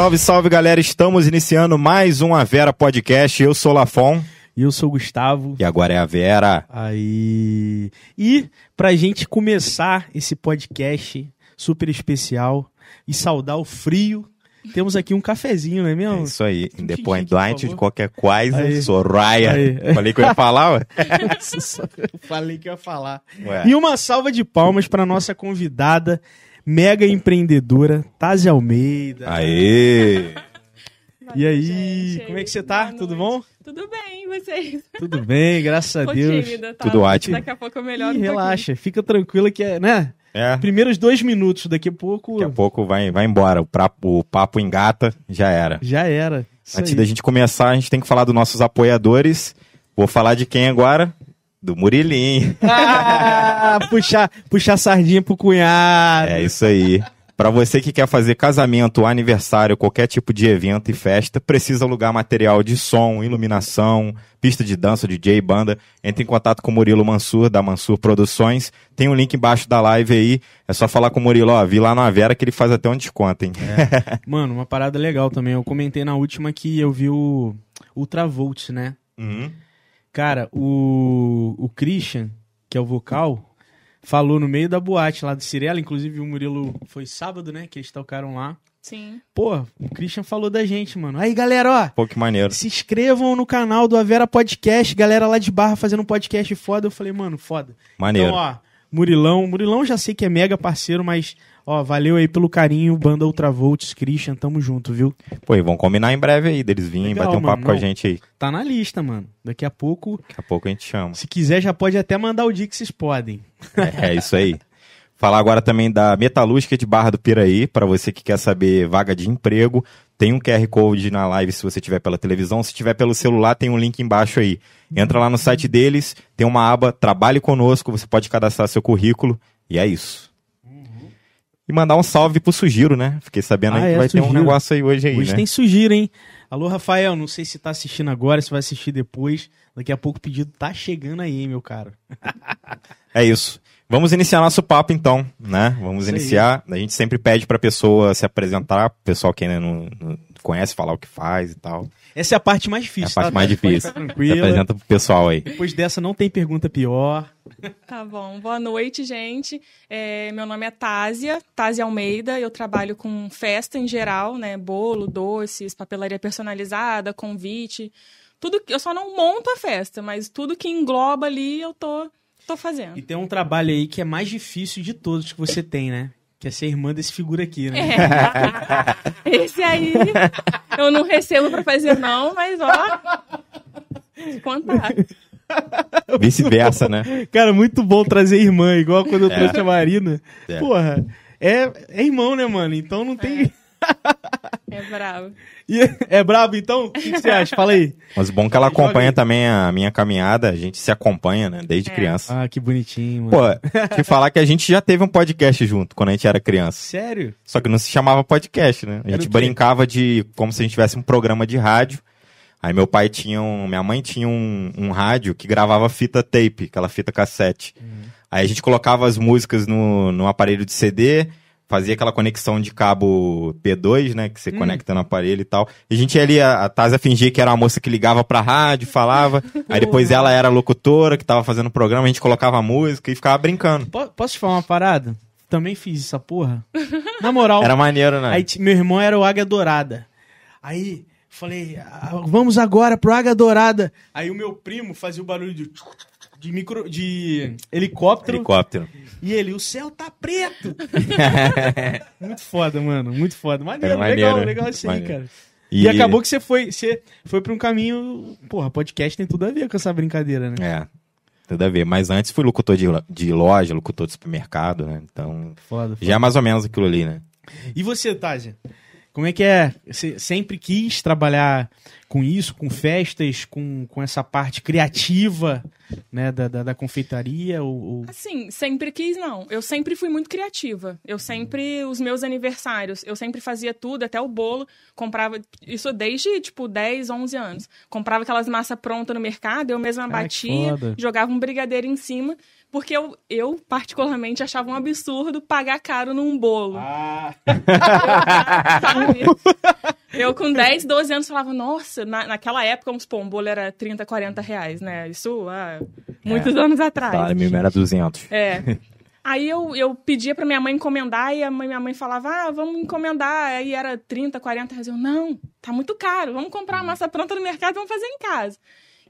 Salve, salve galera, estamos iniciando mais um A Vera Podcast. Eu sou Lafon. E eu sou o Gustavo. E agora é a Vera. Aí. E pra gente começar esse podcast super especial e saudar o frio, temos aqui um cafezinho, não é mesmo? É isso aí, Um independente finge, de qualquer coisa. Soraya. Aí. Falei que eu ia falar, ué. Eu Falei que eu ia falar. Ué. E uma salva de palmas para nossa convidada, mega empreendedora, Tazi Almeida. Aê! E aí, gente. como é que você tá? Tudo noite. bom? Tudo bem, vocês? Tudo bem, graças a Deus. tímida, tá? Tudo ótimo. Daqui a pouco eu melhoro Ih, um relaxa, fica tranquila que é, né? É, daqui Primeiros dois minutos, daqui a pouco a pouco vai, vai embora. O, prapo, o papo engata, já era. já era. Isso Antes aí. da gente começar, a gente tem que falar dos nossos apoiadores. Vou falar de quem agora? Do Murilinho. Ah, puxar, puxar sardinha pro cunhado. É isso aí. Pra você que quer fazer casamento, aniversário, qualquer tipo de evento e festa, precisa alugar material de som, iluminação, pista de dança, DJ, banda. Entre em contato com o Murilo Mansur, da Mansur Produções. Tem um link embaixo da live aí. É só falar com o Murilo, ó, vi lá na Vera que ele faz até um desconto, hein? Mano, uma parada legal também. Eu comentei na última que eu vi o Ultravolt, né? Uhum. Cara, o, o Christian, que é o vocal, falou no meio da boate lá do Cirela. Inclusive o Murilo foi sábado, né? Que eles tocaram lá. Sim. Pô, o Christian falou da gente, mano. Aí, galera, ó. Pô, que maneiro. Se inscrevam no canal do Avera Podcast. Galera lá de barra fazendo um podcast foda. Eu falei, mano, foda. Maneiro. Então, ó, Murilão. Murilão já sei que é mega parceiro, mas, ó, valeu aí pelo carinho. Banda Ultravolts, Christian, tamo junto, viu? Pô, e vão combinar em breve aí deles virem Legal, bater um mano. papo com a Não. gente aí. Tá na lista, mano. Daqui a pouco, Daqui a pouco a gente chama. se quiser, já pode até mandar o dia que vocês podem. É isso aí. Falar agora também da Metalúrgica de Barra do Piraí, para você que quer saber vaga de emprego. Tem um QR Code na live se você tiver pela televisão. Se tiver pelo celular, tem um link embaixo aí. Entra lá no site deles, tem uma aba Trabalhe Conosco, você pode cadastrar seu currículo. E é isso. E mandar um salve pro Sugiro, né? Fiquei sabendo Ah, aí que é, vai ter um Sugiro. negócio aí hoje aí, Hoje né? tem sugira, hein? Alô, Rafael, não sei se tá assistindo agora, se vai assistir depois. Daqui a pouco o pedido tá chegando aí, meu caro. É isso. Vamos iniciar nosso papo então, né? Vamos Isso aí. iniciar. A gente sempre pede pra pessoa se apresentar, pessoal que ainda não, não conhece, falar o que faz e tal. Essa é a parte mais É difícil, a parte tá? mais Pode difícil. ficar Se Tranquila. apresenta pro pessoal aí. Depois dessa não tem pergunta pior. Tá bom. Boa noite, gente. É, meu nome é Tásia, Tásia Almeida. Eu trabalho com festa em geral, né? Bolo, doces, papelaria personalizada, convite. Tudo que eu só não monto a festa, mas tudo que engloba ali eu tô tô fazendo. E tem um trabalho aí que é mais difícil de todos que você tem, né? Que é ser irmã desse figura aqui, né? É. Esse aí eu não recebo pra fazer não, mas ó, contar. Vice-versa, né? Cara, muito bom trazer irmã, igual quando eu É. trouxe a Marina. É. Porra, é, é irmão, né, mano? Então não tem. É bravo. E é, brabo, então? O que, que você acha? Fala aí. Mas o bom é que ela Joga acompanha aí. também a minha caminhada, a gente se acompanha, né? Desde É. criança. Ah, que bonitinho, mano. Pô, te falar que a gente já teve um podcast junto quando a gente era criança. Sério? Só que não se chamava podcast, né? A gente brincava de como se a gente tivesse um programa de rádio. Aí meu pai tinha um. Minha mãe tinha um, um rádio que gravava fita tape, aquela fita cassete. Aí a gente colocava as músicas no, no aparelho de CD, fazia aquela conexão de cabo P2, né? Que você Hum. conecta no aparelho e tal. E a gente ia ali, a, a Tazia fingia que era uma moça que ligava pra rádio, falava. Aí depois ela era locutora, que tava fazendo o programa, a gente colocava música e ficava brincando. Po- posso te falar uma parada? Também fiz essa porra. Na moral. Era maneiro, né? Aí meu irmão era o Águia Dourada. Aí falei, "Ah, vamos agora pro Águia Dourada. Aí o meu primo fazia o barulho de, de micro. de helicóptero. Helicóptero. E ele, o céu tá preto. muito foda, mano. Muito foda. Maneiro, maneiro, legal, legal aí, Maneiro. cara. E... acabou que você foi, você foi pra um caminho. Porra, podcast tem tudo a ver com essa brincadeira, né? É, tudo a ver. Mas antes fui locutor de, de loja, locutor de supermercado, né? Então, Foda, foda. já é mais ou menos aquilo ali, né? E você, Tásia? Como é que é? Você sempre quis trabalhar com isso, com festas, com, com essa parte criativa? né, da, da, da confeitaria? Ou, ou- Assim, sempre quis, não. Eu sempre fui muito criativa. Eu sempre, os meus aniversários, eu sempre fazia tudo, até o bolo. Comprava, isso desde, tipo, 10, 11 anos. Comprava aquelas massas prontas no mercado, eu mesma Cara, batia, jogava um brigadeiro em cima. Porque eu, eu, particularmente, achava um absurdo pagar caro num bolo. Ah, sabe? Eu com 10, 12 anos falava, nossa, na, naquela época, vamos supor, um bolo era 30, 40 reais, né? Isso há muitos anos atrás. Salário mínimo era 200. É. Aí eu, eu pedia pra minha mãe encomendar e a mãe, minha mãe falava, ah, vamos encomendar. Aí era 30, 40 reais. Eu, não, tá muito caro, vamos comprar a massa pronta no mercado e vamos fazer em casa.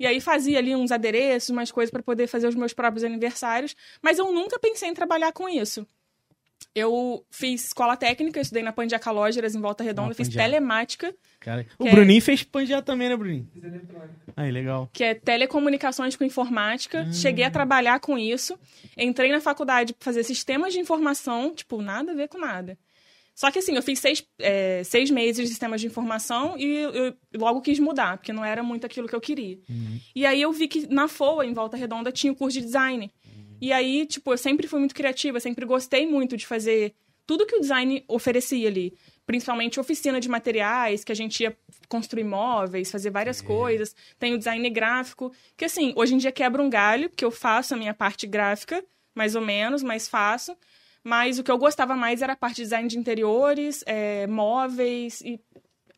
E aí fazia ali uns adereços, umas coisas pra poder fazer os meus próprios aniversários. Mas eu nunca pensei em trabalhar com isso. Eu fiz escola técnica, estudei na Pandiaca Lógeras, em Volta Redonda, Ah, fiz telemática, cara. O é- Bruninho fez panjá também, né, Bruninho? Aí, legal. que é telecomunicações com informática. Cheguei a trabalhar com isso. Entrei na faculdade para fazer sistemas de informação, tipo, nada a ver com nada. Só que assim, eu fiz seis, é, seis meses de sistemas de informação e eu logo quis mudar, porque não era muito aquilo que eu queria. E aí eu vi que na FOA, em Volta Redonda, tinha o curso de design. E aí, tipo, eu sempre fui muito criativa, sempre gostei muito de fazer tudo que o design oferecia ali. Principalmente oficina de materiais, que a gente ia construir móveis, fazer várias coisas. Tem o design gráfico, que assim, hoje em dia quebra um galho, porque eu faço a minha parte gráfica, mais ou menos, mas faço. Mas o que eu gostava mais era a parte de design de interiores, é, móveis e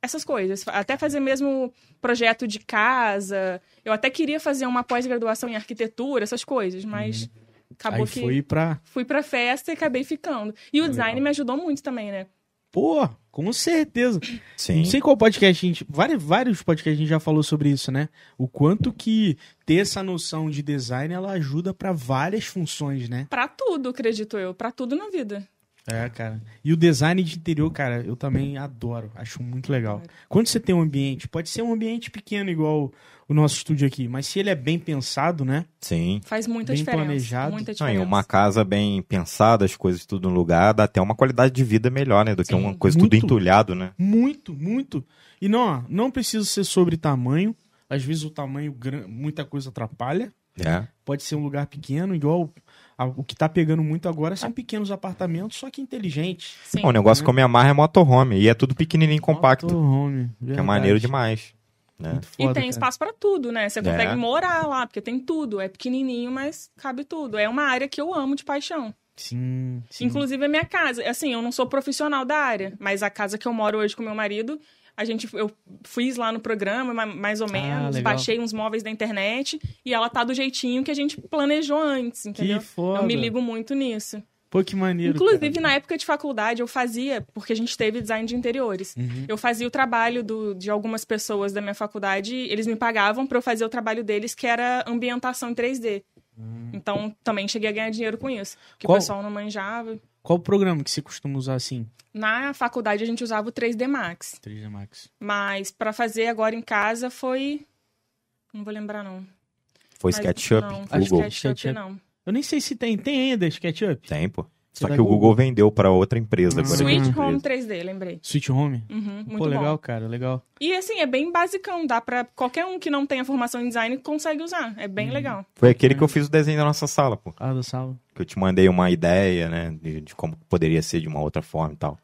essas coisas. Até fazer mesmo projeto de casa. Eu até queria fazer uma pós-graduação em arquitetura, essas coisas, mas acabou Aí que foi pra. fui pra festa e acabei ficando. E o design me ajudou muito também, né? Pô, com certeza. Sim. Não sei qual podcast a gente. Vários, vários podcasts a gente já falou sobre isso, né? O quanto que ter essa noção de design ela ajuda pra várias funções, né? Pra tudo, acredito eu. Pra tudo na vida. É, cara. E o design de interior, cara, eu também adoro. Acho muito legal. Quando você tem um ambiente, pode ser um ambiente pequeno, igual o nosso estúdio aqui, mas se ele é bem pensado, né? Sim. Faz muita Bem diferença. planejado. Muita Não, diferença. e uma casa bem pensada, as coisas tudo no lugar, dá até uma qualidade de vida melhor, né? Do que Sim. uma coisa Muito. tudo entulhado, né? Muito, muito. E não, não precisa ser sobre tamanho. Às vezes o tamanho, muita coisa atrapalha. É. Pode ser um lugar pequeno, igual o que tá pegando muito agora são pequenos apartamentos, só que inteligentes. Sim. O negócio que eu me amarra é motorhome. E é tudo pequenininho, compacto. Motorhome, Que é verdade. maneiro demais. Né? Muito E foda, tem cara. espaço pra tudo, né? Você É. consegue morar lá, porque tem tudo. É pequenininho, mas cabe tudo. É uma área que eu amo de paixão. Sim, sim. Inclusive a minha casa. Assim, eu não sou profissional da área, mas a casa que eu moro hoje com meu marido, a gente eu fiz lá no programa, ma- mais ou menos, Ah, baixei uns móveis da internet e ela tá do jeitinho que a gente planejou antes, entendeu? foda. Eu me ligo muito nisso. Pô, que maneiro. Inclusive, cara. na época de faculdade, eu fazia, porque a gente teve design de interiores. Uhum. Eu fazia o trabalho do- de algumas pessoas da minha faculdade, eles me pagavam para eu fazer o trabalho deles, que era ambientação em 3D. Então, também cheguei a ganhar dinheiro com isso. Que. Qual- o pessoal não manjava. Qual o programa que você costuma usar assim? Na faculdade, a gente usava o 3D Max. 3D Max. Mas para fazer agora em casa foi. Não vou lembrar, não. Foi Mas SketchUp, Não, Google. SketchUp SketchUp. não. Eu nem sei se tem. Tem ainda SketchUp? Tem, pô. Só que o Google? Google vendeu para outra empresa. Agora Sweet Home empresa. 3D, lembrei. Switch Home? Uhum, muito Pô, bom. legal, cara, legal. E assim, é bem basicão, dá pra qualquer um que não tenha formação em design consegue usar. É Uhum. bem legal. Foi aquele que eu fiz o desenho da nossa sala, pô. Ah, da sala. Que eu te mandei uma ideia, né? De, de como poderia ser de uma outra forma e tal.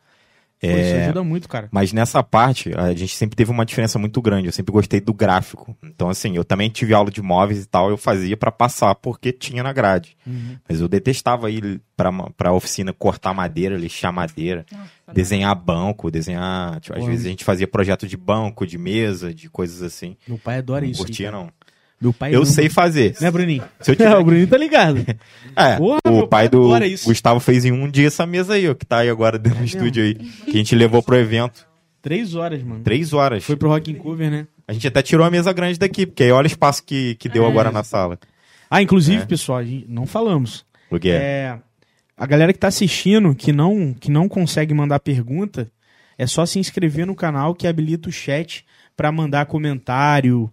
Pô, Isso É, ajuda muito, cara. Mas nessa parte, a gente sempre teve uma diferença muito grande. Eu sempre gostei do gráfico. Então, assim, eu também tive aula de móveis e tal, eu fazia pra passar, porque tinha na grade. Uhum. Mas eu detestava ir pra, pra oficina cortar madeira, lixar madeira, desenhar banco, desenhar. tipo, às vezes a gente fazia projeto de banco, de mesa, de coisas assim. Meu pai adora não isso. curtia, cara. não. Meu pai Eu ama. sei fazer. Né, Bruninho? Se eu tiver- o Bruninho tá ligado. É, Porra, o pai pai do isso. Gustavo fez em um dia essa mesa aí, ó, que tá aí agora dentro do É mesmo? estúdio aí. Que a gente levou pro evento. Três horas, mano. Três horas. Foi pro Rock in Cover, né? A gente até tirou a mesa grande daqui, porque aí olha o espaço que, que deu É. agora na sala. Ah, inclusive, É. pessoal, a gente não falamos. Porque É, a galera que tá assistindo, que não, que não consegue mandar pergunta, é só se inscrever no canal que habilita o chat pra mandar comentário,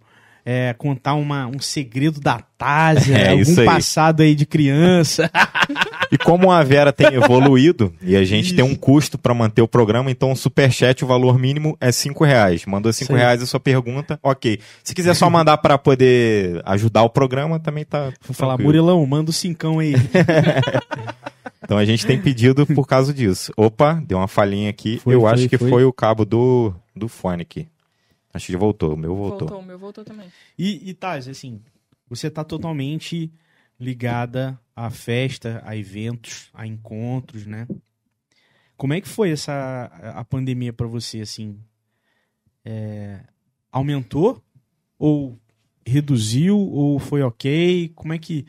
é, contar uma, um segredo da Tásia, É, algum aí. passado aí de criança. E como a Vera tem evoluído e a gente tem um custo para manter o programa, então o superchat, o valor mínimo é cinco reais. Mandou cinco Sim. reais a sua pergunta, ok. Se quiser só mandar para poder ajudar o programa, também tá. Vou falar, tranquilo. Murilão, manda o cincão aí. Então a gente tem pedido por causa disso. Opa, deu uma falhinha aqui. Foi, Eu foi, acho que foi. foi. o cabo do, do fone aqui. Acho que voltou, o meu voltou. Voltou, o meu voltou também. E, e Taz, assim, você tá totalmente ligada à festa, a eventos, a encontros, né? Como é que foi essa a pandemia pra você, assim? É, aumentou ou reduziu ou foi ok? Como é que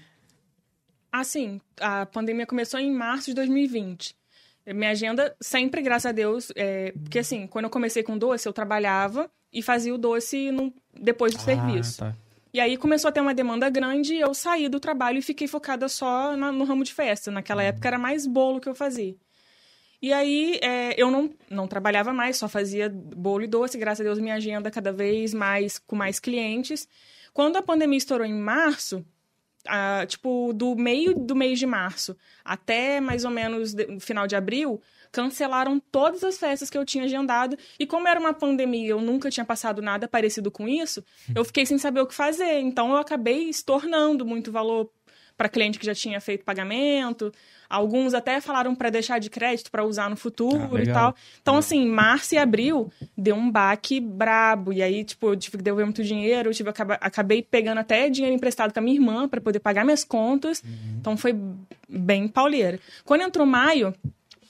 Assim, a pandemia começou em março de 2020. Minha agenda sempre, graças a Deus, é, porque assim, quando eu comecei com doce, eu trabalhava e fazia o doce no- depois do serviço. Ah, tá. E aí começou a ter uma demanda grande e eu saí do trabalho e fiquei focada só na- no ramo de festa. Naquela época era mais bolo que eu fazia. E aí é, eu não, não trabalhava mais, só fazia bolo e doce. Graças a Deus minha agenda cada vez mais com mais clientes. Quando a pandemia estourou em março, ah, tipo, do meio do mês de março até mais ou menos de- no final de abril, cancelaram todas as festas que eu tinha agendado. E como era uma pandemia, eu nunca tinha passado nada parecido com isso, eu fiquei sem saber o que fazer. Então eu acabei estornando muito valor para cliente que já tinha feito pagamento. Alguns até falaram para deixar de crédito para usar no futuro Ah, e tal. Então, assim, março e abril deu um baque brabo. E aí, tipo, eu tive que devolver muito dinheiro. Eu tive, acabei pegando até dinheiro emprestado com a minha irmã para poder pagar minhas contas. Então, foi bem pauleira. Quando entrou maio,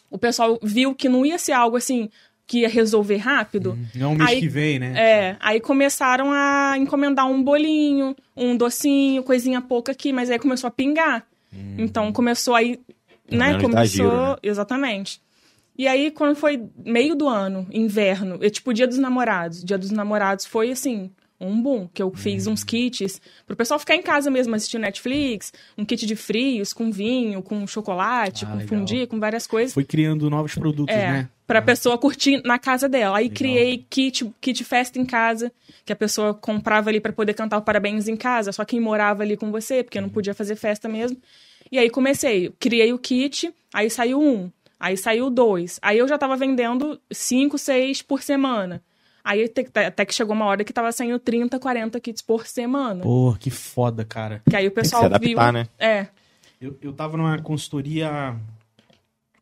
o pessoal viu que não ia ser algo assim que ia resolver rápido. não mês Aí- que vem, né? É, aí começaram a encomendar um bolinho, um docinho, coisinha pouca aqui, mas aí começou a pingar. Então começou aí, né, menos dá começou, giro, né? exatamente. E aí quando foi meio do ano, inverno, é tipo Dia dos Namorados. Dia dos Namorados foi assim, um boom, que eu fiz Hum. uns kits pro pessoal ficar em casa mesmo assistindo Netflix, um kit de frios com vinho, com chocolate, Ah, com legal. fundi, com várias coisas. Foi criando novos produtos, É, né? pra pessoa curtir na casa dela. Aí Legal. criei kit, kit festa em casa, que a pessoa comprava ali pra poder cantar o parabéns em casa, só quem morava ali com você, porque não podia fazer festa mesmo. E aí comecei, criei o kit, aí saiu um, aí saiu dois. Aí eu já tava vendendo cinco, seis por semana. Aí até que chegou uma hora que tava saindo 30, 40 kits por semana. Pô, que foda, cara. Que aí o Tem que pessoal se adaptar, viu. né? É. Eu, eu tava numa consultoria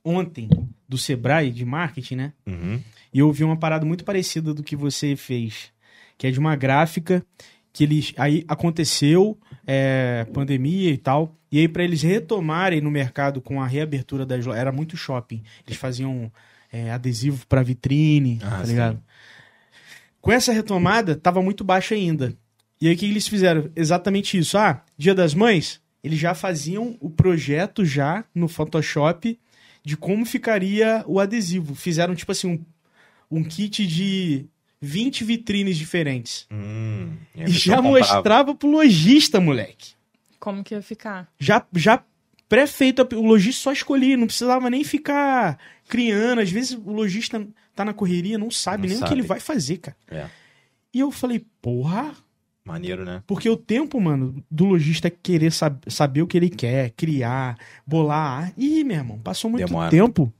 ontem do Sebrae de marketing, né? Uhum. E eu ouvi uma parada muito parecida do que você fez, que é de uma gráfica que eles aí aconteceu é, pandemia e tal, e aí para eles retomarem no mercado com a reabertura das lojas, era muito shopping, eles faziam é, adesivo para vitrine, Ah, tá sim. Com essa retomada, tava muito baixo ainda. E aí o que eles fizeram? Exatamente isso. Ah, Dia das Mães, eles já faziam o projeto já no Photoshop de como ficaria o adesivo. Fizeram tipo assim um, um kit de 20 vitrines diferentes. Hum, e já mostrava pro lojista, moleque. Como que ia ficar? Já, já pré-feito, o lojista só escolhia, não precisava nem ficar criando. Às vezes o lojista tá na correria, não sabe Não nem o que sabe. ele vai fazer, cara. É, E eu falei, porra, maneiro, né? porque o tempo, mano, do lojista é querer sab- saber o que ele quer, criar, bolar. Ih, meu irmão, passou muito Demora. tempo.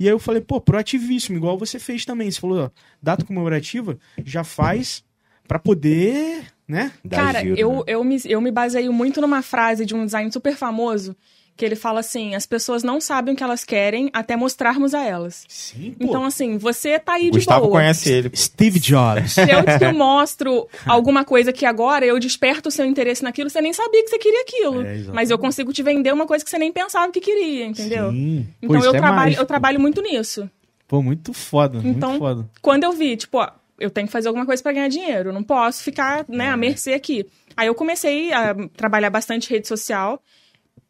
E aí eu falei, pô, proativíssimo, igual você fez também. Você falou, ó, data comemorativa, já faz pra poder, né? Cara, giro, eu, né? eu, me, eu me baseio muito numa frase de um design super famoso, que ele fala assim: as pessoas não sabem o que elas querem até mostrarmos a elas. Sim, pô. Então, assim, você tá aí Gustavo de boa. conhece ele. Steve Jobs. Se eu te mostro alguma coisa que agora eu desperto o seu interesse naquilo, você nem sabia que você queria aquilo. É, mas eu consigo te vender uma coisa que você nem pensava que queria, entendeu? Sim. Pô, Então isso eu é trabalho, mágico. eu trabalho muito nisso. Pô, muito foda, Então, muito foda. Quando eu vi, tipo, ó, eu tenho que fazer alguma coisa pra ganhar dinheiro, eu não posso ficar, né, É. à mercê aqui. Aí eu comecei a trabalhar bastante rede social,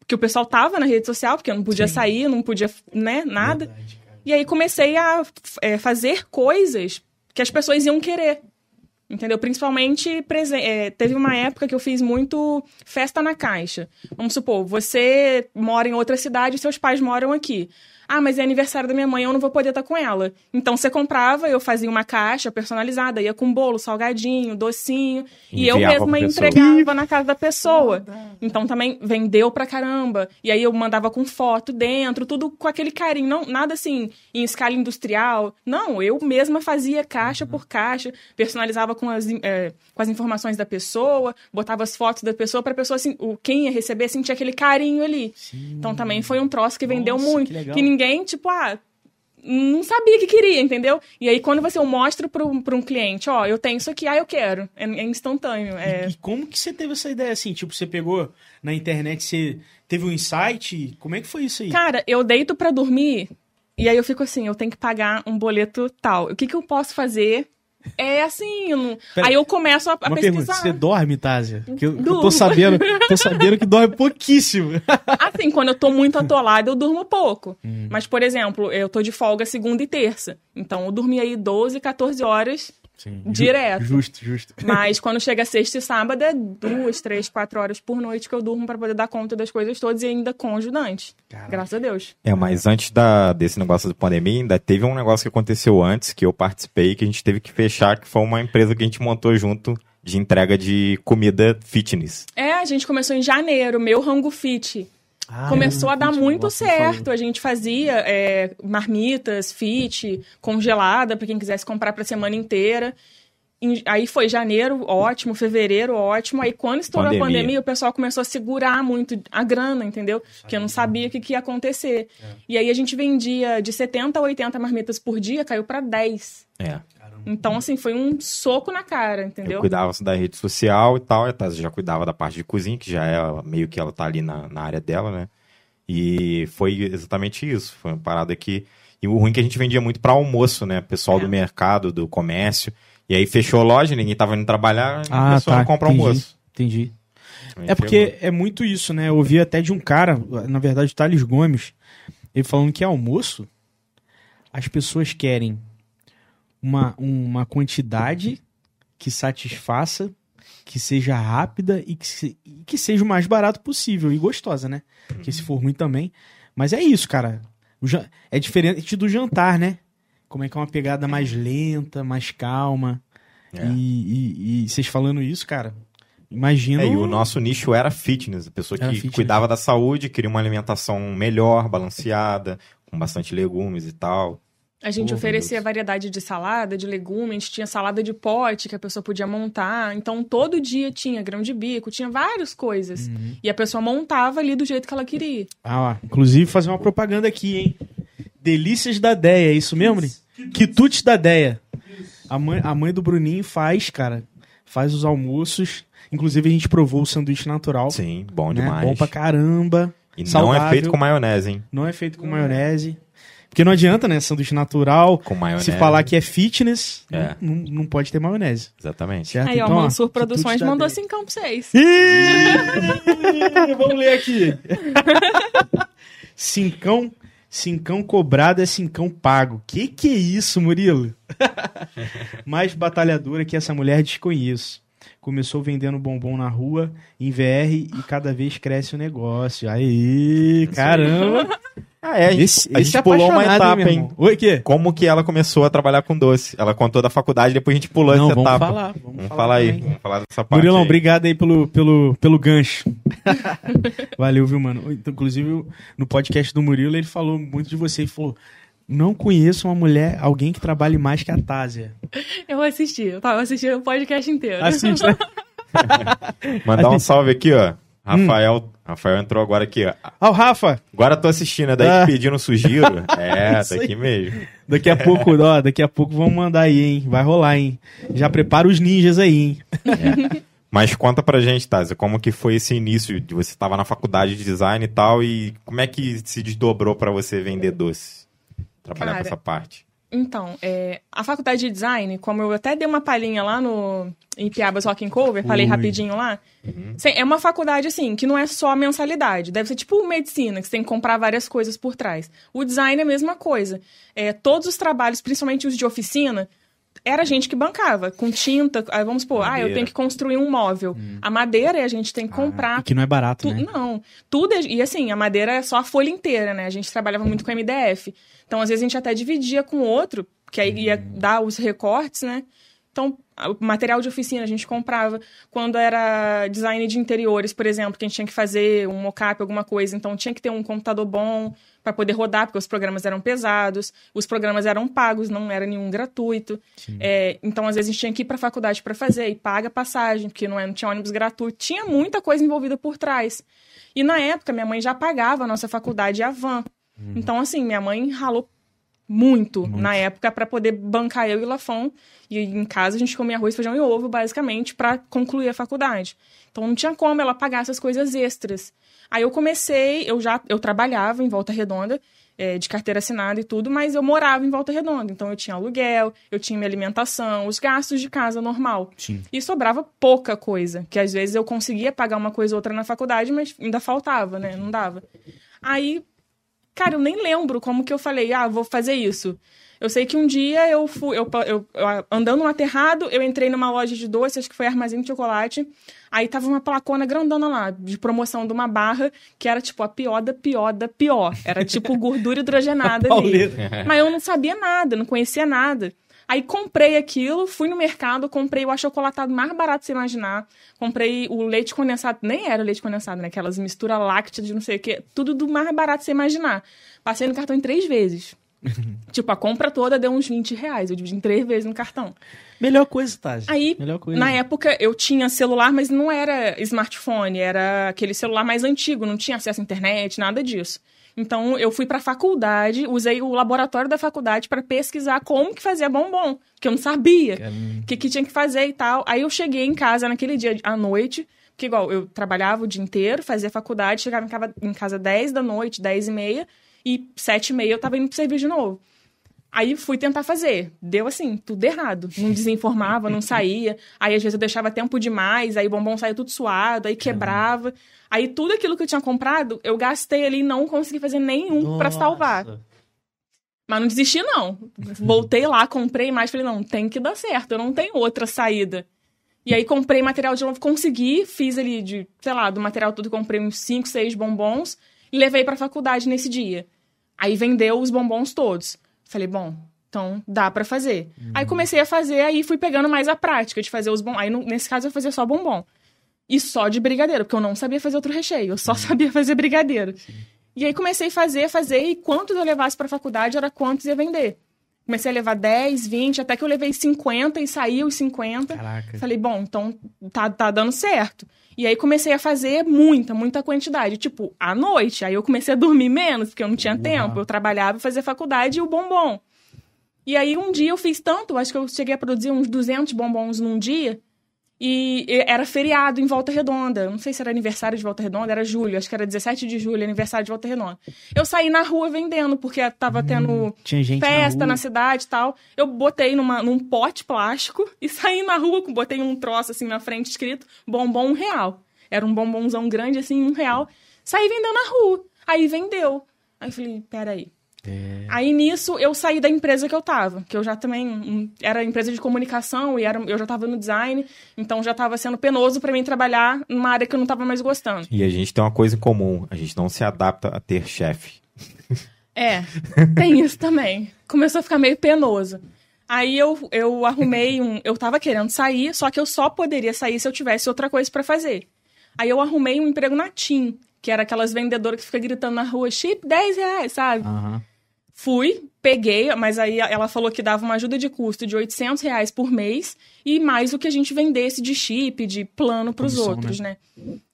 que o pessoal tava na rede social, porque eu não podia sair, não podia, né, nada. Verdade. E aí comecei a é, fazer coisas que as pessoas iam querer. Entendeu? Principalmente, é, teve uma época que eu fiz muito festa na caixa. Vamos supor, você mora em outra cidade e seus pais moram aqui. Ah, mas é aniversário da minha mãe, eu não vou poder estar com ela. Então você comprava, eu fazia uma caixa personalizada, ia com bolo, salgadinho, docinho, e eu Enviava mesma entregava na casa da pessoa. Então também vendeu pra caramba. E aí eu mandava com foto dentro, tudo com aquele carinho, não nada assim em escala industrial. Não, eu mesma fazia caixa por caixa, personalizava com as, eh, com as informações da pessoa, botava as fotos da pessoa pra pessoa assim, o quem ia receber sentir aquele carinho ali. Então também foi um troço que vendeu Nossa, muito, que legal. que ninguém, tipo, ah, não sabia que queria, entendeu? E aí, quando você mostra para um, um cliente, ó, eu tenho isso aqui, ah, eu quero. É, é instantâneo. É... E como que você teve essa ideia assim? Tipo, você pegou na internet, você teve um insight? Como é que foi isso aí? Cara, eu deito pra dormir e aí eu fico assim, eu tenho que pagar um boleto tal. O que que eu posso fazer? É assim, não... Aí eu começo a, a pesquisar. pergunta, você dorme, Tásia? Que eu, eu tô sabendo, tô sabendo que dorme pouquíssimo. Assim, quando eu tô muito atolada, eu durmo pouco. Hum. Mas, por exemplo, eu tô de folga segunda e terça. Então, eu dormi aí 12, 14 horas Sim, Direto. Justo, justo. Mas quando chega sexta e sábado, é duas, três, quatro horas por noite que eu durmo pra poder dar conta das coisas todas e ainda com ajudante. Caraca. Graças a Deus. É, mas antes da, desse negócio da pandemia, ainda teve um negócio que aconteceu antes, que eu participei, que a gente teve que fechar, que foi uma empresa que a gente montou junto de entrega de comida fitness. É, a gente começou em janeiro, meu Rango Fit. Ah, Começou a dar muito certo. A gente fazia é, marmitas, fit, congelada, pra quem quisesse comprar pra semana inteira. Aí foi janeiro, ótimo, fevereiro, ótimo. Aí quando estourou Pandemia. a pandemia, o pessoal começou a segurar muito a grana, entendeu? Porque eu não sabia o que, que ia acontecer. E aí a gente vendia de 70 a 80 marmitas por dia, caiu pra 10. É. Então, assim, foi um soco na cara, Eu entendeu? cuidava da rede social e tal, a Tati já cuidava da parte de cozinha, que já é meio que ela tá ali na, na área dela, né? E foi exatamente isso. Foi uma parada que. E o ruim é que a gente vendia muito para almoço, né? Pessoal É. do mercado, do comércio. E aí fechou a loja, ninguém tava indo trabalhar, Ah, começou tá. a comprar entendi, almoço. Entendi. É porque é muito isso, né? Eu ouvi até de um cara, na verdade, Thales Gomes, ele falando que almoço, as pessoas querem uma, uma quantidade que satisfaça, que seja rápida e que, se- que seja o mais barato possível e gostosa, né? Porque se for ruim também. Mas é isso, cara. Jan- é diferente do jantar, né? Como é que é uma pegada mais lenta, mais calma. É. E, e- e vocês falando isso, cara, imagina. É, e o nosso nicho era fitness, a pessoa Era que fitness. cuidava da saúde, queria uma alimentação melhor, balanceada, com bastante legumes e tal. A gente Oh, oferecia variedade de salada, de legumes, a gente tinha salada de pote que a pessoa podia montar. Então, todo dia tinha grão de bico, tinha várias coisas. Uhum. E a pessoa montava ali do jeito que ela queria. Ah, ó, inclusive fazer uma propaganda aqui, hein? Delícias da Deia, é isso mesmo? Né? Quitutes da Deia. A mãe, a mãe do Bruninho faz, cara, faz os almoços. Inclusive a gente provou o sanduíche natural. Sim, bom né? demais. Bom pra caramba. E não é saudável. feito com maionese, hein? Não é feito com maionese. Porque não adianta, né? Sanduíche natural. Com maionese. Se falar que é fitness, É. não, não pode ter maionese. Exatamente. Certo? Aí, ó, Então, ó, Mansur Produções mandou Deia. cincão pra vocês. Ih, Vamos ler aqui. cincão, cincão cobrado é cincão pago. Que que é isso, Murilo? Mais batalhadora que essa mulher desconheço. Começou vendendo bombom na rua, em VR, e cada vez cresce o negócio. Aí, caramba. Ah, é, a gente, Esse, a gente é pulou uma etapa, hein? Oi, que? Como que ela começou a trabalhar com doce? Ela contou da faculdade, depois a gente pulou Não, essa vamos etapa. falar. Vamos, Vamos falar aí, também. vamos falar dessa parte. Murilão, aí. obrigado aí pelo, pelo, pelo gancho. Valeu, viu, mano? Então, Inclusive, no podcast do Murilo, ele falou muito de você. Ele falou: não conheço uma mulher, alguém que trabalhe mais que a Tásia. Eu assisti, eu tava assistindo o podcast inteiro. Assiste, né? Mandar um salve aqui, ó. Hum. Rafael, Rafael entrou agora aqui, ó. Ó, o Rafa, Agora tô assistindo, é daí Ah. que pedindo sugiro. É, aí. daqui mesmo. daqui a pouco, ó, daqui a pouco vamos mandar aí, hein? Vai rolar, hein? Já prepara os ninjas aí, hein? Mas conta pra gente, Tazia, como que foi esse início de você estava na faculdade de design e tal, e como é que se desdobrou pra você vender doce? Trabalhar Cara, com essa parte. Então, é, a faculdade de design, como eu até dei uma palhinha lá no em Piabas Rock and Cover, falei Ui. rapidinho lá, cê- é uma faculdade assim, que não é só a mensalidade, deve ser tipo medicina, que você tem que comprar várias coisas por trás. O design é a mesma coisa. É, todos os trabalhos, principalmente os de oficina, era a gente que bancava, com tinta. Aí vamos supor, ah, eu Madeira. tenho que construir um móvel. A madeira a gente tem que comprar. E que não é barato, Tu- né? Não, tudo. é- E assim, a madeira é só a folha inteira, né? A gente trabalhava muito com MDF. Então, às vezes, a gente até dividia com o outro, que aí ia dar os recortes, né? Então, o material de oficina a gente comprava. Quando era design de interiores, por exemplo, que a gente tinha que fazer um mockup, alguma coisa, então tinha que ter um computador bom para poder rodar, porque os programas eram pesados, os programas eram pagos, não era nenhum gratuito. É, então, às vezes, a gente tinha que ir para a faculdade para fazer e paga passagem, porque não, é- não tinha ônibus gratuito. Tinha muita coisa envolvida por trás. E na época, minha mãe já pagava a nossa faculdade e a van. Então, assim, minha mãe ralou muito, na época para poder bancar eu e o Lafon. E em casa a gente comia arroz, feijão e ovo, basicamente, para concluir a faculdade. Então não tinha como ela pagar essas coisas extras. Aí eu comecei, eu já eu trabalhava em Volta Redonda, eh, de carteira assinada e tudo, mas eu morava em Volta Redonda. Então eu tinha aluguel, eu tinha minha alimentação, os gastos de casa normal. Sim. E sobrava pouca coisa, que às vezes eu conseguia pagar uma coisa ou outra na faculdade, mas ainda faltava, né? Não dava. Aí, cara, eu nem lembro como que eu falei, ah, vou fazer isso. Eu sei que um dia eu fui, eu, eu- eu- andando no aterrado, eu entrei numa loja de doce, acho que foi Armazém de Chocolate. Aí tava uma placona grandona lá, de promoção de uma barra, que era tipo a pior da pior da pior. Era tipo gordura hidrogenada ali. Mas eu não sabia nada, não conhecia nada. Aí comprei aquilo, fui no mercado, comprei o achocolatado mais barato que você imaginar. Comprei o leite condensado, nem era leite condensado, né? Aquelas misturas lácteas de não sei o quê. Tudo do mais barato você imaginar. Passei no cartão em três vezes. tipo, a compra toda deu uns 20 reais. Eu dividi em três vezes no cartão. Melhor coisa, Tati. Aí, Melhor coisa. na época, eu tinha celular, mas não era smartphone, era aquele celular mais antigo, não tinha acesso à internet, nada disso. Então, eu fui pra faculdade, usei o laboratório da faculdade para pesquisar como que fazia bombom, que eu não sabia o que, que tinha que fazer e tal. Aí eu cheguei em casa naquele dia à noite, porque igual, eu trabalhava o dia inteiro, fazia faculdade, chegava em casa, em casa 10 da noite, 10 e meia, e 7 e meia eu tava indo pro serviço de novo. Aí fui tentar fazer. Deu assim, tudo errado. Não desinformava, não saía. Aí às vezes eu deixava tempo demais, aí o bombom saía tudo suado, aí quebrava. Aí tudo aquilo que eu tinha comprado, eu gastei ali e não consegui fazer nenhum pra salvar. Mas não desisti, não. Voltei lá, comprei mais, falei, não, tem que dar certo, eu não tenho outra saída. E aí comprei material de novo, consegui, fiz ali de, sei lá, do material todo, comprei uns 5, 6 bombons e levei pra faculdade nesse dia. Aí vendeu os bombons todos. Falei, bom, então dá pra fazer. Aí comecei a fazer, aí fui pegando mais a prática de fazer os bombons. Aí nesse caso eu fazia só bombom. E só de brigadeiro, porque eu não sabia fazer outro recheio, eu só sabia fazer brigadeiro. E aí comecei a fazer, fazer, e quantos eu levasse pra faculdade era quantos ia vender. Comecei a levar 10, 20, até que eu levei 50 e saí os 50. Caraca. Falei, bom, então tá, tá dando certo. E aí comecei a fazer muita, muita quantidade. Tipo, à noite. Aí eu comecei a dormir menos, porque eu não tinha Uau. tempo. Eu trabalhava fazia faculdade e o bombom. E aí um dia eu fiz tanto, acho que eu cheguei a produzir uns 200 bombons num dia. E era feriado em Volta Redonda. Não sei se era aniversário de Volta Redonda, era julho, acho que era 17 de julho, aniversário de Volta Redonda. Eu saí na rua vendendo, porque tava tendo gente festa na, na, cidade e tal. Eu botei numa, num pote plástico e saí na rua, botei um troço assim na frente escrito bombom um real. Era um bombonzão grande assim, um real. Saí vendendo na rua. Aí vendeu. Aí eu falei, peraí. É. Aí nisso eu saí da empresa que eu tava, que eu já também hum, era empresa de comunicação e era, eu já tava no design, então já tava sendo penoso pra mim trabalhar numa área que eu não tava mais gostando. E a gente tem uma coisa em comum, a gente não se adapta a ter chefe. É, tem isso também. Começou a ficar meio penoso. Aí eu, eu arrumei um. Eu tava querendo sair, só que eu só poderia sair se eu tivesse outra coisa pra fazer. Aí eu arrumei um emprego na TIM, que era aquelas vendedoras que ficam gritando na rua, chip 10 reais, sabe? Aham. Fui, peguei, mas aí ela falou que dava uma ajuda de custo de 800 reais por mês e mais o que a gente vendesse de chip, de plano pros Comissão, outros, né?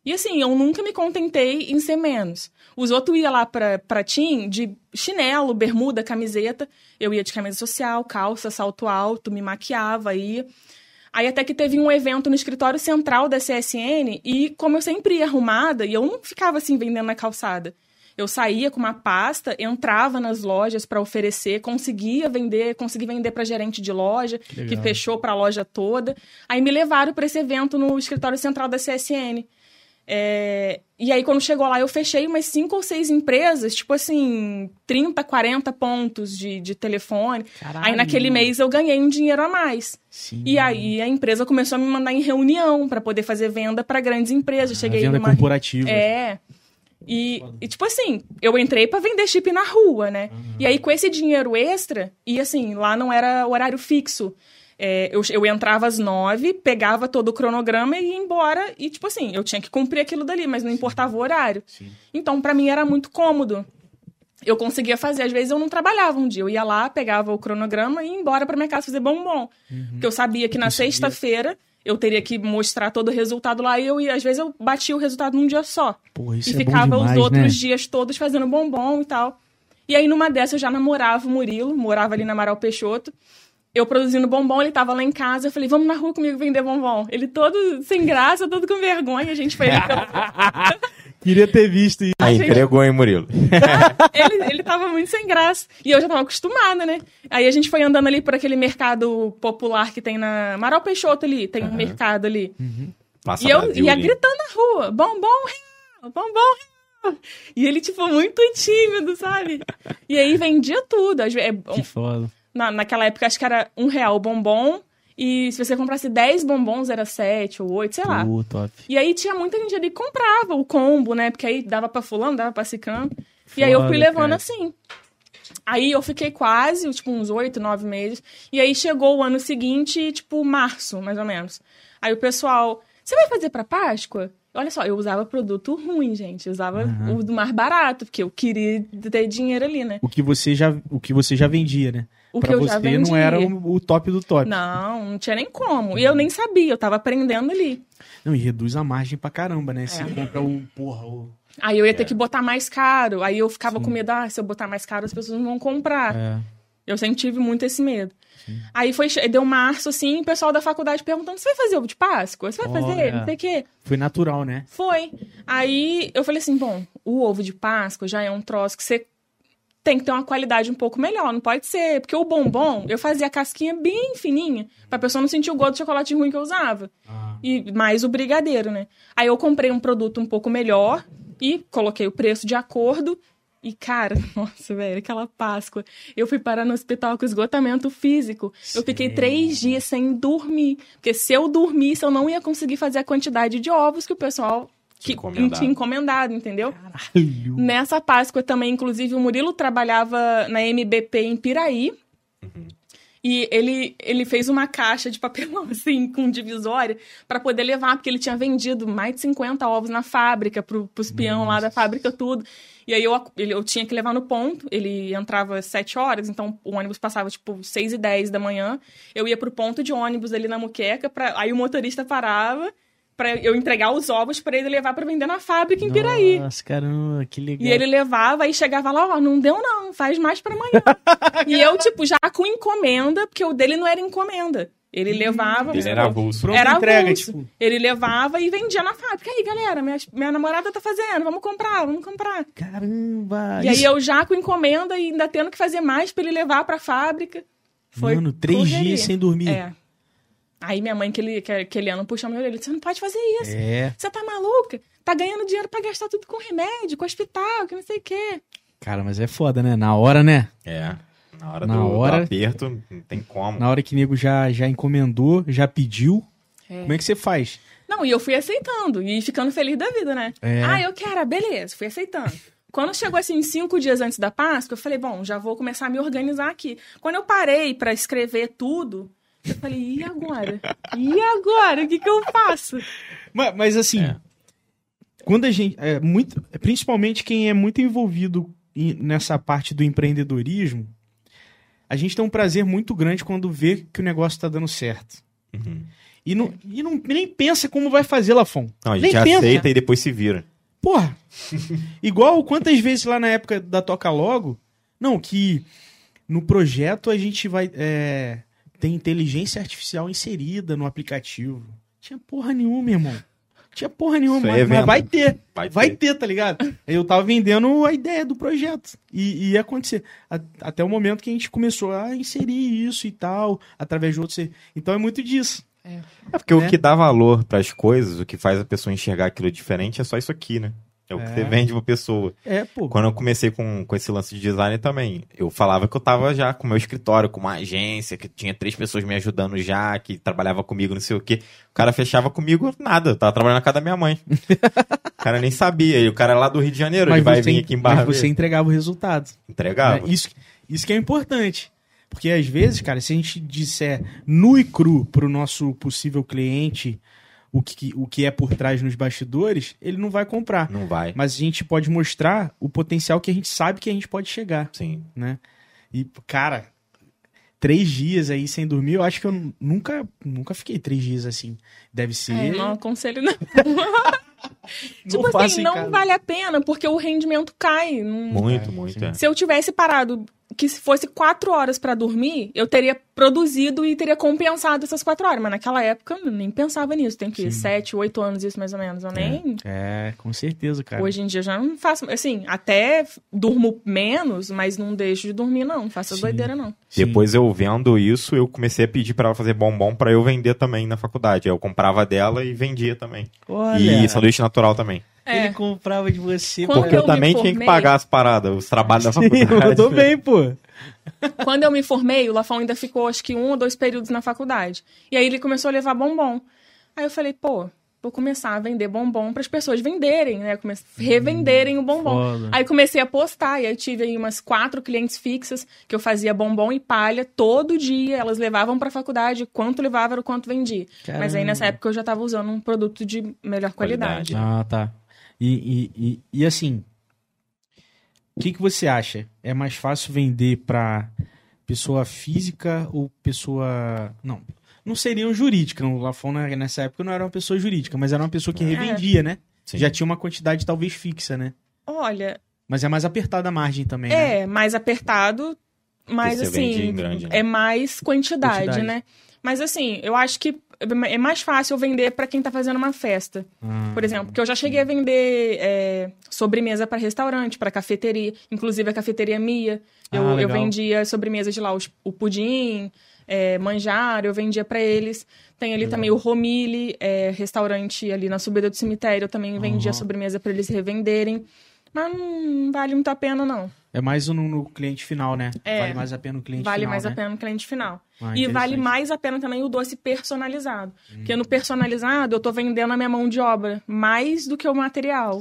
E assim, eu nunca me contentei em ser menos. Os outros iam lá pra, pra TIM de chinelo, bermuda, camiseta. Eu ia de camisa social, calça, salto alto, me maquiava, ia. Aí até que teve um evento no escritório central da CSN e como eu sempre ia arrumada, e eu não ficava assim vendendo na calçada. Eu saía com uma pasta, entrava nas lojas para oferecer, conseguia vender, consegui vender para gerente de loja, que, legal. fechou para a loja toda. Aí me levaram para esse evento no escritório central da CSN. É, E aí, quando chegou lá, eu fechei umas cinco ou seis empresas, tipo assim, 30, 40 pontos de, de telefone. Caralho. Aí, naquele mês, eu ganhei um dinheiro a mais. Sim. E aí, a empresa começou a me mandar em reunião para poder fazer venda para grandes empresas. A Cheguei venda numa corporativa. é. E, e, tipo assim, eu entrei pra vender chip na rua, né? E aí, com esse dinheiro extra, e assim, lá não era horário fixo. É, eu, eu entrava às nove, pegava todo o cronograma e ia embora. E, tipo assim, eu tinha que cumprir aquilo dali, mas não importava o horário. Sim. Então, pra mim, era muito cômodo. Eu conseguia fazer. Às vezes, eu não trabalhava um dia. Eu ia lá, pegava o cronograma e ia embora pra minha casa fazer bombom. Porque eu sabia que na sexta-feira eu teria que mostrar todo o resultado lá. E eu, ia- às vezes, eu batia o resultado num dia só isso e é ficava demais, os outros né? dias todos fazendo bombom e tal. E aí, numa dessas, eu já namorava o Murilo, morava ali na Amaral Peixoto. Eu produzindo bombom, ele tava lá em casa. Eu falei, vamos na rua comigo vender bombom. Ele todo sem graça, todo com vergonha. A gente foi. Queria ter visto isso. Aí, gente- entregou, hein, Murilo? ele, ele tava muito sem graça. E eu já tava acostumada, né? Aí a gente foi andando ali por aquele mercado popular que tem na Amaral Peixoto ali. Tem um mercado ali. Passa E eu Brasil ia ali. gritando na rua, bombom real, bombom real. E ele, tipo, muito tímido, sabe? E aí vendia tudo. É, Que foda. Na, naquela época, acho que era um real o bombom. E se você comprasse 10 bombons, era 7 ou 8, sei lá. Pô, top. E aí tinha muita gente ali que comprava o combo, né? Porque aí dava pra fulano, dava pra ciclano. E aí eu fui levando cara. assim. Aí eu fiquei quase, tipo, uns oito, nove meses. E aí chegou o ano seguinte, tipo, março, mais ou menos. Aí o pessoal, você vai fazer pra Páscoa? Olha só, eu usava produto ruim, gente. Eu usava o do mais barato, porque eu queria ter dinheiro ali, né? O que você já, o que você já vendia, né? O pra que eu você já não era o, top do top. Não, não tinha nem como. E eu nem sabia, eu tava aprendendo ali. Não, e reduz a margem pra caramba, né? Você É. compra o. Porra, o. Aí eu ia ter que botar mais caro. Aí eu ficava com medo, ah, se eu botar mais caro, as pessoas não vão comprar. É. Eu sempre tive muito esse medo. Aí foi, deu março, assim, o pessoal da faculdade perguntando: você vai fazer ovo de Páscoa? Você vai fazer? Olha. Não sei o quê. Foi natural, né? Foi. Aí eu falei assim: bom, o ovo de Páscoa já é um troço que você tem que ter uma qualidade um pouco melhor, não pode ser. Porque o bombom, eu fazia a casquinha bem fininha, pra pessoa não sentir o gosto de chocolate ruim que eu usava. E mais o brigadeiro, né? Aí eu comprei um produto um pouco melhor e coloquei o preço de acordo. E, cara, nossa, velho, aquela Páscoa. Eu fui parar no hospital com esgotamento físico. Eu fiquei três dias sem dormir. Porque se eu dormisse, eu não ia conseguir fazer a quantidade de ovos que o pessoal que Encomendado. tinha encomendado, entendeu? Caralho. Nessa Páscoa também, inclusive, o Murilo trabalhava na MBP em Piraí. E ele, ele fez uma caixa de papelão, assim, com divisória, para poder levar, porque ele tinha vendido mais de 50 ovos na fábrica, pro, pros peão lá da fábrica, tudo. E aí eu, eu tinha que levar no ponto, ele entrava às 7 horas, então o ônibus passava, tipo, 6 e 10 da manhã. Eu ia pro ponto de ônibus ali na muqueca, pra, aí o motorista parava para eu entregar os ovos para ele levar para vender na fábrica em Piraí. Nossa, caramba, que legal. E ele levava e chegava lá, ó, não deu não, faz mais pra amanhã. e eu, tipo, já com encomenda, porque o dele não era encomenda. Ele levava... Ele era avulso. Era entrega, avulso. tipo. Ele levava e vendia na fábrica. Aí, galera, minha, minha namorada tá fazendo, vamos comprar, vamos comprar. Caramba. E aí eu já com encomenda e ainda tendo que fazer mais pra ele levar pra fábrica. Foi Mano, três correria. dias sem dormir. É. Aí minha mãe, aquele, aquele ano, puxou minha orelha. Você não pode fazer isso. É. Você tá maluca? Tá ganhando dinheiro pra gastar tudo com remédio, com hospital, que não sei o quê. Cara, mas é foda, né? Na hora, né? É. Na hora, Na do, do hora- aperto, não tem como. Na hora que o nego já, já encomendou, já pediu. É. Como é que você faz? Não, e eu fui aceitando e ficando feliz da vida, né? É. Ah, eu quero, beleza, fui aceitando. Quando chegou assim, cinco dias antes da Páscoa, eu falei, bom, já vou começar a me organizar aqui. Quando eu parei pra escrever tudo, eu falei, e agora? E agora? O que que eu faço? Mas, mas assim, É. quando a gente. É, muito, principalmente quem é muito envolvido em- nessa parte do empreendedorismo, a gente tem um prazer muito grande quando vê que o negócio tá dando certo. Uhum. E, não, e não, nem pensa como vai fazer, Lafon. Não, a nem gente pensa. aceita e depois se vira. Porra! Igual quantas vezes lá na época da Toca Logo, não, que no projeto a gente vai. É, tem inteligência artificial inserida no aplicativo. Tinha porra nenhuma, irmão. Tinha porra nenhuma, mas, é mas vai ter. Vai Vai ter. ter, tá ligado? Eu tava vendendo a ideia do projeto. E, e ia acontecer. A- até o momento que a gente começou a inserir isso e tal, através de outros. Então é muito disso. É porque Né? o que dá valor pras coisas, o que faz a pessoa enxergar aquilo diferente é só isso aqui, né? É o que É. você vende pra pessoa. É, pô. Quando eu comecei com, com esse lance de design também, eu falava que eu tava já com o meu escritório, com uma agência, que tinha três pessoas me ajudando já, que trabalhava comigo, não sei o quê. O cara fechava comigo nada, eu tava trabalhando na casa da minha mãe. o cara nem sabia, e o cara é lá do Rio de Janeiro, ele vai você, vir aqui em Barra mas você entregava o resultado. Entregava. né? Isso, isso que é importante. Porque às vezes, cara, se a gente disser nu e cru pro nosso possível cliente o que, o que é por trás nos bastidores, ele não vai comprar. Não vai. Mas a gente pode mostrar o potencial que a gente sabe que a gente pode chegar, Sim. né? E, cara, três dias aí sem dormir, eu acho que eu nunca, nunca fiquei três dias assim. Deve ser. É, não aconselho não. Não tipo faça assim, não casa. vale a pena, porque o rendimento cai. Não- Muito, É, muito. É. Se eu tivesse parado, que se fosse quatro horas pra dormir, eu teria produzido e teria compensado essas quatro horas. Mas naquela época eu nem pensava nisso. Tem que Sim. sete, oito anos isso mais ou menos. Eu nem. É, com certeza, cara. Hoje em dia eu já não faço. Assim, até durmo menos, mas não deixo de dormir, não. Não faço Sim. doideira, não. Sim. Depois eu vendo isso, eu comecei a pedir pra ela fazer bombom pra eu vender também na faculdade. Aí Eu comprava dela e vendia também. Olha, E sanduíche natural também. É. ele comprava de você. Quando Porque eu, eu também tinha que formei- pagar as paradas, os trabalhos da faculdade. eu tô bem, pô. Quando eu me formei, o Lafão ainda ficou acho que um ou dois períodos na faculdade. E aí ele começou a levar bombom. Aí eu falei, pô, vou começar a vender bombom para as pessoas venderem, né? Come- Revenderem o bombom. foda. Aí comecei a postar, e aí tive aí umas quatro clientes fixas que eu fazia bombom e palha todo dia. Elas levavam para a faculdade, quanto levava era o quanto vendia. Mas aí nessa época eu já tava usando um produto de melhor qualidade. Qualidade. Ah, tá. E, e, e, e assim, o que, que você acha? É mais fácil vender pra pessoa física ou pessoa. Não. Não seria um jurídica. O Lafon na- nessa época não era uma pessoa jurídica, mas era uma pessoa que É. revendia, né? Sim. Já tinha uma quantidade talvez fixa, né? Olha, Mas é mais apertada a margem também, né? É, mais apertado, mas assim, em grande, né? é mais quantidade, Quantidade. né? Mas assim, eu acho que é mais fácil vender pra quem tá fazendo uma festa. Ah, Por exemplo, porque eu já cheguei a vender é, sobremesa para restaurante, para cafeteria, inclusive a cafeteria Mia. Eu, Ah, eu legal. vendia sobremesas de lá, os- o pudim, é, manjar, eu vendia para eles. Tem ali também o Romile, é, restaurante ali na subida do cemitério, eu também vendia Aham. sobremesa para eles revenderem. Mas não vale muito a pena, não. É mais no, no cliente final, né? É. Vale mais a pena o cliente Vale final. mais né? a pena no cliente final. Ah, e vale mais a pena também o doce personalizado. Porque no personalizado eu tô vendendo a minha mão de obra mais do que o material.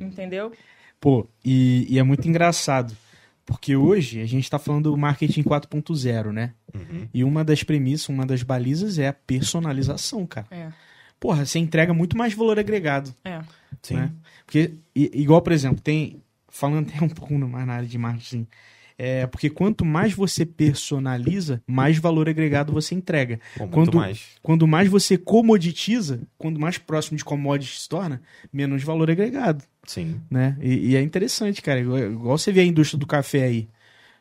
Entendeu? Pô, e, e é muito engraçado. Porque hoje a gente tá falando do marketing 4.0, né? Uhum. E uma das premissas, uma das balizas é a personalização, cara. É. Porra, você entrega muito mais valor agregado, É. Sim. né? Porque, igual, por exemplo, tem. Falando até um pouco mais na área de marketing. É, porque quanto mais você personaliza, mais valor agregado você entrega. Pô, Quando- mais. Quando mais você comoditiza, quando mais próximo de commodity se torna, menos valor agregado Sim. né? E, e é interessante, cara. Igual, igual você vê a indústria do café aí.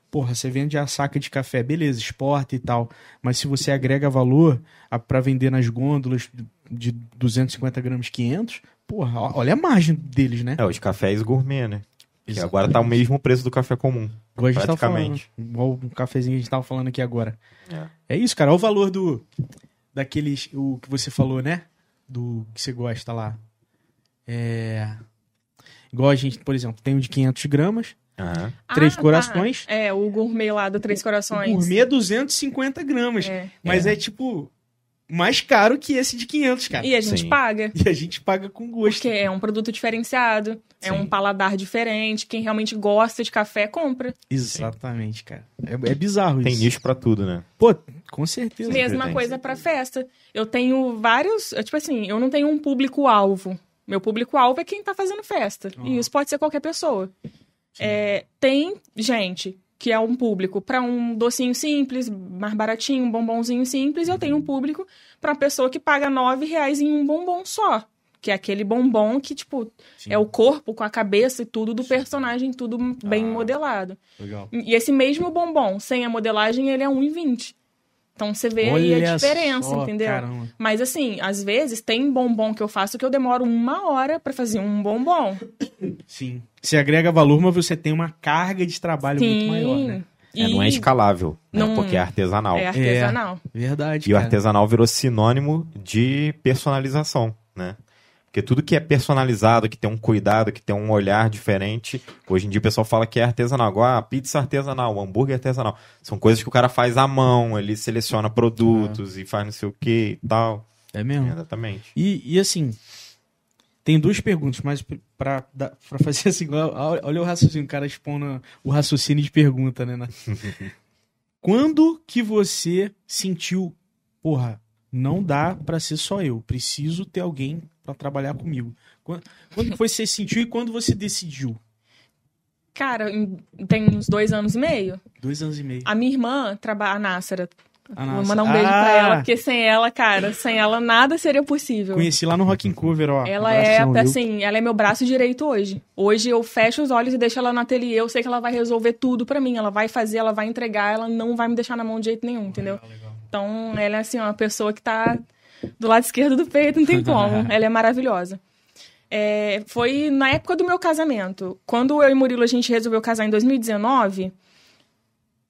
Porra, você vende a saca de café, beleza, exporta e tal. Mas se você agrega valor a- pra vender nas gôndolas de 250 gramas, 500, porra, olha a margem deles, né? É, os cafés gourmet, né? Que Exato. agora tá o mesmo preço do café comum. Igual a gente tava falando. praticamente. Igual um cafezinho que a gente tava falando aqui agora. É. É isso, cara. Olha o valor do. Daqueles. O que você falou, né? Do que você gosta lá. É. Igual a gente, por exemplo, tem o de 500 gramas. Aham. Três Ah, corações. tá. É, o gourmet lá do Três Corações. O gourmet é 250 gramas. É. Mas é. tipo mais caro que esse de 500, cara. E a gente Sim. paga. E a gente paga com gosto. Porque é um produto diferenciado, é Sim. um paladar diferente. Quem realmente gosta de café, compra. Exatamente, cara. É, é bizarro Tem isso. nicho pra tudo, né? Pô, com certeza. Mesma tem. coisa pra festa. Eu tenho vários. é, Tipo assim, eu não tenho um público-alvo. Meu público-alvo é quem tá fazendo festa. Uhum. E isso pode ser qualquer pessoa. É, tem gente que é um público para um docinho simples, mais baratinho, um bombonzinho simples, e eu tenho um público para uma pessoa que paga nove reais em um bombom só. Que é aquele bombom que, tipo, Sim. é o corpo com a cabeça e tudo do personagem, tudo bem Ah. modelado. Legal. E esse mesmo bombom, sem a modelagem, ele é 1,20. Então você vê aí a Olha diferença, só, entendeu? Caramba. Mas assim, às vezes tem bombom que eu faço que eu demoro uma hora pra fazer um bombom. Sim. Você agrega valor, mas você tem uma carga de trabalho muito maior, né? É, não é escalável, né? Não- Porque é artesanal. É artesanal. Verdade, E o cara. artesanal virou sinônimo de personalização, né? Porque tudo que é personalizado, que tem um cuidado, que tem um olhar diferente, hoje em dia o pessoal fala que é artesanal. Agora, a pizza artesanal, o hambúrguer artesanal. São coisas que o cara faz à mão, ele seleciona produtos e faz não sei o que e tal. É mesmo. Exatamente. E, e assim, tem duas perguntas, mas pra fazer assim, olha o raciocínio, o cara expondo o raciocínio de pergunta, né? na- Quando que você sentiu, porra, não dá pra ser só eu, preciso ter alguém pra trabalhar comigo? Quando, quando você sentiu e quando você decidiu? Cara, em- tem uns dois anos e meio. Dois anos e meio. A minha irmã trabalha, a Nássara. A Vou mandar um beijo Ah, pra ela, porque sem ela, cara, sem ela nada seria possível. Conheci lá no Rock in Cover, ó. Ela é, Abração, viu? assim, ela é meu braço direito hoje. Hoje eu fecho os olhos e deixo ela no ateliê. Eu sei que ela vai resolver tudo pra mim. Ela vai fazer, ela vai entregar, ela não vai me deixar na mão de jeito nenhum, entendeu? Então, ela é, assim, uma pessoa que tá do lado esquerdo do peito, não tem como. ela é maravilhosa. É, foi na época do meu casamento. Quando eu e Murilo a gente resolveu casar em 2019,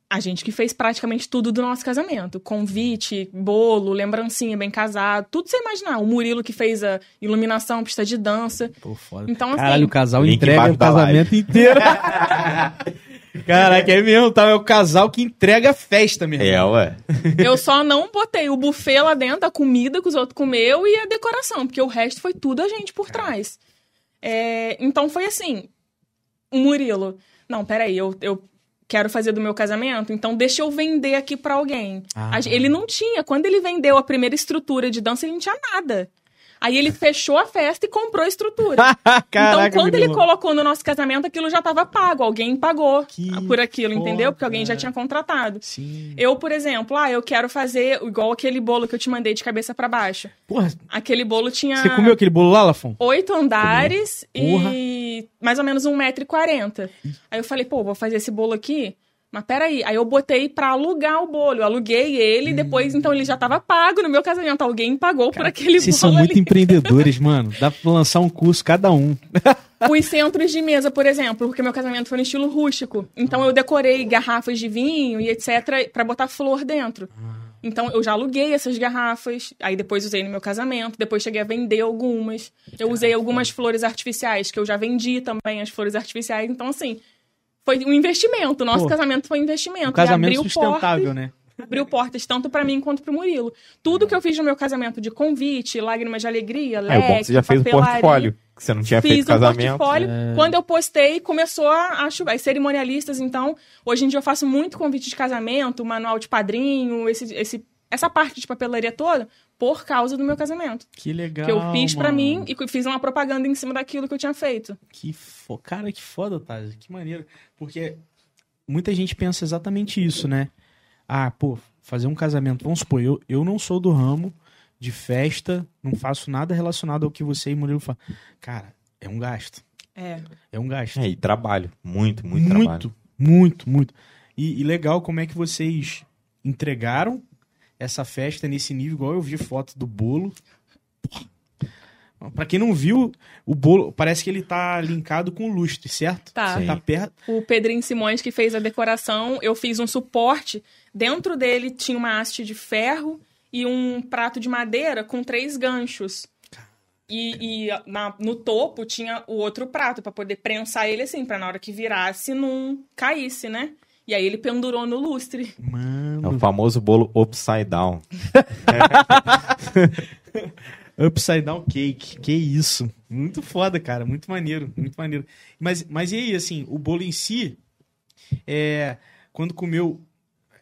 a gente que fez praticamente tudo do nosso casamento. Convite, bolo, lembrancinha, bem casado, tudo você imaginar. O Murilo que fez a iluminação, pista de dança. Pô, foda. Então, assim, Caralho, o casal Link entrega o casamento inteiro. Caraca, é mesmo, tá? É o casal que entrega a festa mesmo. É, ué. eu só não botei o buffet lá dentro, a comida que os outros comeu e a decoração, porque o resto foi tudo a gente por trás. É, então foi assim, o Murilo, não, peraí, eu, eu quero fazer do meu casamento, então deixa eu vender aqui pra alguém. Ah. Ele não tinha, quando ele vendeu a primeira estrutura de dança, ele não tinha nada. Aí ele fechou a festa e comprou a estrutura. Caraca, então, quando ele colocou no nosso casamento, aquilo já estava pago. Alguém pagou Que por aquilo, entendeu? Porque alguém já foda. tinha contratado. Sim. Eu, por exemplo, ah, eu quero fazer igual aquele bolo que eu te mandei de cabeça pra baixo. Porra, Aquele bolo tinha você comeu aquele bolo lá, Lafon? oito andares e mais ou menos um metro e quarenta. Aí eu falei, pô, vou fazer esse bolo aqui. Mas peraí, aí eu botei pra alugar o bolo. Eu aluguei ele, Hum. depois, então ele já tava pago no meu casamento. Alguém pagou por aquele Vocês bolo são muito ali. empreendedores, mano. Dá pra lançar um curso cada um. Os centros de mesa, por exemplo, porque meu casamento foi no estilo rústico. Então eu decorei garrafas de vinho e etc pra botar flor dentro. Então eu já aluguei essas garrafas, aí depois usei no meu casamento, depois cheguei a vender algumas. Eu usei algumas flores artificiais que eu já vendi também as flores artificiais. Então assim, foi um investimento. Nosso Pô, casamento foi um investimento. Um casamento abriu sustentável, portas, né? abriu portas tanto pra mim quanto pro Murilo. Tudo que eu fiz no meu casamento de convite, lágrimas de alegria, É, o bom é que leque, você já fez o papelaria, portfólio, que você não tinha Fiz feito um casamento. portfólio. É. Quando eu postei, começou a, a chover. As cerimonialistas, então, hoje em dia eu faço muito convite de casamento, manual de padrinho, esse, esse, essa parte de papelaria toda, por causa do meu casamento. Que legal. que eu fiz pra mano. mim e fiz uma propaganda em cima daquilo que eu tinha feito. Que fo... Cara, que foda, Taz. Que maneiro. Porque muita gente pensa exatamente isso, né? Ah, pô, fazer um casamento. Vamos supor, eu, eu não sou do ramo de festa, não faço nada relacionado ao que você e Murilo falam. Cara, é um gasto. É. É um gasto. É, e trabalho. Muito, muito, muito, trabalho. muito, muito. E, e legal como é que vocês entregaram essa festa nesse nível, igual eu vi foto do bolo. Pra quem não viu, o bolo parece que ele tá linkado com o lustre, certo? Tá. Sim. Tá perto. O Pedrinho Simões que fez a decoração, eu fiz um suporte. Dentro dele tinha uma haste de ferro e um prato de madeira com três ganchos. E, e na- no topo tinha o outro prato pra poder prensar ele assim, pra na hora que virasse não caísse, né? E aí ele pendurou no lustre. É Mano, o famoso bolo upside down. Upside Down Cake. Que isso. Muito foda, cara. Muito maneiro. Muito maneiro. Mas, mas e aí, assim, o bolo em si, é, quando comeu.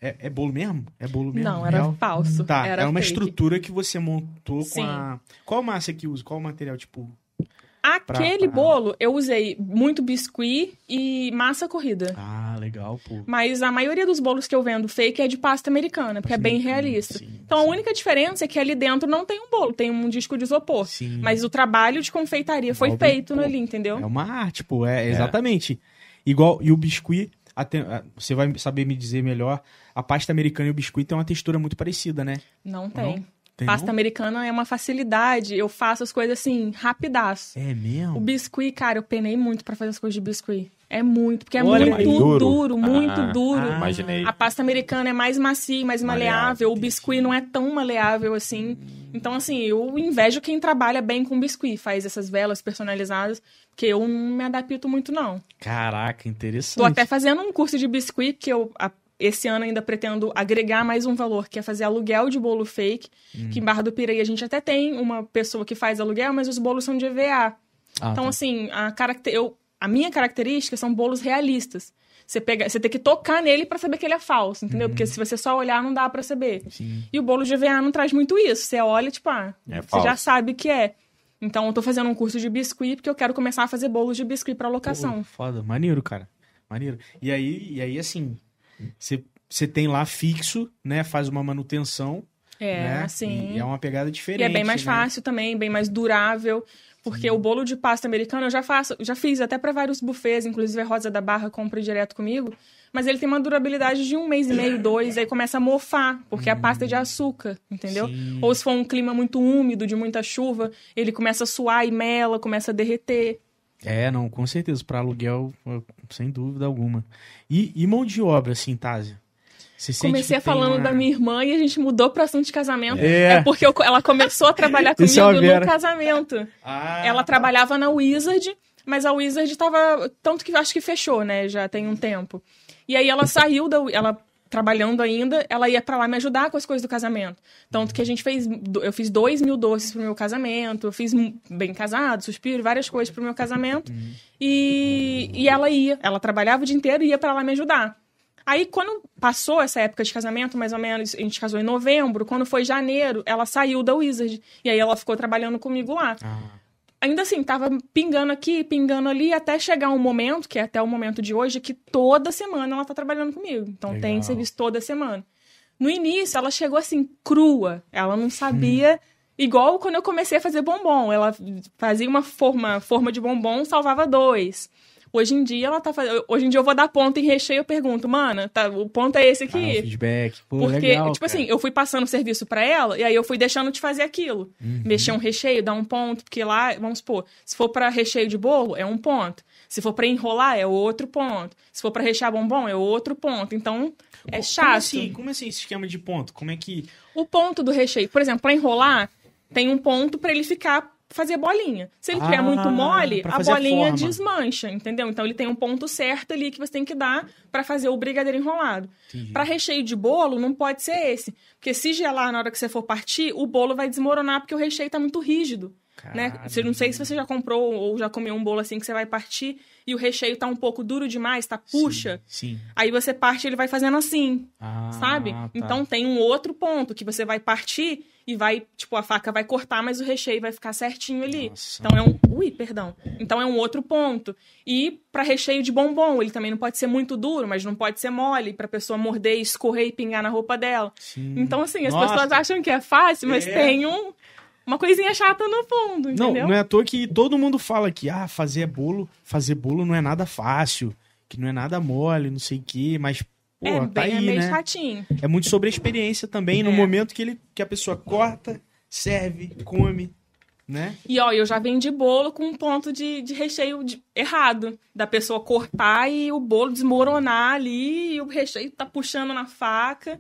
É, é bolo mesmo? É bolo mesmo? Não, era Real? falso. Tá, era é uma fake. estrutura que você montou Sim. com a. Qual massa que usa? Qual o material? Tipo. Aquele pra- bolo eu usei muito biscuit e massa corrida. Ah, legal, pô. Mas a maioria dos bolos que eu vendo fake é de pasta americana, porque é bem americana, realista. sim, então a sim. única diferença é que ali dentro não tem um bolo, tem um disco de isopor. Sim. Mas o trabalho de confeitaria foi Igual feito pô, ali, entendeu? É uma arte, pô. É, exatamente. Igual. E o biscuit. até- você vai saber me dizer melhor. A pasta americana e o biscuit tem uma textura muito parecida, né? Não tem. Tem Pasta americana é uma facilidade. Eu faço as coisas assim, rapidaço. É mesmo? O biscuit, cara, eu penei muito pra fazer as coisas de biscuit. É muito, porque é Olha, muito duro, duro. muito Ah, duro. ah, Imaginei. A pasta americana é mais macia, mais Maleável, maleável. O biscuit não é tão maleável assim. Então, assim, eu invejo quem trabalha bem com biscuit, faz essas velas personalizadas, porque eu não me adapto muito, não. Caraca, interessante. Tô até fazendo um curso de biscuit, que eu a- esse ano ainda pretendo agregar mais um valor, que é fazer aluguel de bolo fake. Que em Barra do Piraí a gente até tem uma pessoa que faz aluguel, mas os bolos são de EVA. Ah, Então, tá. assim, a, caracter... eu... a minha característica são bolos realistas. Você, pega... você tem que tocar nele pra saber que ele é falso, entendeu? Porque se você só olhar, não dá pra saber. Sim. E o bolo de EVA não traz muito isso. Você olha, tipo, ah, É você falso. já sabe que é. Então, eu tô fazendo um curso de biscuit porque eu quero começar a fazer bolos de biscuit pra locação. Pô, foda, maneiro, cara. Maneiro. E aí, e aí assim, você tem lá fixo, né? Faz uma manutenção. É, né? assim. E, é uma pegada diferente. E é bem mais né? fácil também, bem mais durável. Porque o bolo de pasta americano eu já faço, já fiz até para vários buffets, inclusive a Rosa da Barra compra direto comigo. Mas ele tem uma durabilidade de um mês e meio, dois, aí começa a mofar, porque a pasta é de açúcar, entendeu? Sim. Ou se for um clima muito úmido, de muita chuva, ele começa a suar e mela, começa a derreter. É, não, com certeza. Para aluguel, sem dúvida alguma. E, e mão de obra, assim, Tásia? Comecei falando uma- da minha irmã e a gente mudou para assunto de casamento. É. É, porque eu- ela começou a trabalhar é comigo Vera. no casamento. Ah, Ela trabalhava na Wizard, mas a Wizard tava. Tanto que acho que fechou, né? Já tem um tempo. E aí ela saiu da. Ela trabalhando ainda, ela ia pra lá me ajudar com as coisas do casamento. Tanto que a gente fez. Eu fiz dois mil doces pro meu casamento, eu fiz bem casado, suspiro, várias coisas pro meu casamento. E, e ela ia. Ela trabalhava o dia inteiro e ia pra lá me ajudar. Aí, quando passou essa época de casamento, mais ou menos, a gente casou em novembro, quando foi janeiro, ela saiu da Wizard. E aí ela ficou trabalhando comigo lá Ah, ainda assim, tava pingando aqui, pingando ali, até chegar um momento, que é até o momento de hoje, que toda semana ela tá trabalhando comigo. Então Legal. tem serviço toda semana. No início, ela chegou assim, crua. Ela não sabia. Igual quando eu comecei a fazer bombom. Ela fazia uma forma, forma de bombom, salvava dois. Hoje em dia, ela tá fazendo. Hoje em dia eu vou dar ponto em recheio eu pergunto, mana, tá, o ponto é esse ah, aqui. feedback. Pô, Porque, legal, tipo cara. assim, eu fui passando o serviço pra ela e aí eu fui deixando de fazer aquilo. Uhum. Mexer um recheio, dar um ponto, porque lá, vamos supor, se for pra recheio de bolo, é um ponto. Se for pra enrolar, é outro ponto. Se for pra rechear bombom, é outro ponto. Então, é Como chato. assim? Como assim esse esquema de ponto? Como é que. O ponto do recheio, por exemplo, pra enrolar, tem um ponto pra ele ficar fazer bolinha. Se ele Ah, tiver muito mole, a a bolinha forma. desmancha, entendeu? Então ele tem um ponto certo ali que você tem que dar pra fazer o brigadeiro enrolado. Para recheio de bolo, não pode ser esse. Porque se gelar na hora que você for partir, o bolo vai desmoronar porque o recheio tá muito rígido. Né? Você não sei se você já comprou ou já comeu um bolo assim que você vai partir e o recheio tá um pouco duro demais, tá puxa. Sim. sim. Aí você parte e ele vai fazendo assim, Ah, sabe? tá. Então tem um outro ponto que você vai partir e vai, tipo, a faca vai cortar, mas o recheio vai ficar certinho ali. Nossa. Então é um, ui, perdão. Então é um outro ponto. E para recheio de bombom, ele também não pode ser muito duro, mas não pode ser mole pra pessoa morder, escorrer e pingar na roupa dela. Sim. Então assim, as Nossa. pessoas acham que é fácil, mas É. tem um uma coisinha chata no fundo, Não, entendeu? não é à toa que todo mundo fala que ah, fazer bolo, fazer bolo não é nada fácil, que não é nada mole, não sei o quê, mas pô, é, tá bem, é aí, meio né? chatinho. É muito sobre a experiência também, no É. momento que ele que a pessoa corta, serve, come, né? E ó, eu já vendi bolo com um ponto de, de recheio de- errado. Da pessoa cortar e o bolo desmoronar ali e o recheio tá puxando na faca.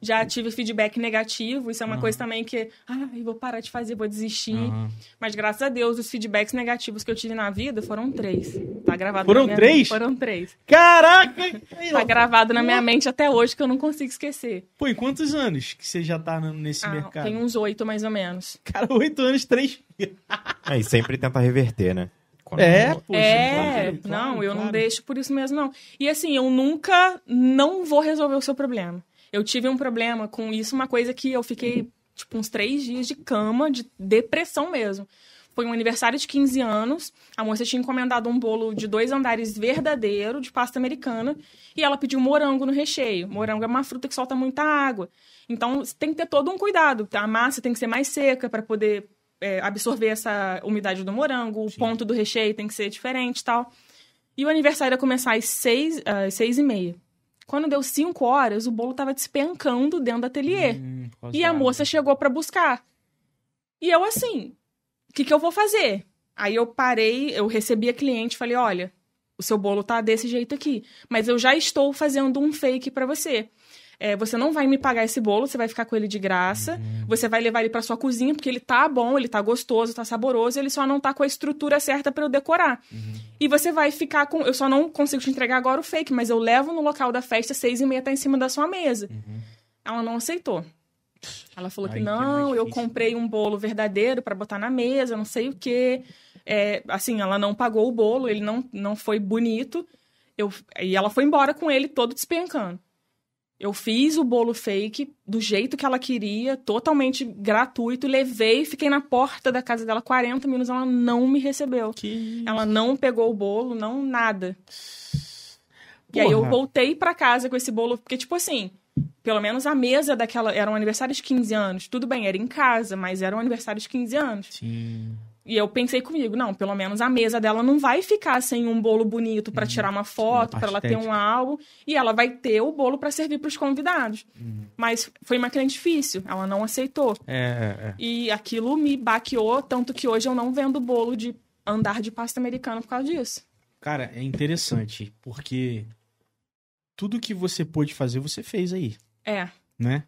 Já tive feedback negativo, isso é uma Aham. coisa também que, ah, eu vou parar de fazer, vou desistir. Aham. Mas graças a Deus, os feedbacks negativos que eu tive na vida foram três. Tá gravado Foram na minha três? mente. Foram três. Caraca! Tá gravado na minha mente até hoje que eu não consigo esquecer. Pô, em quantos anos que você já tá nesse Ah, mercado? tem uns oito mais ou menos. Cara, oito anos, três. É, e sempre tenta reverter, né? Quando- É, poxa, é, claro, claro, não, eu não claro. deixo por isso mesmo, não. E assim, eu nunca não vou resolver o seu problema. Eu tive um problema com isso, uma coisa que eu fiquei, tipo, uns três dias de cama, de depressão mesmo. Foi um aniversário de 15 anos, a moça tinha encomendado um bolo de dois andares verdadeiro, de pasta americana, e ela pediu morango no recheio. Morango é uma fruta que solta muita água. Então, você tem que ter todo um cuidado. A massa tem que ser mais seca para poder é, absorver essa umidade do morango, o ponto do recheio tem que ser diferente e tal. E o aniversário ia começar às seis, às seis e meia. Quando deu 5 horas, o bolo tava despencando dentro do ateliê. Hum, E a água. moça chegou pra buscar. E eu assim, o que, que eu vou fazer? Aí eu parei, eu recebi a cliente e falei: olha, o seu bolo tá desse jeito aqui, mas eu já estou fazendo um fake pra você. É, você não vai me pagar esse bolo, você vai ficar com ele de graça. Você vai levar ele pra sua cozinha, porque ele tá bom, ele tá gostoso, tá saboroso, ele só não tá com a estrutura certa pra eu decorar. E você vai ficar com. Eu só não consigo te entregar agora o fake, mas eu levo no local da festa, seis e meia tá em cima da sua mesa. Ela não aceitou. Ela falou Aí que que é não, eu comprei um bolo verdadeiro pra botar na mesa, não sei o quê. É, assim, ela não pagou o bolo, ele não, não foi bonito. Eu, e ela foi embora com ele todo despencando. Eu fiz o bolo fake do jeito que ela queria, totalmente gratuito, levei, fiquei na porta da casa dela 40 minutos, ela não me recebeu. Que... Ela não pegou o bolo, não nada. E aí eu Porra. voltei pra casa com esse bolo, porque, tipo assim, pelo menos a mesa daquela. Era um aniversário de 15 anos. Tudo bem, era em casa, mas era um aniversário de 15 anos. Sim. E eu pensei comigo, não, pelo menos a mesa dela não vai ficar sem um bolo bonito pra tirar uma foto, parte pra ela ter um álbum, e ela vai ter o bolo pra servir pros convidados. Mas foi uma cliente difícil, ela não aceitou. É, é, é. E aquilo me baqueou, tanto que hoje eu não vendo bolo de andar de pasta americana por causa disso. Cara, é interessante, porque tudo que você pôde fazer, você fez aí, É, né?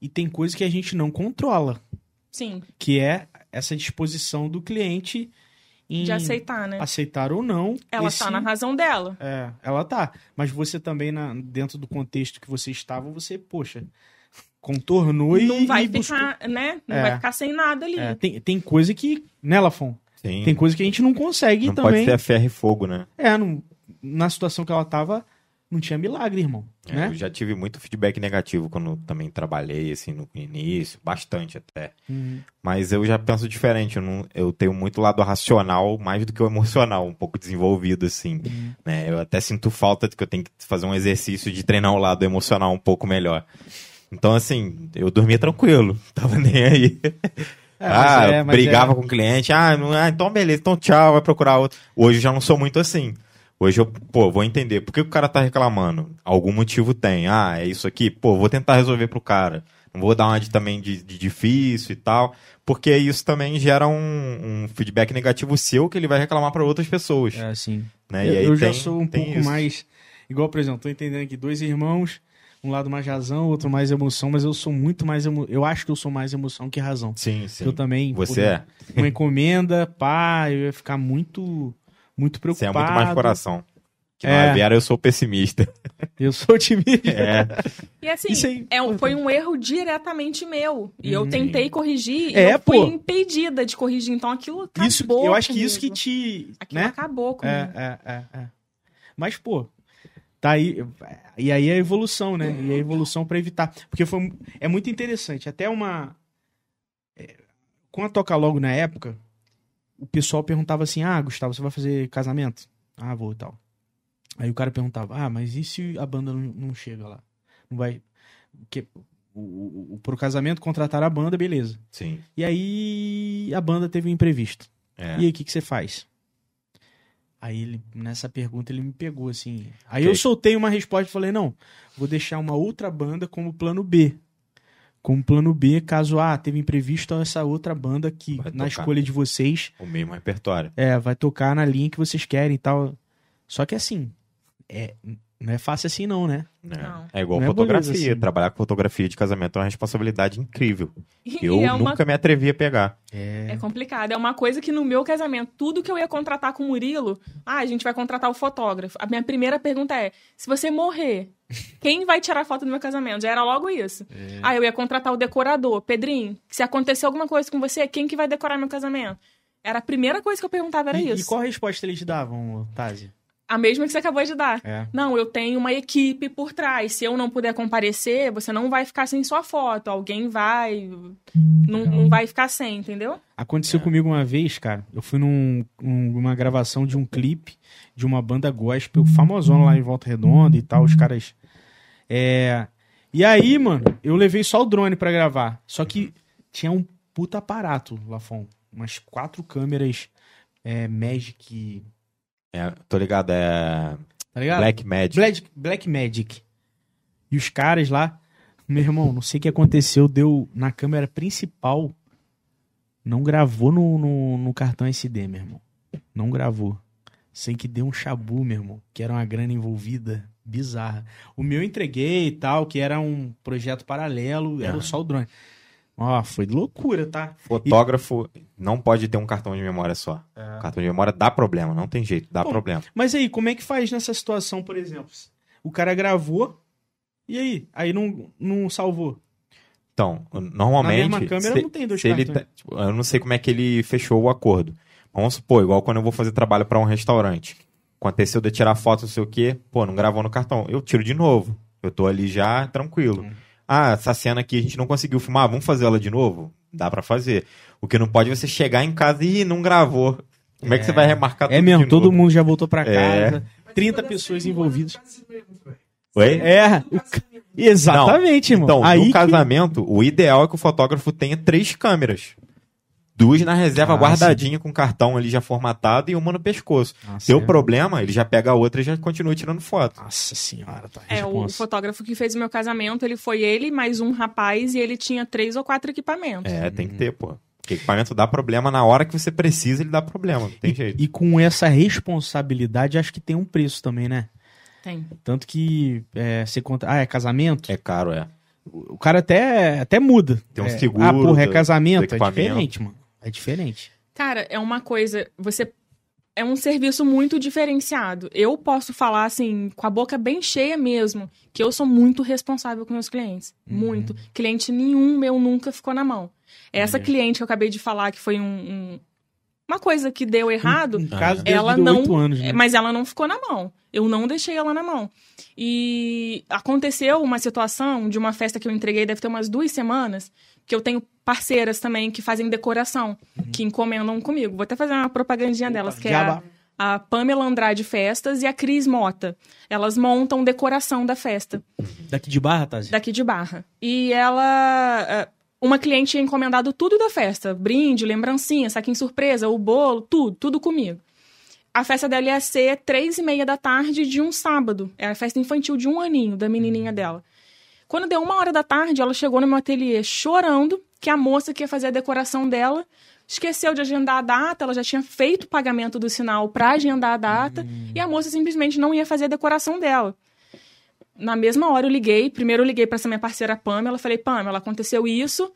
E tem coisa que a gente não controla, sim, que é essa disposição do cliente em de aceitar, né? aceitar ou não. Ela esse... tá na razão dela. É, ela tá. Mas você também, na- dentro do contexto que você estava, você, poxa, contornou e. não vai e buscou- ficar, né? Não É. vai ficar sem nada ali. É, tem, tem coisa que. Né, Lafon? Sim. Tem coisa que a gente não consegue não também. pode ser a ferro e fogo, né? É, não- na situação que ela tava, não tinha milagre, irmão. É, né? Eu já tive muito feedback negativo quando também trabalhei, assim, no início, bastante até. Uhum. Mas eu já penso diferente, eu, não, eu tenho muito lado racional, mais do que o emocional, um pouco desenvolvido, assim. Uhum. né? Eu até sinto falta de que eu tenho que fazer um exercício de treinar o lado emocional um pouco melhor. Então, assim, eu dormia tranquilo, tava nem aí. É, ah, é, brigava é- com o cliente, ah, não, ah, então beleza, então tchau, vai procurar outro. Hoje eu já não sou muito assim. Hoje eu, pô, vou entender. Por que o cara tá reclamando? Algum motivo tem. Ah, é isso aqui? Pô, vou tentar resolver pro cara. Não vou dar uma de, também de, de difícil e tal. Porque isso também gera um, um feedback negativo seu que ele vai reclamar para outras pessoas. É, assim. Né? Eu, E aí eu já tem- sou um pouco isso. mais. Igual, por exemplo, tô entendendo aqui, dois irmãos, um lado mais razão, outro mais emoção, mas eu sou muito mais emo... Eu acho que eu sou mais emoção que razão. Sim, sim. Eu também. Você pô, é. Uma encomenda, pá, eu ia ficar muito. Muito Você é preocupado. muito mais coração. Que É. na Vera eu sou pessimista. Eu sou otimista. É. E assim, é foi um erro diretamente meu. E eu Uhum. tentei corrigir e É, eu fui pô. impedida de corrigir. Então aquilo acabou Isso, eu acho que comigo. isso que te. Aquilo né? acabou comigo. É, é, é, é. Mas, pô, tá aí. E aí é a evolução, né? E a evolução pra evitar. Porque foi, é muito interessante. Até uma. é, Com a Toca Logo na época, o pessoal perguntava assim: Ah, Gustavo, você vai fazer casamento? Ah, vou e tal. Aí o cara perguntava: Ah, mas e se a banda não, não chega lá? Não vai. Porque o, o, o- pro casamento contrataram a banda, beleza. Sim. E aí a banda teve um imprevisto. É. E aí, o que, que você faz? Aí ele, nessa pergunta, ele me pegou assim. Aí Ok. eu soltei uma resposta e falei: não, vou deixar uma outra banda como plano B. Como plano B, caso ah, teve imprevisto essa outra banda que, Vai na escolha de vocês, O mesmo repertório. é, vai tocar na linha que vocês querem e tal. Só que assim, é, não é fácil assim, não, né? né? Não. É igual Não é fotografia. beleza, assim. Trabalhar com fotografia de casamento é uma responsabilidade incrível. E Eu é uma nunca me atrevi a pegar. É. É complicado. É uma coisa que no meu casamento, tudo que eu ia contratar com o Murilo, ah, a gente vai contratar o fotógrafo. A minha primeira pergunta é: se você morrer, quem vai tirar foto do meu casamento? Já era logo isso. É. Ah, eu ia contratar o decorador. Pedrinho, se acontecer alguma coisa com você, quem que vai decorar meu casamento? Era a primeira coisa que eu perguntava, era E, e isso. qual a resposta eles davam, Tazi? A mesma que você acabou de dar. É. Não, eu tenho uma equipe por trás. Se eu não puder comparecer, você não vai ficar sem sua foto. Alguém vai. Não, não vai ficar sem, entendeu? Aconteceu comigo uma vez, cara. Eu fui num, um- uma gravação de um clipe de uma banda gospel famosona lá em Volta Redonda e tal, os caras. É. E aí, mano, eu levei só o drone pra gravar. Só que tinha um puta aparato, Lafon. Umas quatro câmeras é, Magic. É, tô ligado, é. tá ligado? Black Magic. Black, Black Magic. E os caras lá, meu irmão, não sei o que aconteceu, deu na câmera principal, não gravou no, no, no cartão SD, meu irmão. Não gravou. Sei que deu um chabu, meu irmão, que era uma grana envolvida bizarra. O meu eu entreguei e tal, que era um projeto paralelo, era Aham. só o drone. Ó, foi loucura, tá? Fotógrafo não pode ter um cartão de memória só. O cartão de memória dá problema, não tem jeito, dá Bom, problema. Mas aí, como é que faz nessa situação, por exemplo? O cara gravou, e aí? Aí não, não salvou. Então, normalmente. Na mesma câmera se- não tem dois se ele cartões. tá- tipo, eu não sei como é que ele fechou o acordo. Vamos supor, igual quando eu vou fazer trabalho para um restaurante. Aconteceu de eu tirar foto, não sei o quê, pô, não gravou no cartão. Eu tiro de novo. Eu tô ali já tranquilo. Hum. Ah, essa cena aqui a gente não conseguiu filmar, vamos fazer ela de novo? Dá pra fazer. O que não pode é você chegar em casa e "Ih, não gravou. Como é, que você vai remarcar É tudo mesmo, de todo novo? mundo já voltou pra É. casa. 30 pessoas envolvidas. Oi? É, o ca- exatamente, irmão. Então, aí no que- casamento, o ideal é que o fotógrafo tenha três câmeras. Duas na reserva Ah, guardadinha com cartão ali já formatado e uma no pescoço. Nossa, Deu é. problema, ele já pega a outra e já continua tirando foto. Nossa senhora, tá É, o fotógrafo que fez o meu casamento, ele foi ele mais um rapaz e ele tinha três ou quatro equipamentos. É, tem Uhum. que ter, pô. Porque equipamento dá problema na hora que você precisa, ele dá problema. Não tem jeito. E com essa responsabilidade, acho que tem um preço também, né? Tem. Tanto que é, você conta. Ah, é casamento? É caro, é. O cara até, até muda. Tem um é, seguro Ah, porra, é casamento? É diferente, mano. É diferente. Cara, é uma coisa. Você. É um serviço muito diferenciado. Eu posso falar, assim, com a boca bem cheia mesmo, que eu sou muito responsável com meus clientes. Uhum. Muito. Cliente nenhum meu nunca ficou na mão. Essa Maneiro. cliente que eu acabei de falar, que foi um, um- uma coisa que deu errado, Um caso Ah. ela desde não. anos, né? é, Mas ela não ficou na mão. Eu não deixei ela na mão. E aconteceu uma situação de uma festa que eu entreguei, deve ter umas duas semanas, que eu tenho parceiras também que fazem decoração, que encomendam comigo. Vou até fazer uma propagandinha delas, que é a, a Pamela Andrade Festas e a Cris Mota. Elas montam decoração da festa Daqui de barra, Tazi? daqui de Barra. E ela. eh, Uma cliente tinha encomendado tudo da festa: brinde, lembrancinha, saquinho surpresa, o bolo, tudo, tudo comigo. A festa dela ia ser três e meia da tarde de um sábado. Era a festa infantil de um aninho da menininha dela. Quando deu uma hora da tarde, ela chegou no meu ateliê chorando que a moça que ia fazer a decoração dela esqueceu de agendar a data, ela já tinha feito o pagamento do sinal para agendar a data e a moça simplesmente não ia fazer a decoração dela. Na mesma hora eu liguei, primeiro eu liguei para essa minha parceira Pamela, falei, Pamela, aconteceu isso,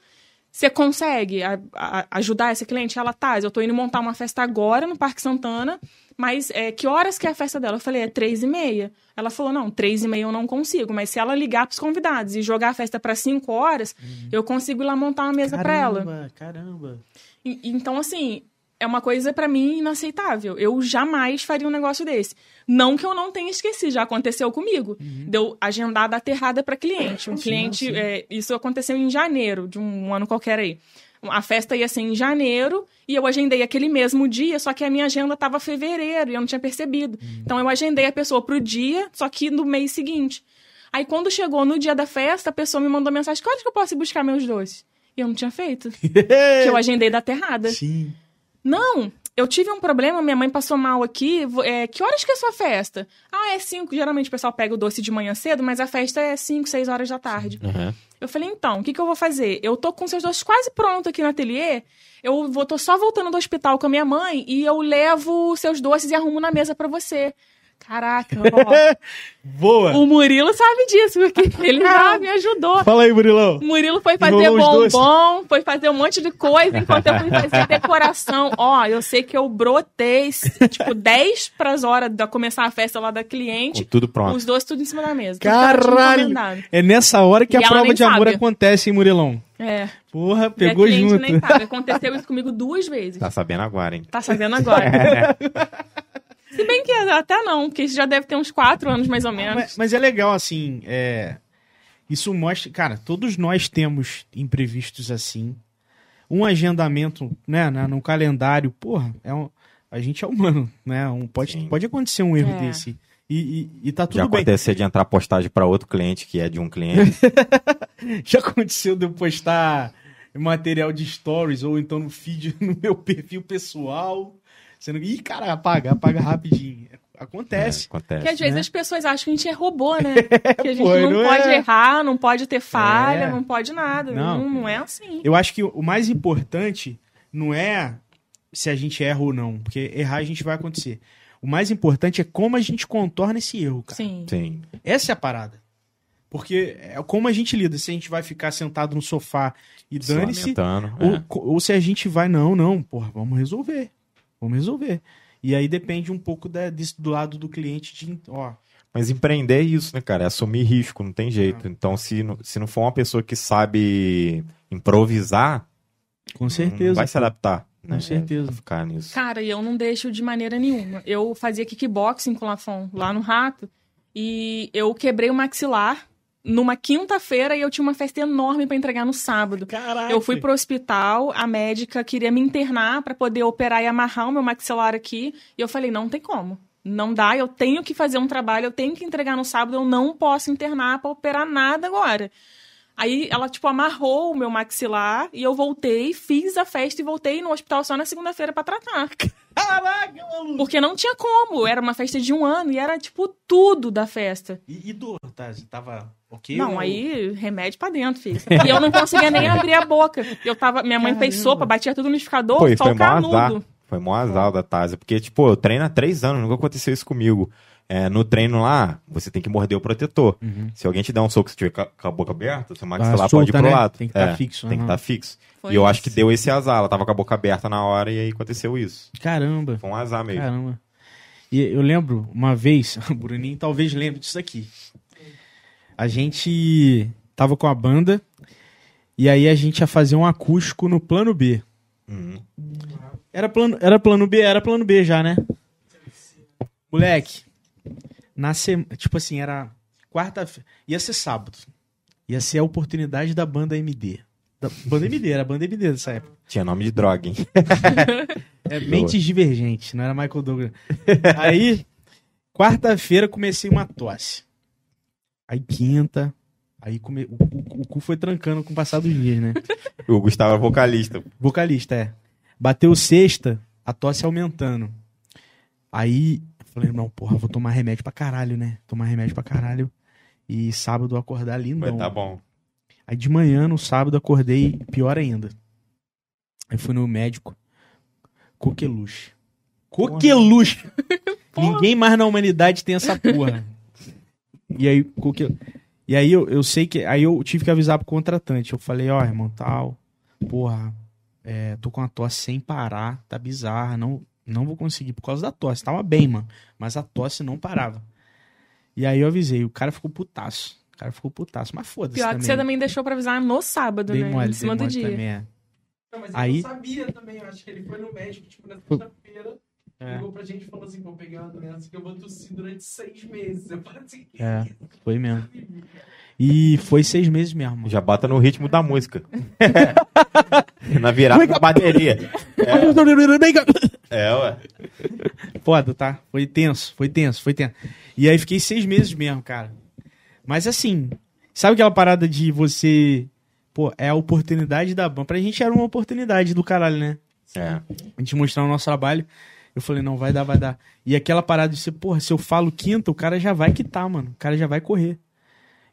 você consegue a- a- ajudar essa cliente? Ela, tá, eu tô indo montar uma festa agora no Parque Santana, mas é, que horas que é a festa dela? Eu falei, é três e meia. Ela falou, não, três e meia eu não consigo, mas se ela ligar pros convidados e jogar a festa para cinco horas, eu consigo ir lá montar uma mesa para ela. Caramba, caramba. Então, assim, é uma coisa pra mim inaceitável. Eu jamais faria um negócio desse. Não que eu não tenha esquecido, já aconteceu comigo. Deu agendar a data errada pra cliente. Um cliente, é, isso aconteceu em janeiro, de um ano qualquer aí. A festa ia ser em janeiro e eu agendei aquele mesmo dia, só que a minha agenda estava fevereiro e eu não tinha percebido. Então eu agendei a pessoa pro dia, só que no mês seguinte. Aí quando chegou no dia da festa, a pessoa me mandou mensagem: "Que horas que eu posso ir buscar meus doces?" E eu não tinha feito. que eu agendei data errada. Sim. Não, eu tive um problema, minha mãe passou mal aqui. é, que horas que é a sua festa? Ah, é cinco. Geralmente o pessoal pega o doce de manhã cedo, mas a festa é cinco, seis horas da tarde. Uhum. Eu falei, então, o que, que eu vou fazer? Eu tô com seus doces quase prontos aqui no ateliê. Eu vou, tô só voltando do hospital com a minha mãe e eu levo seus doces e arrumo na mesa pra você. Caraca, ó. Boa. o Murilo sabe disso, porque ele já me ajudou. Fala aí, Murilão. O Murilo foi fazer Enrolou bombom, foi fazer um monte de coisa enquanto eu fui fazer decoração. Ó, eu sei que eu brotei, tipo, 10 pras horas de começar a festa lá da Com cliente. tudo pronto. Os dois tudo em cima da mesa. Caralho. É nessa hora que E a prova de amor sabe. acontece, hein, Murilão? É. Porra, E pegou a cliente junto. nem sabe. Aconteceu isso comigo duas vezes. Tá sabendo agora, hein? Tá sabendo agora. Se bem que até não, porque isso já deve ter uns quatro anos mais ou menos. Mas, mas é legal, assim, é... Isso mostra... Cara, todos nós temos imprevistos assim. Um agendamento, né, na- no calendário, porra, é um... a gente é humano, né? Um, pode, Sim. pode acontecer um erro É. desse. E, e, e tá tudo Já bem. aconteceu de entrar postagem pra outro cliente que é de um cliente. Já aconteceu de eu postar material de stories ou então no feed no meu perfil pessoal. Sendo que, ih, cara, apaga, apaga rapidinho. acontece. É, acontece. Que às vezes né? as pessoas acham que a gente é robô, né? Que a gente Pô, não, não pode é. errar, não pode ter falha, É. não pode nada. Não. Não, não é assim. Eu acho que o mais importante não é se a gente erra ou não, porque errar a gente vai acontecer. O mais importante é como a gente contorna esse erro, cara. Sim. Sim. Essa é a parada. Porque é como a gente lida. Se a gente vai ficar sentado no sofá e Se dane-se, lamentando, ou, é. ou se a gente vai, não, não, porra, vamos resolver. Vamos resolver. E aí depende um pouco da, disso do lado do cliente de, ó, Mas empreender é isso, né, cara? É assumir risco, não tem jeito. Ah. Então, se não, se não for uma pessoa que sabe improvisar, com não certeza. vai se adaptar. Com né? certeza. Vai Ficar nisso. Cara, e eu não deixo de maneira nenhuma. Eu fazia kickboxing com o Lafon lá no Rato e eu quebrei o maxilar numa quinta-feira e eu tinha uma festa enorme pra entregar no sábado. Caraca. Eu fui pro hospital, a médica queria me internar pra poder operar e amarrar o meu maxilar aqui, e eu falei, não tem como. Não dá, eu tenho que fazer um trabalho, eu tenho que entregar no sábado, eu não posso internar pra operar nada agora. Aí ela, tipo, amarrou o meu maxilar e eu voltei, fiz a festa e voltei no hospital só na segunda-feira pra tratar. Caraca, maluco. Porque não tinha como, era uma festa de um ano e era, tipo, tudo da festa. E, e dor, tá? Tava ok? Não, ou- aí remédio pra dentro, filho. E eu não conseguia nem abrir a boca. Eu tava, minha mãe fez sopa, batia tudo no liquidificador, e só foi o azar. canudo. Foi mó azar da Tásia. Porque, tipo, eu treino há três anos, nunca aconteceu isso comigo. É, no treino lá, você tem que morder o protetor. Uhum. Se alguém te der um soco, se tiver com a boca aberta, seu maxilar Ah, pode ir pro né? lado. Tem que tá É, fixo, Tem que aham. estar fixo. Foi e eu acho isso. que deu esse azar. Ela tava com a boca aberta na hora e aí aconteceu isso. Caramba. Foi um azar mesmo. Caramba. E eu lembro uma vez, o Bruninho talvez lembre disso aqui. A gente tava com a banda e aí a gente ia fazer um acústico no plano B. Uhum. Era plano, era plano B, era plano B já, né? Moleque, na sema, tipo assim, era quarta-feira, ia ser sábado. Ia ser a oportunidade da banda MD. Da banda MD, era a banda MD dessa época. Tinha nome de droga, hein? É, mentes divergentes, não era Michael Douglas. Aí, quarta-feira comecei uma tosse. Aí quinta, aí come... o, o- o cu foi trancando com o passar dos dias, né? O Gustavo é vocalista. Vocalista, é. Bateu sexta, a tosse aumentando. Aí, eu falei, não, porra, vou tomar remédio pra caralho, né? Tomar remédio pra caralho. E sábado eu acordar Vai lindão. tá bom. Aí de manhã, no sábado, acordei pior ainda. Aí fui no médico. Coqueluche. Coqueluche! Ninguém mais na humanidade tem essa porra. e aí, e aí eu, eu sei que. Aí eu tive que avisar pro contratante. Eu falei, ó, irmão, tal. Porra, é, tô com a tosse sem parar, tá bizarra. Não, não vou conseguir por causa da tosse. Tava bem, mano. Mas a tosse não parava. E aí eu avisei, o cara ficou putaço. O cara ficou putaço. Mas foda-se. Pior que também. você também deixou pra avisar no sábado, Dei né? mole, em cima do dia. também, é. Não, mas Aí- ele não sabia também. Eu acho que ele foi no médico, tipo, na sexta-feira. É. Ligou pra gente e falou assim: vou pegar uma doença que eu vou tossir durante seis meses. Eu falei assim: É, foi mesmo. E foi seis meses mesmo. Já bota no ritmo da música. Na virada da bateria. É, ué. Foda, tá? Foi tenso, foi tenso, foi tenso. E aí fiquei seis meses mesmo, cara. Mas assim, sabe aquela parada de você. Pô, é a oportunidade da banda. Pra gente era uma oportunidade do caralho, né? É. A gente mostrar o nosso trabalho. Eu falei, não, vai dar, vai dar. E aquela parada de ser, porra, se eu falo quinta, o cara já vai quitar, mano. O cara já vai correr.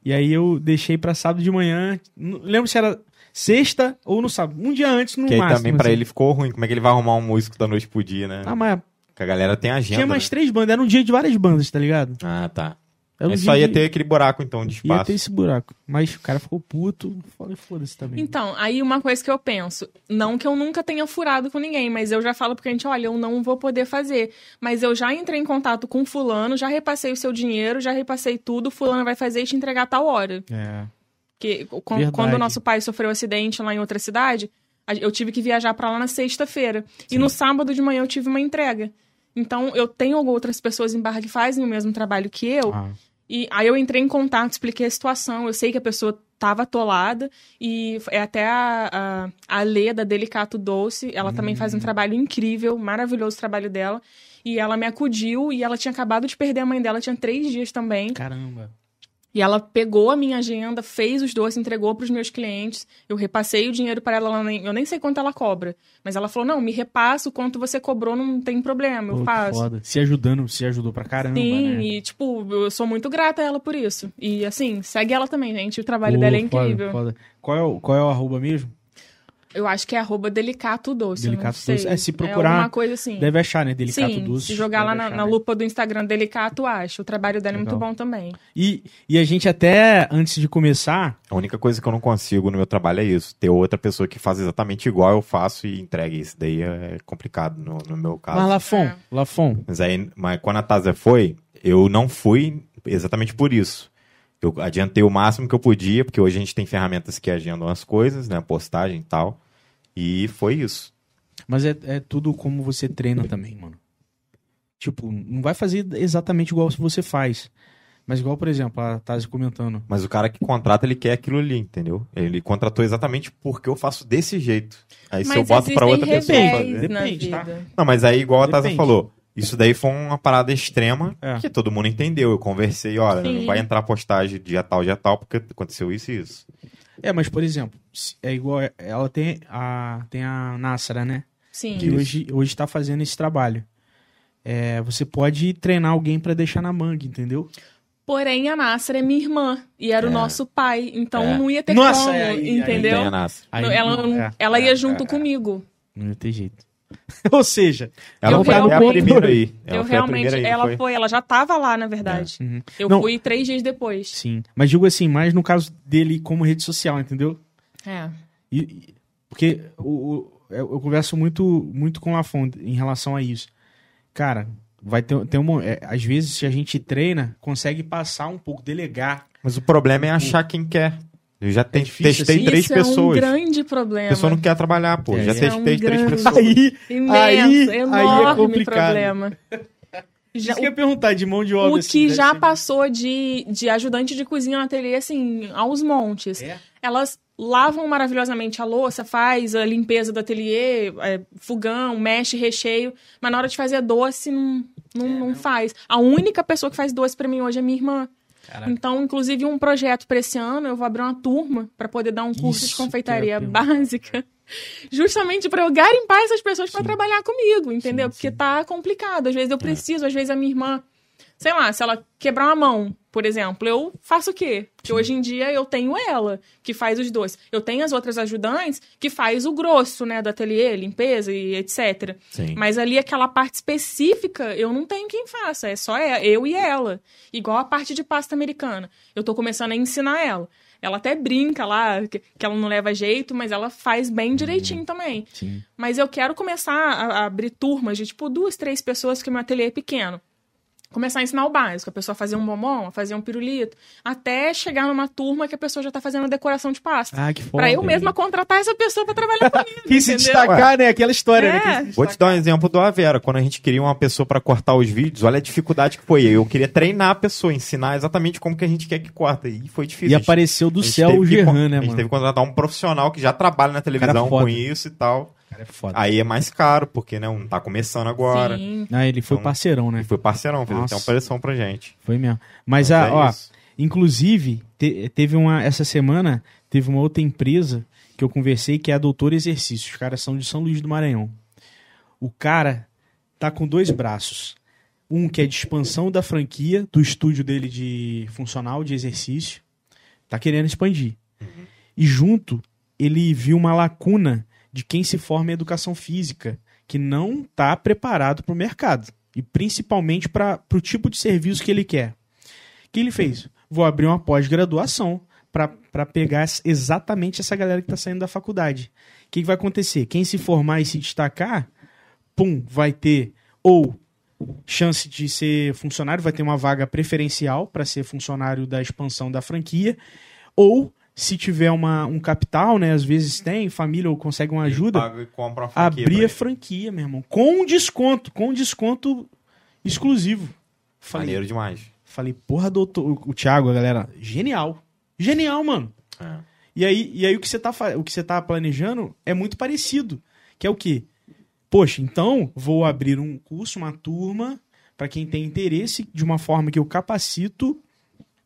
E aí eu deixei pra sábado de manhã. Não lembro se era sexta ou no sábado. Um dia antes, no Que máximo. também pra assim. ele ficou ruim. Como é que ele vai arrumar um músico da noite pro dia, né? Ah, mas Porque a galera tem agenda. tinha mais né? três bandas. Era um dia de várias bandas, tá ligado? Ah, tá. Era um Aí só ia de- ter aquele buraco, então, de Ia espaço. ter esse buraco. Mas o cara ficou puto. Foda- Foda-se também. Então, aí uma coisa que eu penso, não que eu nunca tenha furado com ninguém, mas eu já falo pra gente, olha, eu não vou poder fazer. Mas eu já entrei em contato com fulano, já repassei o seu dinheiro, já repassei tudo, fulano vai fazer e te entregar a tal hora. É. Porque quan- Verdade. quando o nosso pai sofreu um acidente lá em outra cidade, eu tive que viajar pra lá na sexta-feira. E no sábado de manhã eu tive uma entrega. Então, eu tenho outras pessoas em Barra que fazem o mesmo trabalho que eu. Ah, E aí eu entrei em contato, expliquei a situação. Eu sei que a pessoa estava atolada. E é até a, a, a Lê da Delicato Doce. Ela também faz um trabalho incrível, maravilhoso o trabalho dela. E ela me acudiu e ela tinha acabado de perder a mãe dela, tinha três dias também. caramba. E ela pegou a minha agenda, fez os doces, entregou para os meus clientes. Eu repassei o dinheiro para ela, ela nem- eu nem sei quanto ela cobra. Mas ela falou: não, me repassa o quanto você cobrou, não tem problema, Pô, eu que faço. foda. Se ajudando, se ajudou pra caramba, Sim, né? e tipo, eu sou muito grata a ela por isso. E assim, segue ela também, gente. O trabalho Pô, dela é foda, incrível. foda. Qual, é o, qual é o arroba mesmo? Eu acho que é arroba delicato doce. Delicato sei. Doce. É, se procurar, alguma coisa assim. Deve achar, né? Delicato Sim, Doce. se jogar lá na, achar, na né? lupa do Instagram Delicato, acha. O trabalho dela é muito bom também. E, e a gente até, antes de começar, A única coisa que eu não consigo no meu trabalho é isso. Ter outra pessoa que faz exatamente igual eu faço e entregue. Isso daí é complicado no, no meu caso. mas Lafon, É. Lafon, Mas, aí, mas quando a Tazia foi, eu não fui exatamente por isso. Eu adiantei o máximo que eu podia, porque hoje a gente tem ferramentas que agendam as coisas, né? Postagem e tal. E foi isso. mas é, é tudo como você treina também, mano. Tipo, não vai fazer exatamente igual você faz. Mas igual, por exemplo, a Tasi comentando. Mas o cara que contrata, ele quer aquilo ali, entendeu? Ele contratou exatamente porque eu faço desse jeito. Aí se eu boto pra outra pessoa fazer. Depende, tá? Não, mas aí, igual a Depende. falou, isso daí foi uma parada extrema É. que todo mundo entendeu. Eu conversei, olha, Sim. não vai entrar postagem dia tal, dia tal, porque aconteceu isso e isso. É, mas, por exemplo, se- é igual. Ela tem a, tem a Nassara, né? Sim. que hoje, hoje tá fazendo esse trabalho. É, você pode treinar alguém pra deixar na manga, entendeu? Porém, a Nássara é minha irmã e era o É. nossa pai, então É. não ia ter Nossa, como, é, aí- aí entendeu? Aí Não, ela é, ela é, ia é, junto é. comigo. não ia ter jeito. Ou seja, Ela foi a primeira aí. Ela eu a realmente, aí, ela foi? foi? ela já tava lá, na verdade. uhum, Eu Não. fui três dias depois. sim. Mas digo assim, mais no caso dele como rede social, entendeu? É. E- e- porque o, o- eu, eu converso muito, muito com o Lafon em relação a isso. Cara, vai ter, ter um, é, às vezes se a gente treina, consegue passar um pouco, delegar. Mas o problema é achar quem quer. Eu já te- difícil, testei assim. três Isso pessoas. é um grande A problema. pessoa não quer trabalhar, pô. É, já é. testei É um três grande- pessoas. Aí, Imenso, Aí- aí é enorme complicado. problema. isso Já, que eu ia perguntar de mão de obra. o assim, que já ser- passou de, de ajudante de cozinha no ateliê, assim, aos montes. É? Elas lavam maravilhosamente a louça, faz a limpeza do ateliê, é, fogão, mexe recheio, mas na hora de fazer doce não, não, É, não faz. A única pessoa que faz doce pra mim hoje é minha irmã. Caraca. Então, inclusive, um projeto para esse ano, eu vou abrir uma turma para poder dar um curso Isso de confeitaria básica. Justamente para eu garimpar essas pessoas para trabalhar comigo, entendeu? Sim, Porque sim. tá complicado. Às vezes eu preciso, às vezes a minha irmã, sei lá, se ela quebrar uma mão, por exemplo, eu faço o quê? Porque hoje em dia eu tenho ela, que faz os doces. Eu tenho as outras ajudantes que faz o grosso, né, do ateliê, limpeza e etc. Sim. Mas ali aquela parte específica, eu não tenho quem faça, é só eu e ela. Igual a parte de pasta americana. Eu tô começando a ensinar ela. Ela até brinca lá, que, que ela não leva jeito, mas ela faz bem direitinho também. Sim. Mas eu quero começar a, a abrir turmas de tipo duas, três pessoas, porque meu ateliê é pequeno. Começar a ensinar o básico, a pessoa fazer um bombom, fazer um pirulito, até chegar numa turma que a pessoa já tá fazendo a decoração de pasta. Ah, que foda. pra eu mesma contratar essa pessoa pra trabalhar comigo. Quem se destacar, né? Aquela história, né? É. Se Vou te dar um exemplo do Avera. Quando a gente queria uma pessoa pra cortar os vídeos, olha a dificuldade que foi. Eu queria treinar a pessoa, ensinar exatamente como que a gente quer que corta. E foi difícil. E apareceu do céu o Gerran, né, A gente mano? teve que contratar um profissional que já trabalha na televisão com isso e tal. Cara, é foda. Aí é mais caro, porque né, um tá começando agora. Sim. Ah, ele foi Então, parceirão, né? foi parceirão, fez Nossa. até uma pressão pra gente. Foi mesmo. Mas, Mas a, é ó, isso. inclusive, te- teve uma. Essa semana, teve uma outra empresa que eu conversei que é a Doutor Exercício. Os caras são de São Luís do Maranhão. O cara tá com dois braços. Um que é de expansão da franquia, do estúdio dele de funcional, de exercício. Tá querendo expandir. E junto, ele viu uma lacuna de quem se forma em educação física, que não tá preparado para o mercado. E principalmente para o tipo de serviço que ele quer. O que ele fez? Vou abrir uma pós-graduação para pegar exatamente essa galera que está saindo da faculdade. O que, que vai acontecer? Quem se formar e se destacar, pum, vai ter ou chance de ser funcionário, vai ter uma vaga preferencial para ser funcionário da expansão da franquia, ou se tiver uma, um capital, né, às vezes tem, família ou consegue uma ajuda, Paga e compra uma franquia abrir a franquia, meu irmão, com desconto, com desconto exclusivo. Falei, Maneiro demais. Falei, porra, doutor. O, Thiago, a galera, genial. Genial, mano. É. E aí, e aí o, que você tá, o que você tá planejando é muito parecido. Que é o quê? Poxa, então vou abrir um curso, uma turma, para quem tem interesse, de uma forma que eu capacito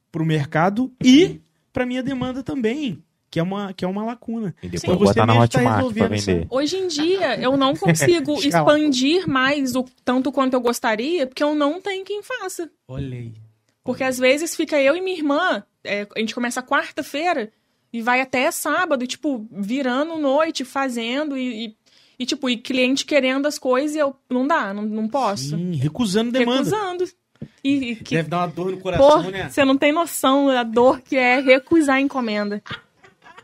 pro mercado e pra minha demanda também, que é uma, que é uma lacuna. E depois Sim. botar Você na tá Hotmart pra resolvendo vender. Hoje em dia, eu não consigo expandir mais o tanto quanto eu gostaria, porque eu não tenho quem faça. Olha aí. Porque às vezes fica eu e minha irmã, é, a gente começa quarta-feira e vai até sábado, tipo, virando noite, fazendo e, e, e, tipo, e cliente querendo as coisas e eu, não dá, não, não posso. Sim, recusando demanda. Recusando. E, e que, Deve dar uma dor no coração, né? você não tem noção da dor que é recusar a encomenda.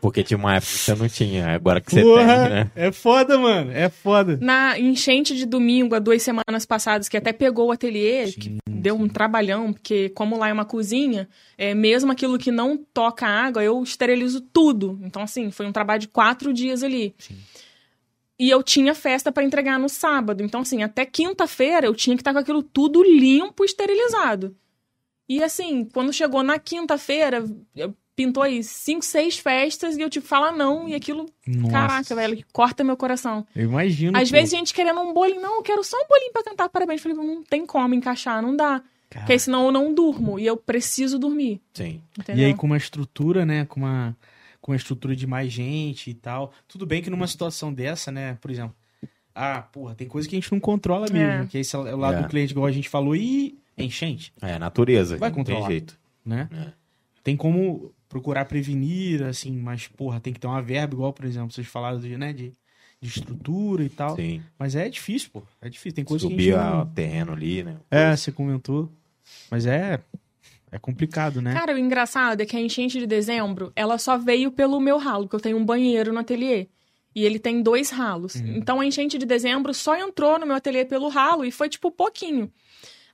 Porque tinha uma época que você não tinha, agora que você Porra, tem, né? é foda, mano. É foda. Na enchente de domingo, há duas semanas passadas, que até pegou o ateliê, que Sim, deu um trabalhão, porque como lá é uma cozinha, é, mesmo aquilo que não toca água, eu esterilizo tudo. Então, assim, foi um trabalho de quatro dias ali. Sim. E eu tinha festa para entregar no sábado. Então, assim, até quinta-feira eu tinha que estar com aquilo tudo limpo, esterilizado. E assim, quando chegou na quinta-feira, pintou aí cinco, seis festas e eu tive que falar não. E aquilo, Nossa. caraca, velho, corta meu coração. Eu imagino. Às pô. vezes, gente querendo um bolinho. Não, eu quero só um bolinho pra cantar parabéns. Eu Falei, não tem como encaixar, não dá. Cara, Porque aí, senão eu não durmo. E eu preciso dormir. Sim. Entendeu? E aí, com uma estrutura, né? Com uma, com uma estrutura de mais gente e tal. Tudo bem que numa situação dessa, né? Por exemplo, ah, porra, tem coisa que a gente não controla mesmo. É. Que esse é o lado É. do cliente, igual a gente falou, e enchente, É, natureza. Vai não tem controlar. jeito. né? É. Tem como procurar prevenir, assim, mas, porra, tem que ter uma verba, igual, por exemplo, vocês falaram de, né? De, de estrutura e tal. Sim. Mas é difícil, pô. É difícil. Tem coisa que a Subir gente o não... terreno ali, né? É, você comentou. Mas é... É complicado, né? Cara, o engraçado é que a enchente de dezembro, ela só veio pelo meu ralo, porque eu tenho um banheiro no ateliê. E ele tem dois ralos. Uhum. Então a enchente de dezembro só entrou no meu ateliê pelo ralo e foi tipo pouquinho.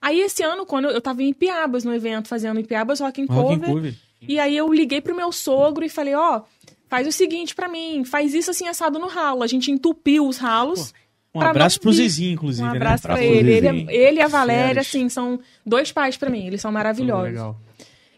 Aí esse ano, quando eu, eu tava em Ipiabas no evento, fazendo Ipiabas Rock and Rock Cover, Cover. E aí eu liguei pro meu sogro e falei, ó, faz o seguinte pra mim, faz isso assim assado no ralo. A gente entupiu os ralos. Um Pra abraço pro vir. Zezinho, inclusive, Um né? abraço pra Abraço pro ele. Ele, Zezinho. ele e a Valéria, assim, são dois pais pra mim. Eles são maravilhosos. Legal.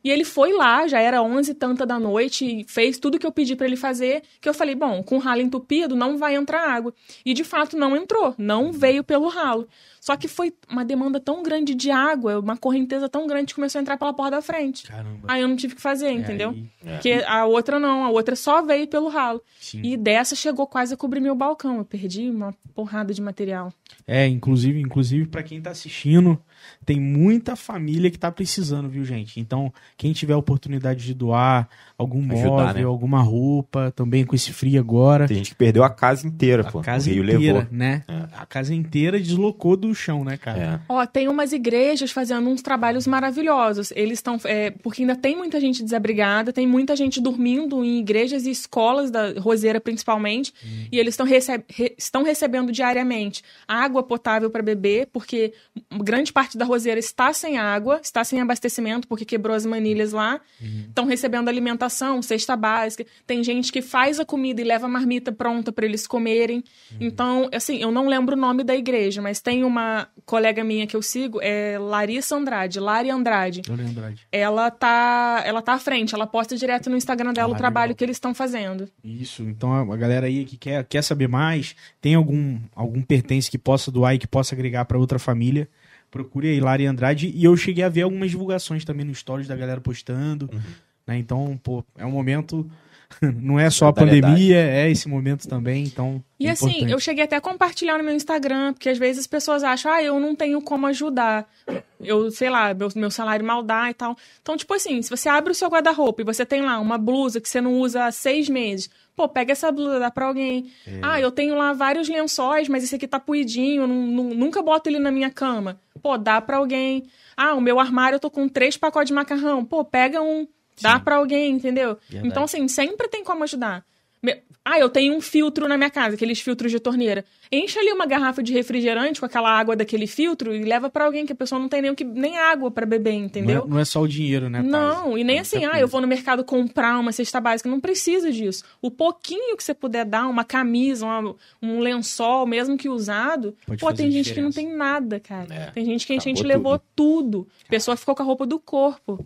E ele foi lá, já era 11 e tanta da noite, e fez tudo que eu pedi pra ele fazer, que eu falei, bom, com o ralo entupido não vai entrar água. E de fato não entrou, não veio pelo ralo. Só que foi uma demanda tão grande de água, uma correnteza tão grande que começou a entrar pela porta da frente. Caramba. Aí eu não tive que fazer, É, entendeu? aí- É. Porque a outra não, a outra só veio pelo ralo. sim. E dessa chegou quase a cobrir meu balcão. Eu perdi uma porrada de material. É, inclusive, inclusive para quem tá assistindo, tem muita família que tá precisando, viu, gente? Então, quem tiver a oportunidade de doar algum Ajudar, móvel, né? alguma roupa, também com esse frio agora, Tem gente que perdeu a casa inteira, pô. a casa o Rio inteira, levou. né? É. A casa inteira deslocou do chão, né, cara? É. Ó, tem umas igrejas fazendo uns trabalhos maravilhosos. Eles estão. É, porque ainda tem muita gente desabrigada, tem muita gente dormindo em igrejas e escolas da Roseira, principalmente. E eles estão receb re- estão recebendo diariamente água potável para beber, porque grande parte da Roseira está sem água, está sem abastecimento, porque quebrou as manilhas lá. Estão recebendo alimentação, cesta básica. Tem gente que faz a comida e leva a marmita pronta para eles comerem. Então, assim, eu não lembro o nome da igreja, mas tem uma colega minha que eu sigo, é Larissa Andrade, Lari Andrade. Andrade. Ela tá, ela tá à frente, ela posta direto no Instagram dela Ah, o trabalho legal. que eles estão fazendo. Isso, então a a galera aí que quer, quer saber mais, tem algum, algum pertence que possa doar e que possa agregar para outra família, procure aí Lari Andrade. E eu cheguei a ver algumas divulgações também no stories da galera postando, Uhum. Né? Então, pô, é um momento, não é só a pandemia, é esse momento também, então E é assim, importante. eu cheguei até a compartilhar no meu Instagram, porque às vezes as pessoas acham, ah, eu não tenho como ajudar. Eu, sei lá, meu, meu salário mal dá e tal. Então, tipo assim, se você abre o seu guarda-roupa e você tem lá uma blusa que você não usa há seis meses, pô, pega essa blusa, dá pra alguém. É. Ah, eu tenho lá vários lençóis, mas esse aqui tá puidinho, eu não- não- nunca boto ele na minha cama. Pô, dá pra alguém. Ah, o meu armário eu tô com três pacotes de macarrão. Pô, pega um, dá pra alguém, entendeu? Verdade. Então, assim, sempre tem como ajudar. Ah, eu tenho um filtro na minha casa, aqueles filtros de torneira. Enche ali uma garrafa de refrigerante com aquela água daquele filtro e leva pra alguém que a pessoa não tem nem, o que, nem água pra beber, não, é, entendeu? não é só o dinheiro, né? Taz? Não, e nem É assim, ah, coisa. eu vou no mercado comprar uma cesta básica. Não precisa disso. O pouquinho que você puder dar, uma camisa, uma- um lençol, mesmo que usado, Pode pô, tem gente que não diferença. tem nada, cara. É, tem gente que a gente levou tudo. tudo. A pessoa ficou com a roupa do corpo.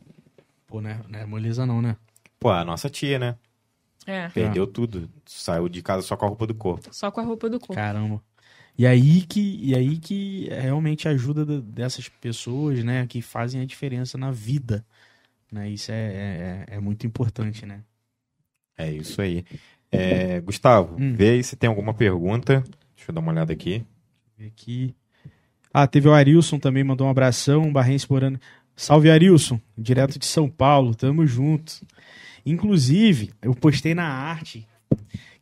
Pô, né? Não é moleza não, né? Pô, a nossa tia, né? É, Perdeu tudo. Saiu de casa só com a roupa do corpo. só com a roupa do corpo. Caramba. E aí que, e aí que é realmente a ajuda da- dessas pessoas, né, que fazem a diferença na vida. Né? Isso é, é, é muito importante, né? É isso aí. É, Gustavo, Hum. vê aí se tem alguma pergunta. Deixa eu dar uma olhada aqui. Ver Aqui. Ah, teve o Arilson também, mandou um abração, um barrense morando. Salve, Arilson, direto de São Paulo, tamo junto. Inclusive, eu postei na arte,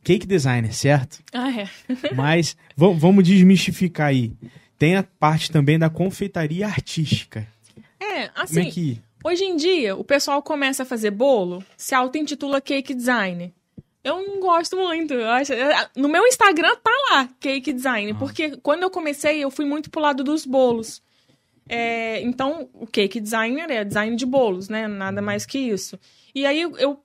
cake designer, certo? Ah, é. Mas va- vamos desmistificar aí. Tem a parte também da confeitaria artística. É, Como assim, é que. hoje em dia, o pessoal começa a fazer bolo, se auto-intitula cake design. Eu não gosto muito. acho- no meu Instagram tá lá, cake design, porque quando eu comecei, eu fui muito pro lado dos bolos. É, então, o cake designer é design de bolos, né? Nada mais que isso. E aí eu-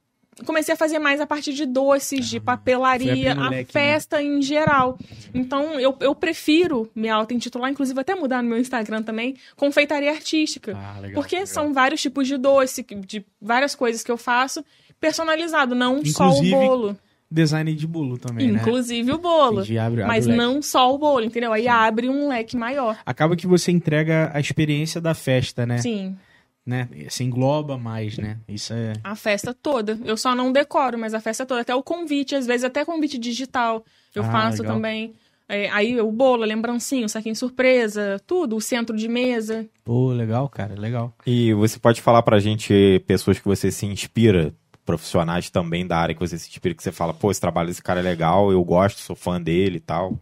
comecei a fazer mais a parte de doces, de foi papelaria, a né? festa em geral. Então, eu, eu prefiro me auto-intitular, inclusive até mudar no meu Instagram também, confeitaria artística. Ah, legal. Porque legal. são vários tipos de doce, de várias coisas que eu faço, personalizado, não só o Inclusive, bolo. Design de bolo também, né? Inclusive o bolo. Entendi, abre- abre Mas o não só o bolo, entendeu? Aí abre um leque maior. Acaba que você entrega a experiência da festa, né? Sim, né? Você engloba mais, né? Isso é. a festa toda. Eu só não decoro, mas a festa toda. Até o convite, às vezes até convite digital eu Ah, faço legal. também. É, aí o bolo, a lembrancinha, o saquinho surpresa, tudo, o centro de mesa. Pô, legal, cara, legal. E você pode falar pra gente pessoas que você se inspira, profissionais também da área que você se inspira, que você fala, pô, esse trabalho desse cara é legal, eu gosto, sou fã dele e tal.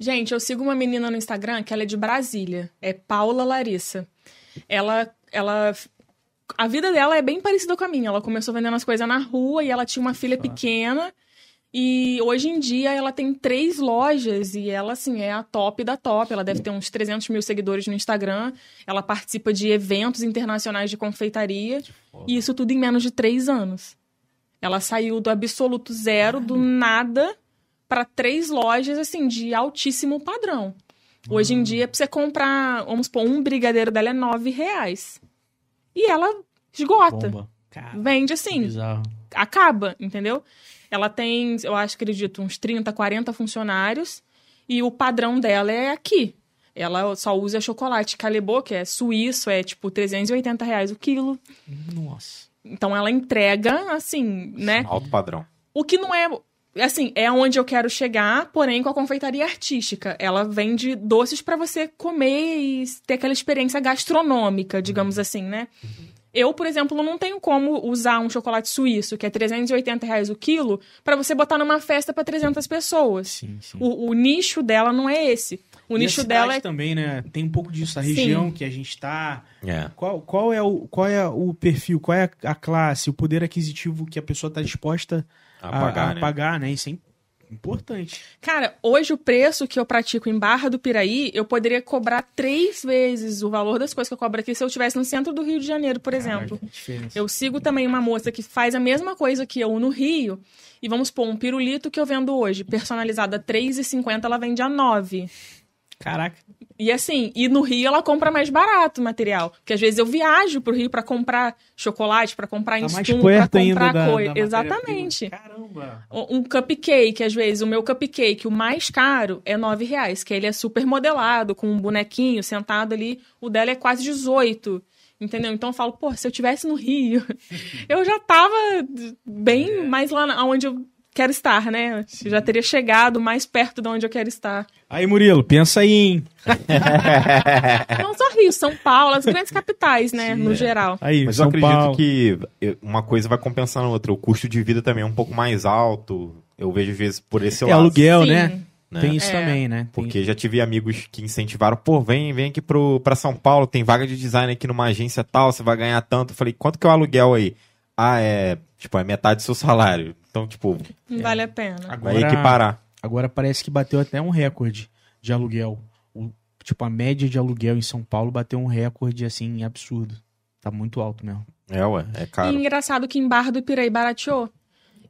Gente, eu sigo uma menina no Instagram que ela é de Brasília. É Paula Larissa. Ela, ela, a vida dela é bem parecida com a minha. Ela começou vendendo as coisas na rua e ela tinha uma filha pequena. E hoje em dia ela tem três lojas e ela, assim, é a top da top. Ela deve ter uns 300 mil seguidores no Instagram. Ela participa de eventos internacionais de confeitaria. E isso tudo em menos de três anos. Ela saiu do absoluto zero, do nada, para três lojas, assim, de altíssimo padrão. Hoje em dia, pra você comprar, vamos supor, um brigadeiro dela é nove reais. E ela esgota. Vende assim bizarro. acaba, entendeu? Ela tem, eu acho, acredito, uns 30, 40 funcionários e o padrão dela é aqui. Ela só usa chocolate Calebo, que é suíço, é tipo 380 reais o quilo. Nossa. Então ela entrega, assim, né? Alto padrão. O que não é. Assim, é onde eu quero chegar, porém com a confeitaria artística. Ela vende doces para você comer e ter aquela experiência gastronômica, digamos assim, né? Eu, por exemplo, não tenho como usar um chocolate suíço, que é 380 reais o quilo, para você botar numa festa para 300 pessoas. Sim, sim. O, o nicho dela não é esse. O E nicho dela é. também, né? Tem um pouco disso. A Sim. região que a gente tá. É. Qual, qual, é o, qual é o perfil, qual é a classe, o poder aquisitivo que a pessoa tá disposta A a, pagar, a né? pagar, né? Isso é importante. Cara, hoje o preço que eu pratico em Barra do Piraí, eu poderia cobrar três vezes o valor das coisas que eu cobro aqui se eu estivesse no centro do Rio de Janeiro, por exemplo. Caraca. Eu sigo também uma moça que faz a mesma coisa que eu no Rio. E vamos pôr um pirulito que eu vendo hoje, personalizado a R$ 3,50, ela vende a 9. Caraca. E assim, e no Rio ela compra mais barato o material. Porque às vezes eu viajo pro Rio pra comprar chocolate, pra comprar Tá insumo, pra comprar da, coisa. da Exatamente. Caramba. Um cupcake, às vezes, o meu cupcake, o mais caro, é R$ reais, que ele é super modelado, com um bonequinho sentado ali. O dela é quase 18. Entendeu? Então eu falo, pô, se eu tivesse no Rio, eu já tava bem mais lá onde eu quero estar, né? Eu já teria chegado mais perto de onde eu quero estar. Aí, Murilo, pensa aí, hein? Não só Rio, São Paulo, as grandes capitais, né? Sim, no é. geral. Aí, Mas São eu acredito Paulo. que eu- uma coisa vai compensando a outra. O custo de vida também é um pouco mais alto. Eu vejo às vezes por esse É lado. aluguel, Sim. né? né? Tem isso É. também, né? Tem- Porque já tive amigos que incentivaram, pô, vem, vem aqui pro, pra São Paulo, tem vaga de design aqui numa agência tal, você vai ganhar tanto. Eu falei, quanto que é o aluguel aí? Ah, é, tipo, é metade do seu salário. Então, tipo, Não vale a pena. Agora, vai equiparar. Agora parece que bateu até um recorde de aluguel. O, tipo, a média de aluguel em São Paulo bateu um recorde, assim, absurdo. Tá muito alto mesmo. É, ué, é E caro. engraçado que em Barra do Piraí barateou.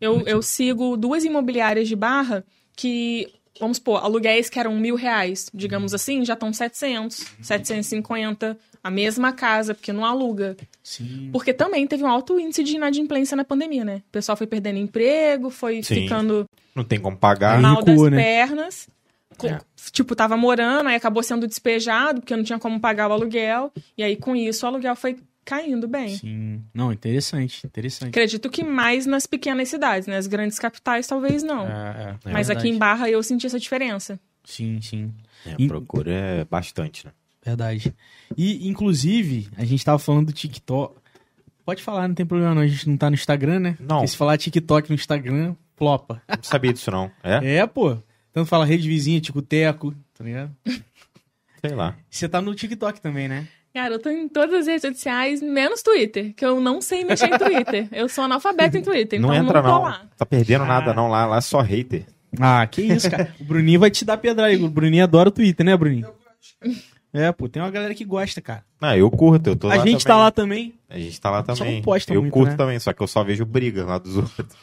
Eu, eu sigo duas imobiliárias de Barra que, vamos supor, aluguéis que eram mil reais, digamos assim, já estão 700, 750, a mesma casa, porque não aluga. Sim. Porque também teve um alto índice de inadimplência na pandemia, né? O pessoal foi perdendo emprego, foi Sim. ficando Não tem como pagar. Mal recuou, das né? pernas. Co- É. Tipo, tava morando, aí acabou sendo despejado, porque não tinha como pagar o aluguel. E aí, com isso, o aluguel foi caindo bem. Sim. Não, interessante, interessante. Acredito que mais nas pequenas cidades, né? As grandes capitais talvez não. É, é, Mas aqui em. Barra eu senti essa diferença. Sim, sim. É, E- procura é bastante, né? Verdade. E, inclusive, a gente tava falando do TikTok. Pode falar, não tem problema não. A gente não tá no Instagram, né? Não. Porque se falar TikTok no Instagram, flopa. Não sabia disso, não. É? É, pô. Tanto fala rede vizinha, Tico-Teco, tá ligado? Sei lá. Você tá no TikTok também, né? Cara, eu tô em todas as redes sociais, menos Twitter, que eu não sei mexer em Twitter. Eu sou analfabeta em Twitter, então não entra, não tô não. lá. Tá perdendo nada, não. Lá, lá é só hater. Ah, que isso, cara. o Bruninho vai te dar pedrada aí. O Bruninho adora o Twitter, né, Bruninho? É, pô, tem uma galera que gosta, cara. Não, eu curto, eu tô a lá gente também. tá lá também. A gente tá lá Só também. não posta eu muito, curto né? também, só que eu só vejo briga lá dos outros.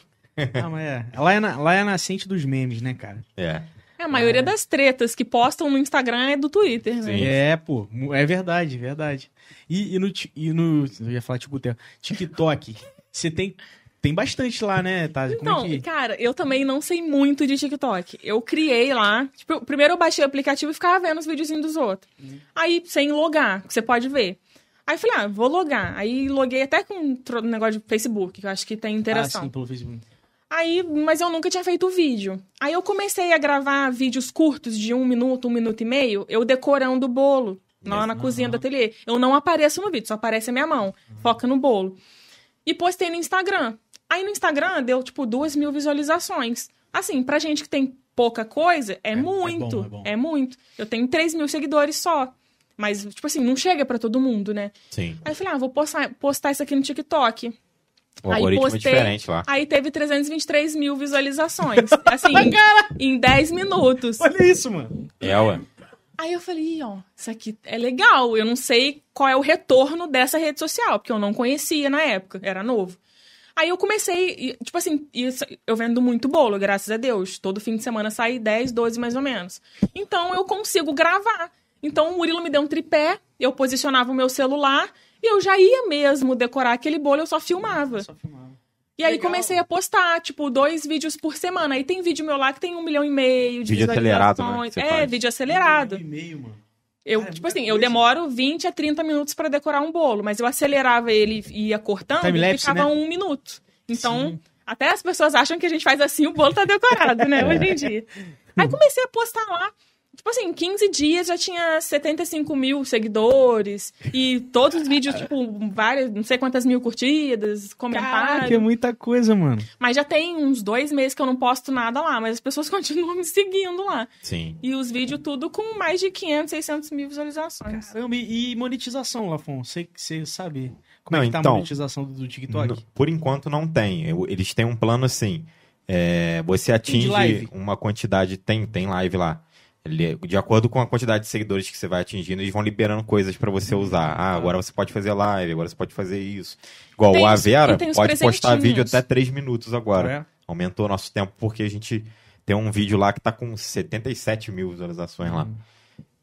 Ah, mas é. Lá é, na, lá é a nascente dos memes, né, cara? É. É, a maioria das tretas que postam no Instagram é do Twitter, né? Sim. É, pô, é verdade, verdade. E, e no, e no. Eu ia falar tipo TikTok. Você tem. Tem bastante lá, né? Como Então, é que. cara, eu também não sei muito de TikTok. Eu criei lá. Tipo, primeiro eu baixei o aplicativo e ficava vendo os videozinhos dos outros. Uhum. Aí, sem logar, que você pode ver. Aí eu falei, ah, vou logar. Aí loguei até com um negócio de Facebook, que eu acho que tem interação. Ah, sim, pelo Facebook. Aí, mas eu nunca tinha feito vídeo. Aí eu comecei a gravar vídeos curtos de um minuto, um minuto e meio, eu decorando o bolo lá na cozinha do ateliê. Eu não apareço no vídeo, só aparece a minha mão. Foca no bolo. E postei no Instagram. Aí no Instagram deu, tipo, duas mil visualizações. Assim, pra gente que tem pouca coisa, é, muito. bom, é bom. é muito. Eu tenho 3 mil seguidores só. Mas, tipo assim, não chega pra todo mundo, né? Sim. Aí eu falei, ah, vou postar, postar isso aqui no TikTok. O Aí algoritmo postei- é diferente lá. Aí teve 323 mil visualizações. Assim, em 10 minutos. Olha isso, mano. É, ué. Aí eu falei, ó, isso aqui é legal. Eu não sei qual é o retorno dessa rede social, porque eu não conhecia na época, era novo. Aí eu comecei, e, tipo assim, eu vendo muito bolo, graças a Deus. Todo fim de semana sai 10, 12 mais ou menos. Então eu consigo gravar. Então o Murilo me deu um tripé, eu posicionava o meu celular e eu já ia mesmo decorar aquele bolo, eu só filmava. Só filmava. E aí Legal. comecei a postar, tipo, dois vídeos por semana. Aí tem vídeo meu lá que tem um milhão e meio de Vídeo acelerado, né, visualizações. que você É, faz. vídeo acelerado. Um e-mail, mano. Eu, é tipo assim, eu coisa. demoro 20 a 30 minutos pra decorar um bolo, mas eu acelerava ele e ia cortando e ficava né? um minuto. Então, Sim. até as pessoas acham que a gente faz assim, o bolo tá decorado, né, hoje em dia. Aí comecei a postar lá. Tipo assim, em 15 dias já tinha 75 mil seguidores. E todos os vídeos, tipo, várias, não sei quantas mil curtidas, comentários. Caraca, é muita coisa, mano. Mas já tem uns dois meses que eu não posto nada lá, mas as pessoas continuam me seguindo lá. Sim. E os vídeos tudo com mais de 500, 600 mil visualizações. Caramba, e e monetização, Lafon? Você, você sabe como Não, é que tá então, a monetização do, TikTok? Por enquanto não tem. Eu- Eles têm um plano assim. é, você atinge uma quantidade. Tem, tem live lá. De acordo com a quantidade de seguidores que você vai atingindo, eles vão liberando coisas pra você usar. Ah, agora você pode fazer live, agora você pode fazer isso. Igual Tem o tem os pode postar vídeo até 3 minutos agora. É? Aumentou nosso tempo porque a gente tem um vídeo lá que tá com 77 mil visualizações lá.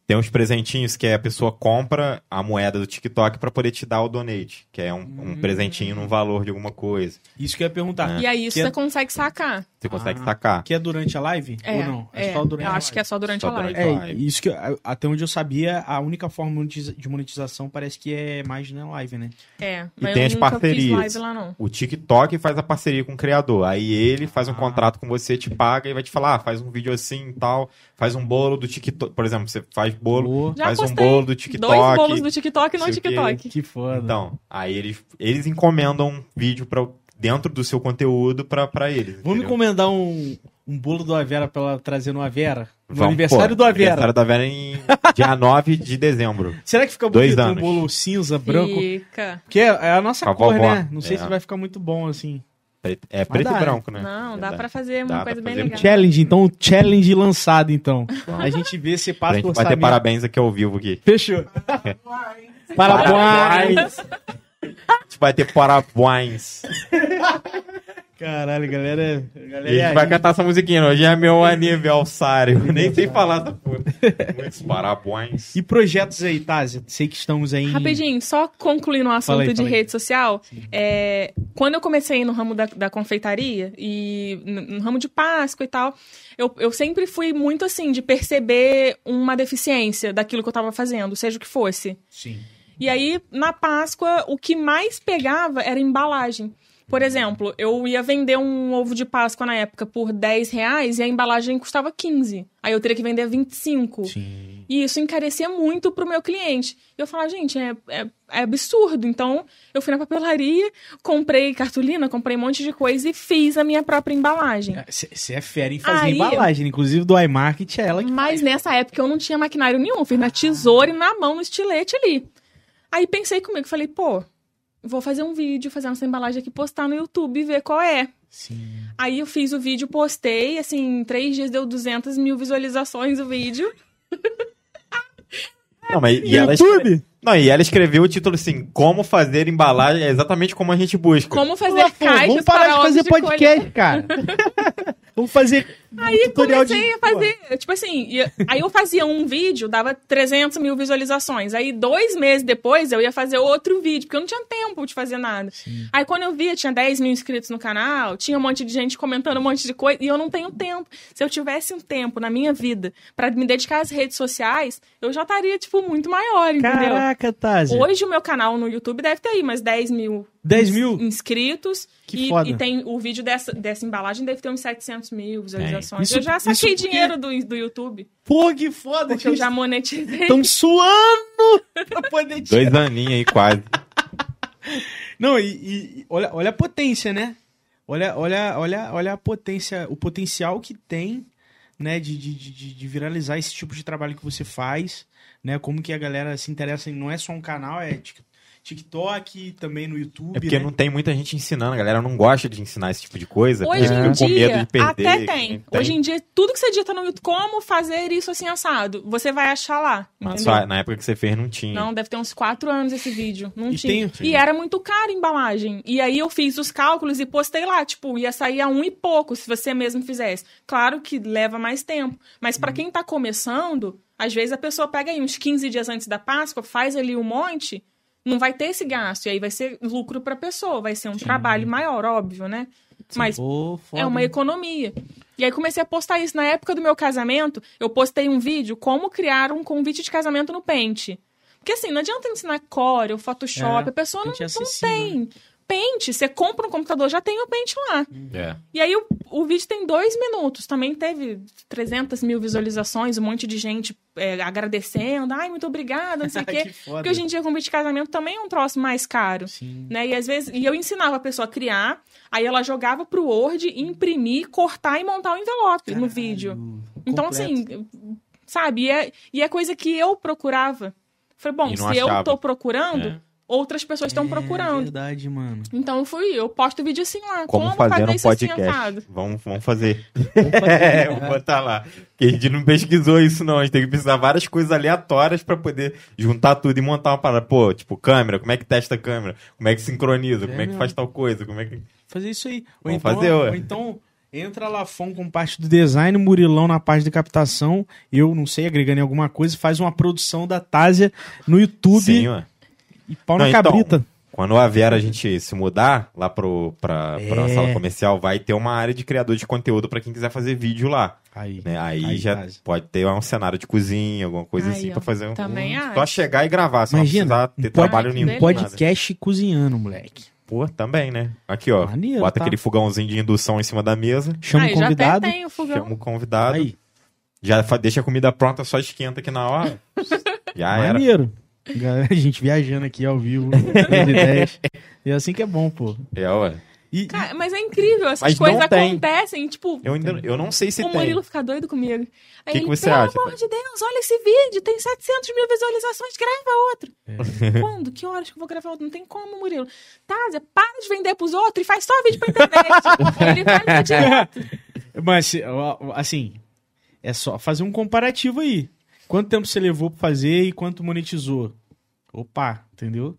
Tem uns presentinhos que é a pessoa compra a moeda do TikTok pra poder te dar o donate, que é um, um presentinho num valor de alguma coisa. Isso que eu ia perguntar. E aí é- você consegue sacar. Você consegue Ah, sacar. Que é durante a live? É, Ou não? é. só durante eu a acho que é live? só durante Só a live. durante- É, live. isso que eu- até onde eu sabia, a única forma de monetização parece que é mais na live, né? É, E mas tem eu as nunca parcerias. fiz live lá, não. O TikTok faz a parceria com o criador. Aí ele faz um Ah. contrato com você, te paga e vai te falar, ah, faz um vídeo assim e tal, faz um bolo do TikTok. Por exemplo, você faz bolo, Boa. Já faz um bolo do TikTok. Dois bolos do TikTok no. TikTok. Que foda. Então, aí eles, eles encomendam um vídeo pra, dentro do seu conteúdo pra, pra eles. Vamos entendeu? encomendar um, um bolo do Avera pra ela trazer no Avera? No Vamos, aniversário pô, do Avera. Aniversário do Avera em dia 9 de dezembro. Será que fica Dois bonito um bolo cinza, branco? Fica. Porque é é a nossa a cor, vovó. né? Não sei É. se vai ficar muito bom assim. É preto dá, e né? branco, né? Não, dá Verdade. pra fazer Dá uma pra coisa bem fazer legal. Challenge, então, challenge lançado, então. A gente vê se A passa gente o vai ter parabéns aqui ao vivo aqui. Fechou. Parabéns. A gente vai ter parabéns. Caralho, galera. galera E a gente vai cantar essa musiquinha. Hoje é meu aniversário. Nem sei falar essa porra. Muitos parabéns. E projetos aí, Tazia? Sei que estamos aí em... Rapidinho, só concluindo o assunto aí, de rede social, é, quando eu comecei no ramo da, da confeitaria e no, no ramo de Páscoa e tal, eu, eu sempre fui muito assim, de perceber uma deficiência daquilo que eu tava fazendo, seja o que fosse. Sim. E aí, na Páscoa, o que mais pegava era embalagem. Por exemplo, eu ia vender um ovo de Páscoa na época por 10 reais e a embalagem custava 15. Aí eu teria que vender 25. Sim. E isso encarecia muito pro meu cliente. E eu falava, gente, é, é, é absurdo. Então, eu fui na papelaria, comprei cartolina, comprei um monte de coisa e fiz a minha própria embalagem. Você é fera em fazer Aí- embalagem. Inclusive do iMarket é ela que Mas nessa época eu não tinha maquinário nenhum. Fiz na tesoura e na mão, no estilete ali. Aí pensei comigo, falei, pô, vou fazer um vídeo, fazer essa embalagem aqui, postar no YouTube e ver qual é. Sim. Aí eu fiz o vídeo, postei, assim, em três dias deu 200 mil visualizações o vídeo. Não, mas e ela, YouTube? Não, e ela escreveu o título assim, como fazer embalagem, é exatamente como a gente busca. Como fazer Pô, caixas vamos parar para de fazer de colher. podcast, cara. vamos fazer Aí tutorial comecei de... a fazer, tipo assim, aí eu fazia um vídeo, dava 300 mil visualizações. Aí dois meses depois eu ia fazer outro vídeo, porque eu não tinha tempo de fazer nada. Aí quando eu via, tinha 10 mil inscritos no canal, tinha um monte de gente comentando um monte de coisa, e eu não tenho tempo. Se eu tivesse um tempo na minha vida pra me dedicar às redes sociais, eu já estaria, tipo, muito maior, entendeu? Caraca, Tazia. Hoje o meu canal no YouTube deve ter aí mais 10 mil 10 mil? inscritos. Que e, foda. e tem o vídeo dessa, dessa embalagem deve ter uns 700 mil visualizações. É. Isso- eu já saquei porque- dinheiro do, do YouTube, Pô, que foda. porque eu já monetizei. Estão suando pra poder tirar. Dois aninhos aí quase. Não, e, e olha, olha a potência, né? Olha, olha, olha, olha a potência, o potencial que tem, né, de, de, de, de viralizar esse tipo de trabalho que você faz, né? Como que a galera se interessa em não é só um canal, é Tik- TikTok, também no YouTube. É porque né? não tem muita gente ensinando, a galera não gosta de ensinar esse tipo de coisa. Hoje em fica com dia, medo de perder. até tem. não Hoje em dia, tudo que você digita no YouTube, como fazer isso assim assado, você vai achar lá, Mas só na época que você fez não tinha. Não, deve ter uns quatro anos esse vídeo. Não E tinha. tem- E era muito caro a embalagem. E aí eu fiz os cálculos e postei lá. Tipo, ia sair a um e pouco se você mesmo fizesse. Claro que leva mais tempo. Mas pra quem tá começando, às vezes a pessoa pega aí uns 15 dias antes da Páscoa, faz ali um monte, não vai ter esse gasto. E aí vai ser lucro pra pessoa. Vai ser um trabalho maior, óbvio, né? Mas é uma economia. E aí comecei a postar isso. Na época do meu casamento, eu postei um vídeo como criar um convite de casamento no Paint. Porque assim, não adianta ensinar Core ou Photoshop, É, a pessoa não, não tem. Paint, você compra um computador, já tem o Paint lá. É. E aí o, o vídeo tem dois minutos. Também teve 300 mil visualizações, um monte de gente é, agradecendo. Ai, muito obrigada, não sei o quê. Que. Porque hoje em dia, convite de casamento também é um troço mais caro Sim. né? E às vezes, e eu ensinava a pessoa a criar, aí ela jogava pro Word, imprimir, cortar e montar o envelope no vídeo. Então, Completo. assim, sabe? E é, e é coisa que eu procurava. Falei, bom, se eu achava. tô procurando, É. outras pessoas estão É procurando. verdade, mano. Então eu fui, eu posto vídeo assim lá. Como, Como, fazer um isso assim podcast. assado? vamos, vamos fazer. é, vou botar lá. Porque a gente não pesquisou isso, não. A gente tem que pesquisar várias coisas aleatórias pra poder juntar tudo e montar uma parada. Pô, tipo, câmera, como é que testa a câmera? Como é que sincroniza? Como é que faz tal coisa? Como é que. Fazer isso aí. Ou Vamos então, fazer, ué. ou então entra Lafon com parte do design, Murilão na parte de captação, eu não sei, agregando em alguma coisa, faz uma produção da Tásia no YouTube Sim, ué. E pau Não, na então, cabrita. Quando a Vera a gente se mudar lá pro, pra, pra É. sala comercial, vai ter uma área de criador de conteúdo pra quem quiser fazer vídeo lá. Aí. Né? Aí, Aí, já pode ter um cenário de cozinha, alguma coisa Aí, assim, ó. pra fazer um. Também um-. Só chegar e gravar, só Imagina, não precisar ter um trabalho que nenhum. delícia. nada. Podcast cozinhando, moleque. Pô, também, né? Aqui, ó. Maneiro, bota tá? aquele fogãozinho de indução em cima da mesa, Chama o já convidado. o fogão. chama o convidado, Aí, já fa- deixa a comida pronta, só esquenta aqui na hora. já era. maneiro. Galera, a gente viajando aqui ao vivo. E é assim que é bom, pô. É, ué. E, Cara, mas é incrível, essas Mas coisas não tem. acontecem, tipo, Eu, ainda, eu não sei se o tem. Murilo fica doido comigo. Aí Que que você pelo acha? amor de Deus, olha esse vídeo, tem 700 mil visualizações, grava outro. É. Quando? Que horas que eu vou gravar outro? Não tem como, Murilo. Tázia, para de vender pros outros e faz só vídeo pra internet. ele vai no direto. Mas, assim, é só fazer um comparativo aí. Quanto tempo você levou pra fazer e quanto monetizou? Opa, entendeu?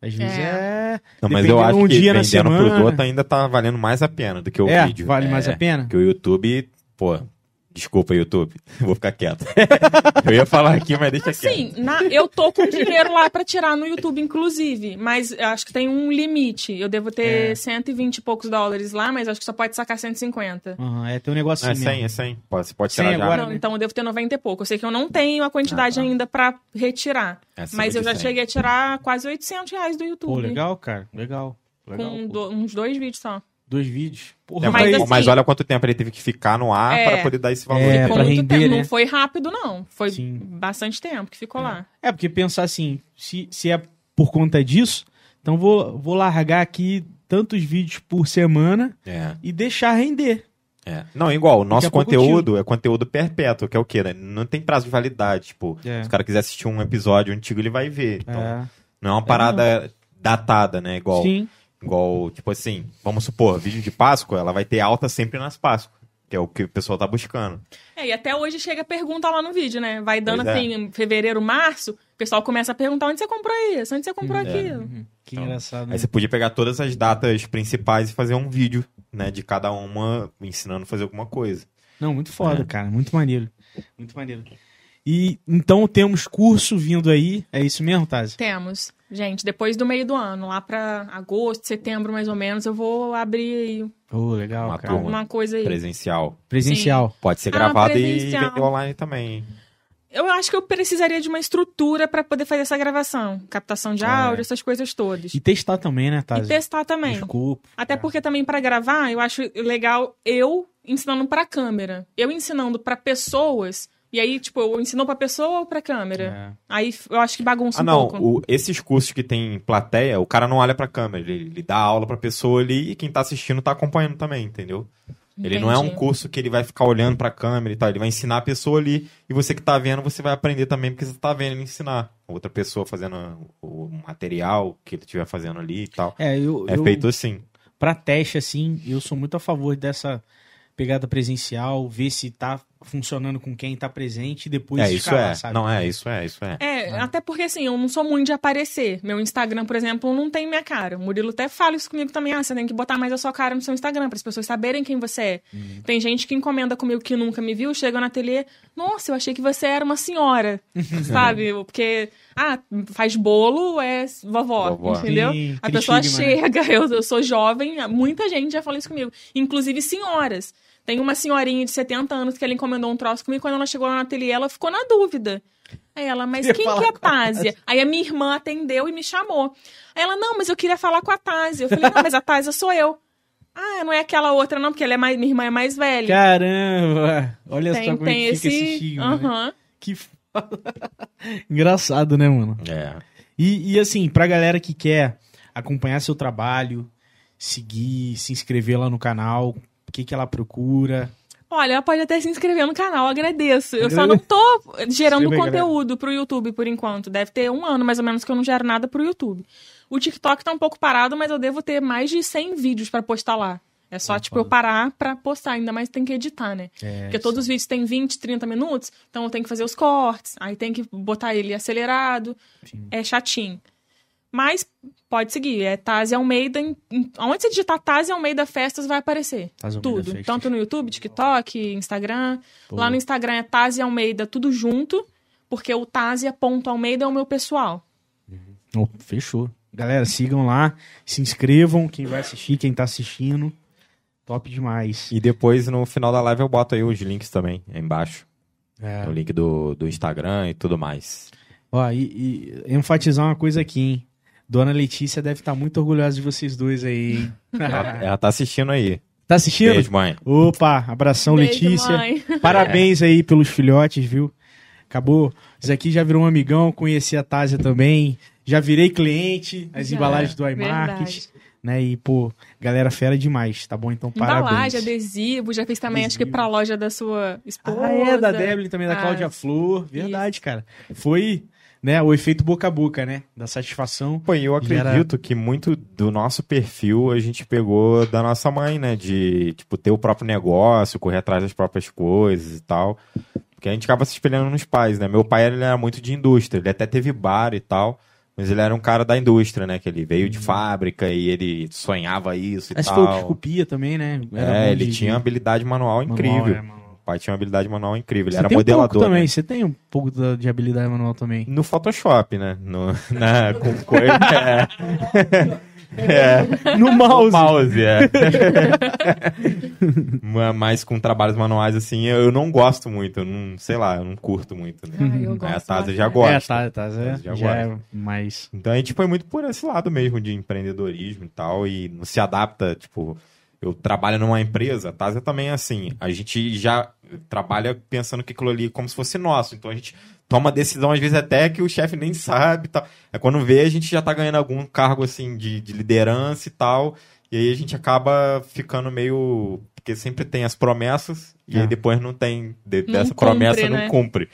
Às vezes é. Não, mas eu acho um que dia na vendendo pros semana- outros ainda tá valendo mais a pena do que o é, vídeo. vale mais É, a pena? Porque o YouTube, pô, Desculpa, YouTube. Vou ficar quieto. eu ia falar aqui, mas deixa quieto. Sim, na- eu tô com dinheiro lá pra tirar no YouTube, inclusive. Mas eu acho que tem um limite. Eu devo ter É. 120 e poucos dólares lá, mas acho que só pode sacar 150. Aham, é, tem um negócio Não, é assim 100, mesmo. é 100. Pode, você pode 100 tirar já. agora, Não, né? então eu devo ter 90 e pouco. Eu sei que eu não tenho a quantidade Ah, tá. ainda pra retirar. É mas eu já 100. cheguei a tirar quase 800 reais do YouTube. Pô, legal, cara. Legal. Legal. Com pô. do- uns dois vídeos só. Dois vídeos. Porra, É, Mas mas, assim- mas olha quanto tempo ele teve que ficar no ar É. para poder dar esse valor. É, pra render, tempo. né? Não foi rápido, não. Foi Sim. bastante tempo que ficou lá. É, porque pensar assim, se, se é por conta disso, então vou, vou largar aqui tantos vídeos por semana É, e deixar render. é. Não, igual, o nosso conteúdo é conteúdo perpétuo, que é o quê? né? Não tem prazo de validade. Tipo, É. se o cara quiser assistir um episódio antigo, ele vai ver. Então, É. não é uma parada datada, né? Igual, Sim. Igual, tipo assim, vamos supor, vídeo de Páscoa, ela vai ter alta sempre nas Páscoas, que é o que o pessoal tá buscando. É, e até hoje chega pergunta lá no vídeo, né? Vai dando Pois é. assim, em fevereiro, março, o pessoal começa a perguntar onde você comprou isso, onde você comprou aquilo. Uhum. Que Então, engraçado. né? Aí você podia pegar todas as datas principais e fazer um vídeo, né, de cada uma ensinando a fazer alguma coisa. Não, muito foda, É. cara. Muito maneiro. Muito maneiro. E então temos curso vindo aí. É isso mesmo, Tazi? Temos. Gente, depois do meio do ano, lá pra agosto, setembro mais ou menos, eu vou abrir aí Ô, legal, Uma cara. turma. alguma coisa aí. Presencial. Presencial. Pode ser Ah, gravado e presencial. vender online também. Eu acho que eu precisaria de uma estrutura pra poder fazer essa gravação. Captação de É. áudio, essas coisas todas. E testar também, né, E Tazi? testar também. Desculpa. Até É. porque também pra gravar, eu acho legal eu ensinando pra câmera. Eu ensinando pra pessoas, e aí, tipo, eu ensino pra pessoa ou pra câmera? É. Aí eu acho que bagunça Ah, um não. pouco. o- esses cursos que tem plateia, o cara não olha pra câmera. Ele, ele dá aula pra pessoa ali e quem tá assistindo tá acompanhando também, entendeu? Ele não é um Entendi. curso que ele vai ficar olhando pra câmera e tal. Ele vai ensinar a pessoa ali e você que tá vendo, você vai aprender também porque você tá vendo ele ensinar. Outra pessoa fazendo o o material que ele estiver fazendo ali e tal. É, eu, É eu, feito assim. pra teste, assim, eu sou muito a favor dessa pegada presencial, ver se tá funcionando com quem tá presente e depois É, isso escalar, é. sabe? Não, é, isso é, isso é. É, até porque assim, eu não sou muito de aparecer. Meu Instagram, por exemplo, não tem minha cara. O Murilo até fala isso comigo também. Ah, você tem que botar mais a sua cara no seu Instagram, para as pessoas saberem quem você é. Uhum. Tem gente que encomenda comigo que nunca me viu, chega no ateliê, nossa, eu achei que você era uma senhora. sabe? Porque, ah, faz bolo, é vovó, Vovó. entendeu? Sim, a pessoa estigma, né? chega, eu, eu sou jovem, muita gente já falou isso comigo. Inclusive senhoras. Tem uma senhorinha de 70 anos que ela encomendou um troço comigo, quando ela chegou lá no ateliê, ela ficou na dúvida. Aí ela, mas quem que é a Tásia? Aí a minha irmã atendeu e me chamou. Aí ela, não, mas eu queria falar com a Tásia. Eu falei, não, mas a Tásia sou eu. Ah, não é aquela outra não, porque ela é mais, minha irmã é mais velha. Caramba! Olha só tem como é tem que fica esse... esse estigma, né? Aham. Que foda. Engraçado, né, mano? É. E, e assim, pra galera que quer acompanhar seu trabalho, seguir, se inscrever lá no canal, o que, que ela procura? Olha, ela pode até se inscrever no canal, agradeço. Eu só não tô gerando conteúdo pro YouTube por enquanto. Deve ter um ano mais ou menos que eu não gero nada pro YouTube. O TikTok tá um pouco parado, mas eu devo ter mais de 100 vídeos pra postar lá. É só, tipo, eu parar pra postar, ainda mais tem que editar, né? É, Porque todos os vídeos têm 20, 30 minutos, então eu tenho que fazer os cortes, aí tem que botar ele acelerado. Sim. É chatinho. Mas pode seguir, é Tazi Almeida. Onde você digitar Tazi Almeida Festas vai aparecer. Tazi Almeida tudo. Festas. Tanto no YouTube, TikTok, Instagram. Pô. Lá no Instagram é Tazi Almeida, tudo junto, porque o Tazia.almeida é o meu pessoal. Oh, fechou. Galera, sigam lá, se inscrevam, quem vai assistir, quem tá assistindo. Top demais. E depois, no final da live, eu boto aí os links também, aí embaixo. É. O link do, do Instagram e tudo mais. Ó, e, e enfatizar uma coisa aqui, hein? Dona Letícia deve estar muito orgulhosa de vocês dois aí, hein? Ela, ela tá assistindo aí. tá assistindo? Beijo, mãe. Opa, abração, Beijo, Letícia. mãe. Parabéns aí pelos filhotes, viu? Acabou. Isso aqui já virou um amigão, conheci a Tásia também. Já virei cliente, as Já, embalagens do iMarket. Né? E, pô, galera fera demais, tá bom? Então, parabéns. Embalagem, adesivo, já fiz também, acho que Adesivo. pra loja da sua esposa. Ah, é, da Débora também, da Ah, Cláudia Flor. Verdade, cara. Foi, né, o efeito boca a boca, né? Da satisfação. Pô, e eu E era- acredito que muito do nosso perfil a gente pegou da nossa mãe, né? De, tipo, ter o próprio negócio, correr atrás das próprias coisas e tal. Porque a gente acaba se espelhando nos pais, né? Meu pai, ele era muito de indústria. Ele até teve bar e tal. Mas ele era um cara da indústria, né? Que ele veio de fábrica e ele sonhava isso e Essa foi o que tal. esculpia também, né? Era É, ele de- tinha de habilidade manual manual, incrível. é, manual. Pai tinha uma habilidade manual incrível. Ele Você era tem um pouco modelador. também, né? você tem um pouco da- de habilidade manual também. No Photoshop, né? No, na, com coisa. É. É. No mouse. mouse, é. Ma- Mas com trabalhos manuais, assim, eu eu não gosto muito. Eu não, sei lá, eu não curto muito, né? Ah, eu Aí a gosto Tasa já gosta. É, tá, tá. é, Já já é mais. Então a gente foi muito por esse lado mesmo de empreendedorismo e tal, e não se adapta, tipo, eu trabalho numa empresa, a Tasa também é assim, a gente já trabalha pensando que aquilo ali é como se fosse nosso, então a gente toma decisão às vezes até que o chefe nem sabe tal. É quando vê a gente já tá ganhando algum cargo assim de, de liderança e tal, e aí a gente acaba ficando meio porque sempre tem as promessas e É. aí depois não tem de- dessa cumpre, promessa né? não cumpre.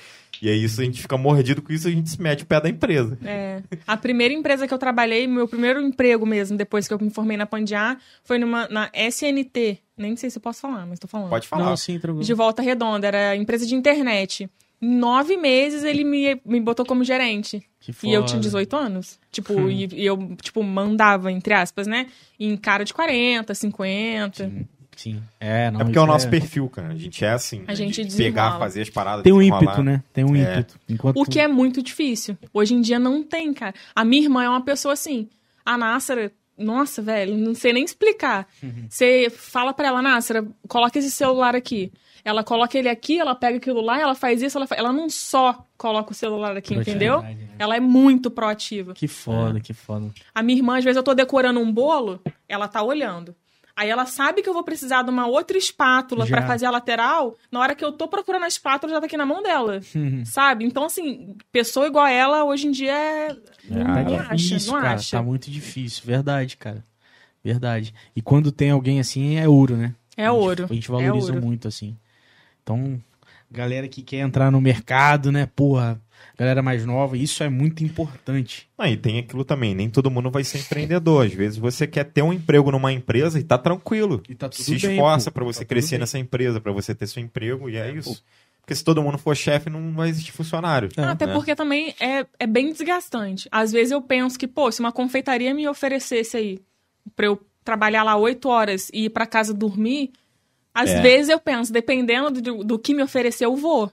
E aí isso a gente fica mordido com isso, a gente se mete o pé da empresa. É. A primeira empresa que eu trabalhei, meu primeiro emprego mesmo, depois que eu me formei na Pandiá, foi numa, na SNT. Nem sei se eu posso falar, mas tô falando. Pode falar. Não, sim, tranquilo. De Volta Redonda, era empresa de internet. Em nove meses ele me, me botou como gerente. Que E eu foda. tinha 18 anos. Tipo, e, e eu, tipo, mandava, entre aspas, né? Em cara de 40, 50. Sim, sim. É, não, é porque é o nosso perfil, cara. A gente é assim. A gente de desenrola. pegar, fazer as paradas. Tem um desenrolar. ímpeto, né? Tem um É. ímpeto. Enquanto O que é muito difícil. Hoje em dia não tem, cara. A minha irmã é uma pessoa assim. A Nássara, nossa, velho, não sei nem explicar. Uhum. Você fala pra ela, Nássara, coloca esse celular aqui. Ela coloca ele aqui, ela pega aquilo lá, ela faz isso, ela, fa- ela não só coloca o celular aqui, entendeu? Né? Ela é muito proativa. Que foda, que foda. A minha irmã, às vezes, eu tô decorando um bolo, ela tá olhando. Aí ela sabe que eu vou precisar de uma outra espátula pra fazer a lateral. Na hora que eu tô procurando a espátula, já tá aqui na mão dela. Sabe? Então, assim, pessoa igual a ela, hoje em dia é. não, Tá acha, difícil, não cara. acha. Tá muito difícil. Verdade, cara. Verdade. E quando tem alguém assim, é ouro, né? É A gente- ouro. A gente é valoriza ouro. muito, assim. Então, galera que quer entrar no mercado, né? Porra, galera mais nova, isso é muito importante. Ah, e tem aquilo também, nem todo mundo vai ser empreendedor. Às vezes você quer ter um emprego numa empresa e tá tranquilo. E tá tudo Se bem, esforça pô. pra Tá você tudo crescer nessa empresa, pra você ter seu emprego, e é isso. Porque se todo mundo for chefe, não vai existir funcionário. Ah, Até né? porque também é, é bem desgastante. Às vezes eu penso que, pô, se uma confeitaria me oferecesse aí pra eu trabalhar lá oito horas e ir pra casa dormir, às É. vezes eu penso, dependendo do, do que me oferecer, eu vou.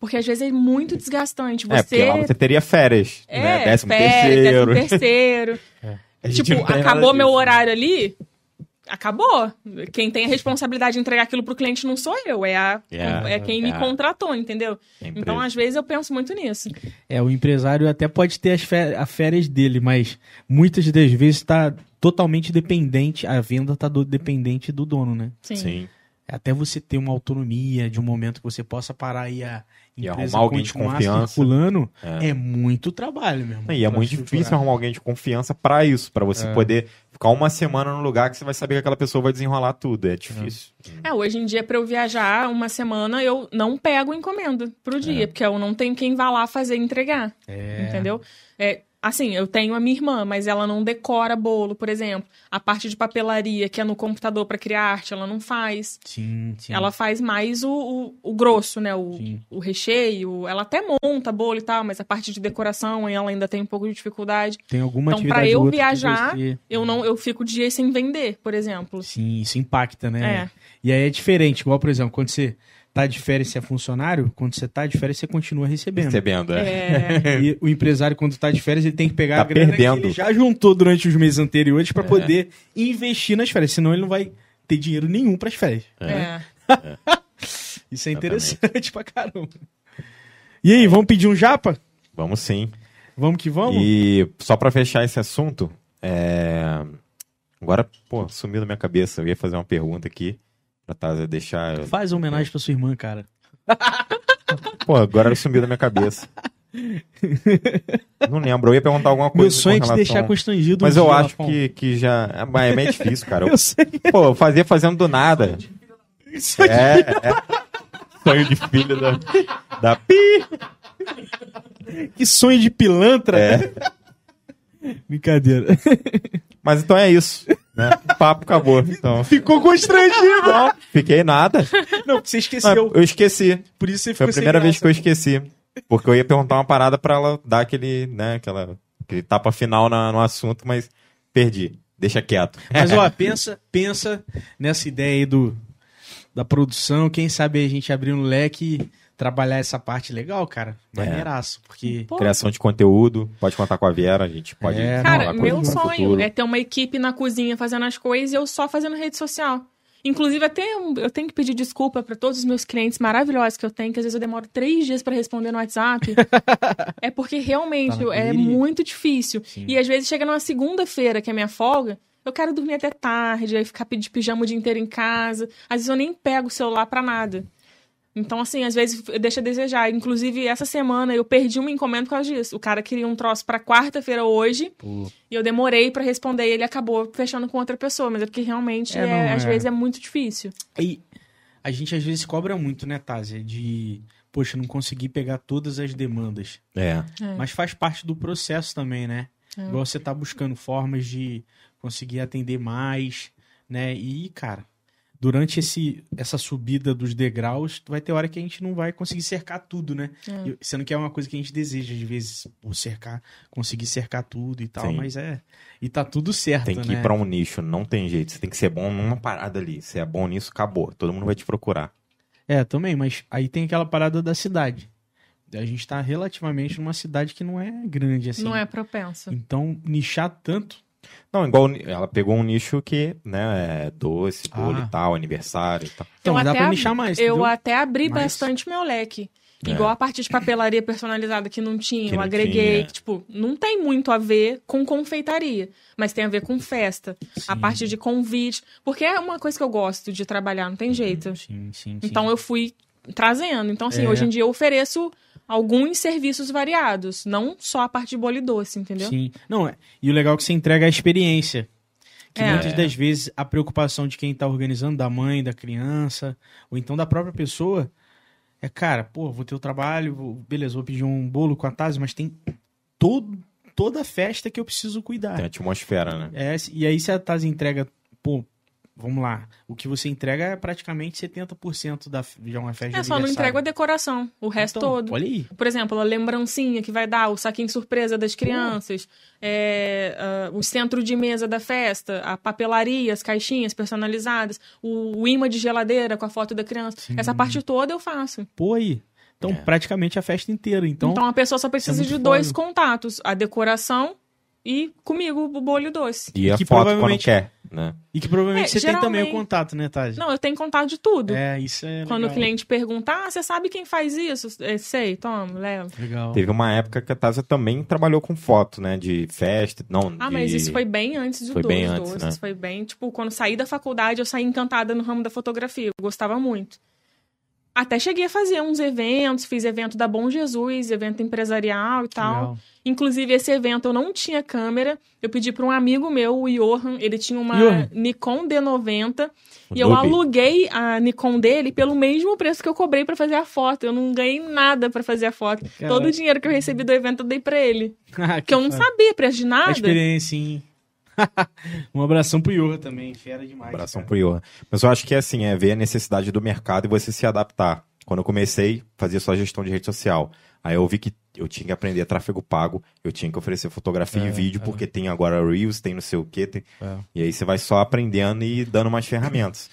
Porque às vezes é muito desgastante. É, porque lá Você. você teria férias, É, né? Décimo férias, terceiro. décimo terceiro. Gente tipo, acabou meu disso. horário ali, acabou. Quem tem a responsabilidade de entregar aquilo pro cliente não sou eu, é, a, É, é quem me é. contratou, entendeu? É empresa. Então, às vezes, eu penso muito nisso. É, o empresário até pode ter as fé- a férias dele, mas muitas das vezes está totalmente dependente, a venda está dependente do dono, né? Sim. Sim. Até você ter uma autonomia de um momento que você possa parar aí a E arrumar alguém de confiança. circulando, É. é. muito trabalho, meu irmão. E é muito estruturar. difícil arrumar alguém de confiança pra isso, pra você É. poder ficar uma semana num lugar que você vai saber que aquela pessoa vai desenrolar tudo. É difícil. É, hoje em dia, pra eu viajar uma semana, eu não pego encomenda pro dia, porque eu não tenho quem vá lá fazer entregar. É. Entendeu? É, assim, eu tenho a minha irmã, mas ela não decora bolo, por exemplo. A parte de papelaria, que é no computador pra criar arte, ela não faz. Sim, sim. Ela faz mais o, o, o grosso, né? O, Sim. o recheio. Ela até monta bolo e tal, mas a parte de decoração ela ainda tem um pouco de dificuldade. Tem alguma Então, atividade pra eu ou outra que viajar, você- Eu não, eu fico dias sem vender, por exemplo. Sim, isso impacta, né? É. E aí é diferente, igual, por exemplo, quando você tá de férias e é funcionário, quando você tá de férias, você continua recebendo. Recebendo, é. É, E o empresário, quando tá de férias, ele tem que pegar Tá a grana perdendo. que ele já juntou durante os meses anteriores pra poder investir nas férias, senão ele não vai ter dinheiro nenhum pras férias. é. Isso é interessante pra caramba. E aí, vamos pedir um japa? Vamos sim. Vamos que vamos? E só pra fechar esse assunto, é... agora, pô, sumiu da minha cabeça. Eu ia fazer uma pergunta aqui pra Taza deixar. Faz uma homenagem pra sua irmã, cara. Pô, agora sumiu da minha cabeça. Não lembro. Eu ia perguntar alguma coisa. Meu sonho é te deixar constrangido. Mas eu acho que, que já. Mas é meio difícil, cara. Eu, Eu sei. pô, eu fazia fazendo do nada. Isso. É, é. Sonho de filho da, da Pi. Que sonho de pilantra. É. Brincadeira. Mas então é isso. Né? O papo acabou. Então. Ficou constrangido. Não, fiquei nada. Não, porque você esqueceu. eu esqueci. Por isso você Foi ficou a primeira vez que eu esqueci. Porque eu ia perguntar uma parada pra ela dar aquele, né, aquela, aquele tapa final na- no assunto, mas perdi. Deixa quieto. Mas ó, pensa, pensa nessa ideia aí do da produção. Quem sabe a gente abrir um leque trabalhar essa parte legal, cara. É. Maneiraço. Porque. Pô, Criação de conteúdo, pode contar com a Vera, a gente pode É, Cara, meu sonho futuro. é ter uma equipe na cozinha fazendo as coisas e eu só fazendo rede social. Inclusive, até eu tenho que pedir desculpa para todos os meus clientes maravilhosos que eu tenho, que às vezes eu demoro três dias para responder no WhatsApp. é porque realmente Tá é muito difícil. Sim. E às vezes chega numa segunda-feira, que é minha folga, eu quero dormir até tarde, aí ficar de pijama o dia inteiro em casa. Às vezes eu nem pego o celular para nada. Então, assim, às vezes deixa a desejar. Inclusive, essa semana eu perdi uma encomenda por causa disso. O cara queria um troço pra quarta-feira hoje. Pô, E eu demorei pra responder e ele acabou fechando com outra pessoa. Mas é porque realmente, É, é, não, às é. vezes, é muito difícil. E a gente às vezes cobra muito, né, Tazia? De, poxa, não consegui pegar todas as demandas. É. É. Mas faz parte do processo também, né? É. Igual você tá buscando formas de conseguir atender mais, né? E, cara, durante esse, essa subida dos degraus, vai ter hora que a gente não vai conseguir cercar tudo, né? É. E- Sendo que é uma coisa que a gente deseja, às vezes, por cercar, conseguir cercar tudo e tal, Sim. mas é. E tá tudo certo, Tem que né? ir pra um nicho, não tem jeito. Você tem que ser bom numa parada ali. Se é bom nisso, acabou. Todo mundo vai te procurar. É, também, mas aí tem aquela parada da cidade. A gente tá relativamente numa cidade que não é grande, assim. Não é propenso. Então, nichar tanto. Não, igual ela pegou um nicho que, né, é doce, bolo Ah. e tal, aniversário e tal. Então, Eu dá até pra ab- nichar mais. Eu entendeu? até abri Mas- bastante meu leque. É. Igual a parte de papelaria personalizada que não tinha, Que eu não agreguei. tinha. que, tipo, não tem muito a ver com confeitaria, mas tem a ver com festa. A Sim. parte de convite. Porque é uma coisa que eu gosto de trabalhar, não tem jeito. Sim, sim, sim. Então eu fui trazendo. Então, assim, É. hoje em dia eu ofereço alguns serviços variados, não só a parte de bolo e doce, entendeu? Sim. Não, é. E o legal é que você entrega a experiência. Que É. muitas das vezes a preocupação de quem tá organizando, da mãe, da criança, ou então da própria pessoa, é, cara, pô, vou ter o trabalho, vou- beleza, vou pedir um bolo com a Tase, mas tem todo, toda a festa que eu preciso cuidar. Tem atmosfera, né? É, e aí se a Tase entrega, pô, vamos lá, o que você entrega é praticamente 70% da, de uma festa É de só não entrego a decoração, o resto Então, todo. Olha aí. Por exemplo, a lembrancinha que vai dar, o saquinho surpresa das crianças, é, ah, o centro de mesa da festa, a papelaria, as caixinhas personalizadas, o, o imã de geladeira com a foto da criança. Sim. Essa parte toda eu faço. Pô aí. Então, É. praticamente a festa inteira. Então, Então, a pessoa só precisa muito de dois contatos: a decoração e comigo o bolho doce. E a Que foto provavelmente- quando quer, né? e que provavelmente É, você tem também o geralmente- contato, né, Tati? Não, eu tenho contato de tudo. É, isso é Quando o legal. cliente pergunta, ah, você sabe quem faz isso? É, sei, toma, leva. Legal. Teve uma época que a Tasa também trabalhou com foto, né? De festa. Não, Ah, de... mas isso foi bem antes de Foi dois bem antes, né? Foi bem, tipo, quando saí da faculdade, eu saí encantada no ramo da fotografia. Eu gostava muito. Até cheguei a fazer uns eventos, fiz evento da Bom Jesus, evento empresarial e tal. Legal. Inclusive, esse evento eu não tinha câmera. Eu pedi para um amigo meu, o Johan, ele tinha uma Johan. Nikon D90. O E eu aluguei a Nikon dele pelo mesmo preço que eu cobrei para fazer a foto. Eu não ganhei nada para fazer a foto. Cara. Todo o dinheiro que eu recebi do evento eu dei para ele. Ah, Que eu não sabia preço de A nada. experiência, hein? um abração pro Iorra também, fera demais. Abração cara. pro Johan. Mas eu acho que é assim, é ver a necessidade do mercado e você se adaptar. Quando eu comecei, fazia só gestão de rede social. Aí eu vi que eu tinha que aprender tráfego pago, eu tinha que oferecer fotografia É, e vídeo, é. porque tem agora Reels, tem não sei o quê. tem- É. E aí você vai só aprendendo e dando mais ferramentas.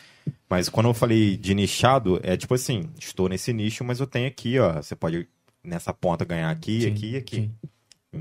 Mas quando eu falei de nichado, é tipo assim, estou nesse nicho, mas eu tenho aqui, ó. Você pode nessa ponta ganhar aqui, Sim, aqui e aqui. sim.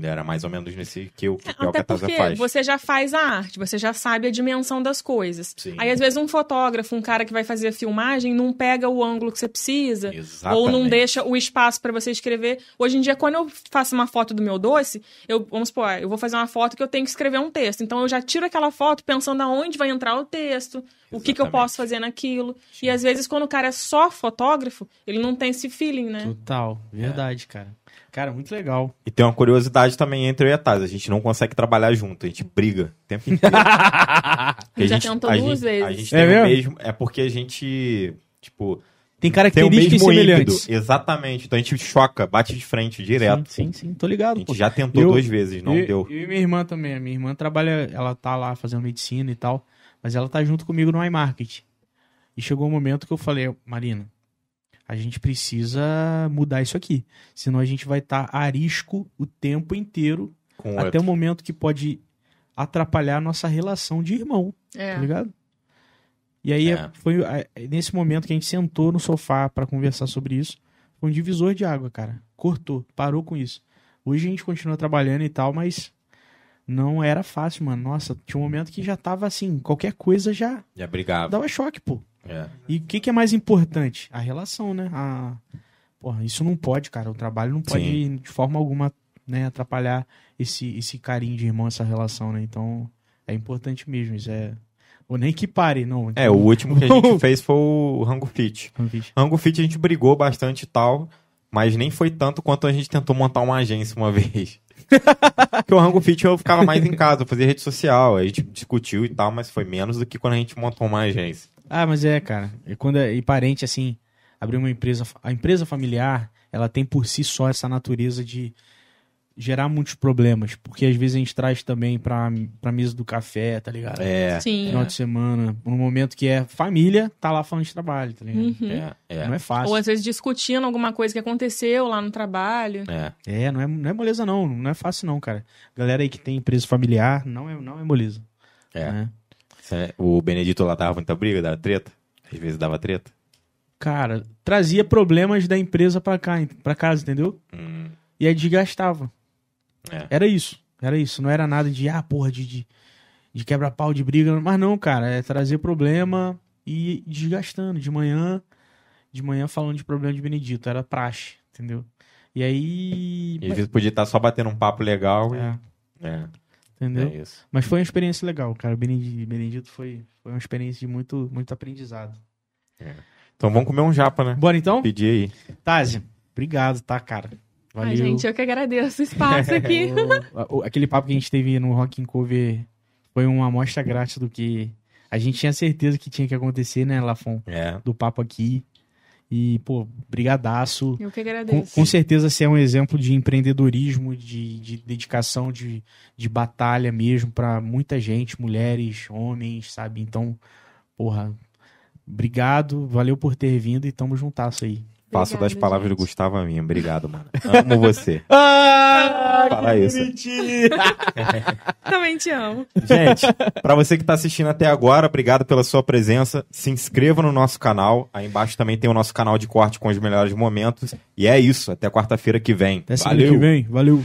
Era mais ou menos nesse que, eu, que é o que Até porque faz. você já faz a arte, você já sabe a dimensão das coisas. Sim. Aí, às vezes, um fotógrafo, um cara que vai fazer a filmagem, não pega o ângulo que você precisa. Exatamente. Ou não deixa o espaço para você escrever. Hoje em dia, quando eu faço uma foto do meu doce, eu, vamos supor, eu vou fazer uma foto que eu tenho que escrever um texto. Então, eu já tiro aquela foto pensando aonde vai entrar o texto, o que, que eu Exatamente. posso fazer naquilo. E, às vezes, quando o cara é só fotógrafo, ele não tem esse feeling, né? Total, verdade, cara. Cara, muito legal. E tem uma curiosidade também entre eu e a Taz. A gente não consegue trabalhar junto, a gente briga o tempo inteiro. Já a gente, tentou a duas gente, A vezes. gente É tem o mesmo? É porque a gente, tipo, Tem tem o características ímpeto. semelhantes. Exatamente. Então a gente choca, bate de frente direto. Sim, sim, sim, tô A ligado. gente pô. já tentou Eu- duas vezes, não eu, deu. Eu e minha irmã também. A minha irmã trabalha, ela tá lá fazendo medicina e tal, mas ela tá junto comigo no iMarket. E chegou um momento que eu falei, Marina, a gente precisa mudar isso aqui. Senão a gente vai estar a risco o tempo inteiro, Com até o momento que pode atrapalhar a nossa relação de irmão, É. tá ligado? E aí É. foi nesse momento que a gente sentou no sofá pra conversar sobre isso. Foi um divisor de água, cara. Cortou, parou com isso. Hoje a gente continua trabalhando e tal, mas não era fácil, mano. Nossa, tinha um momento que já tava assim, qualquer coisa já Já brigava. dava choque, pô. É. E o que, que é mais importante? A relação, né? A... Porra, isso não pode, cara. O trabalho não pode, Sim. de forma alguma, né, atrapalhar esse, esse carinho de irmão, essa relação, né? Então, é importante mesmo. Isso é. Ou nem que pare, não. É, o último que a gente fez foi o Rango Fit. Rango Fit a gente brigou bastante e tal, mas nem foi tanto quanto a gente tentou montar uma agência uma vez. Porque o Rango Fit eu ficava mais em casa, eu fazia rede social, a gente discutiu e tal, mas foi menos do que quando a gente montou uma agência. Ah, mas é, cara. E quando é, e parente, assim, abrir uma empresa. A empresa familiar, ela tem por si só essa natureza de gerar muitos problemas. Porque às vezes a gente traz também pra, pra mesa do café, tá ligado? É. Sim. Final de semana, num momento que é família, tá lá falando de trabalho, tá ligado? Uhum. É, é, Não é fácil. Ou às vezes discutindo alguma coisa que aconteceu lá no trabalho. é. É, não é, não é moleza não, não é fácil não, cara. Galera aí que tem empresa familiar, não é, não é moleza. É. né? Cê- O Benedito lá dava muita briga, dava treta? Às vezes dava treta. Cara, trazia problemas da empresa pra cá, para casa, entendeu? Hum, E aí desgastava. É. Era isso, era isso. Não era nada de, ah, porra, de, de, de quebra-pau, de briga. Mas não, cara, é trazer problema e desgastando. De manhã, de manhã falando de problema de Benedito, era praxe, entendeu? E aí... E às vezes podia estar só batendo um papo legal. e- É, É, entendeu? é isso. Mas foi uma experiência legal, cara. Benedito, Benedito foi, foi uma experiência de muito, muito aprendizado. Então vamos comer um japa, né? Bora então? Pedir aí. Tásio, obrigado, tá, cara? Valeu. Ai, gente, eu que agradeço o espaço aqui. O- o- aquele papo que a gente teve no Rock in Cover foi uma amostra grátis do que a gente tinha certeza que tinha que acontecer, né, Lafon? É. Do papo aqui. E, pô, brigadaço. Eu que Com, agradeço. com certeza você é um exemplo de empreendedorismo, de, de dedicação, de, de batalha mesmo pra muita gente, mulheres, homens, sabe? Então, porra, obrigado, valeu por ter vindo e tamo juntasso aí. Passo das palavras gente. do Gustavo a mim. Obrigado, mano. Amo você. Ah, Fala isso. Também te amo. Gente, pra você que tá assistindo até agora, obrigado pela sua presença. Se inscreva no nosso canal. Aí embaixo também tem o nosso canal de corte com os melhores momentos. E é isso. Até quarta-feira que vem. Até Valeu! que vem, valeu!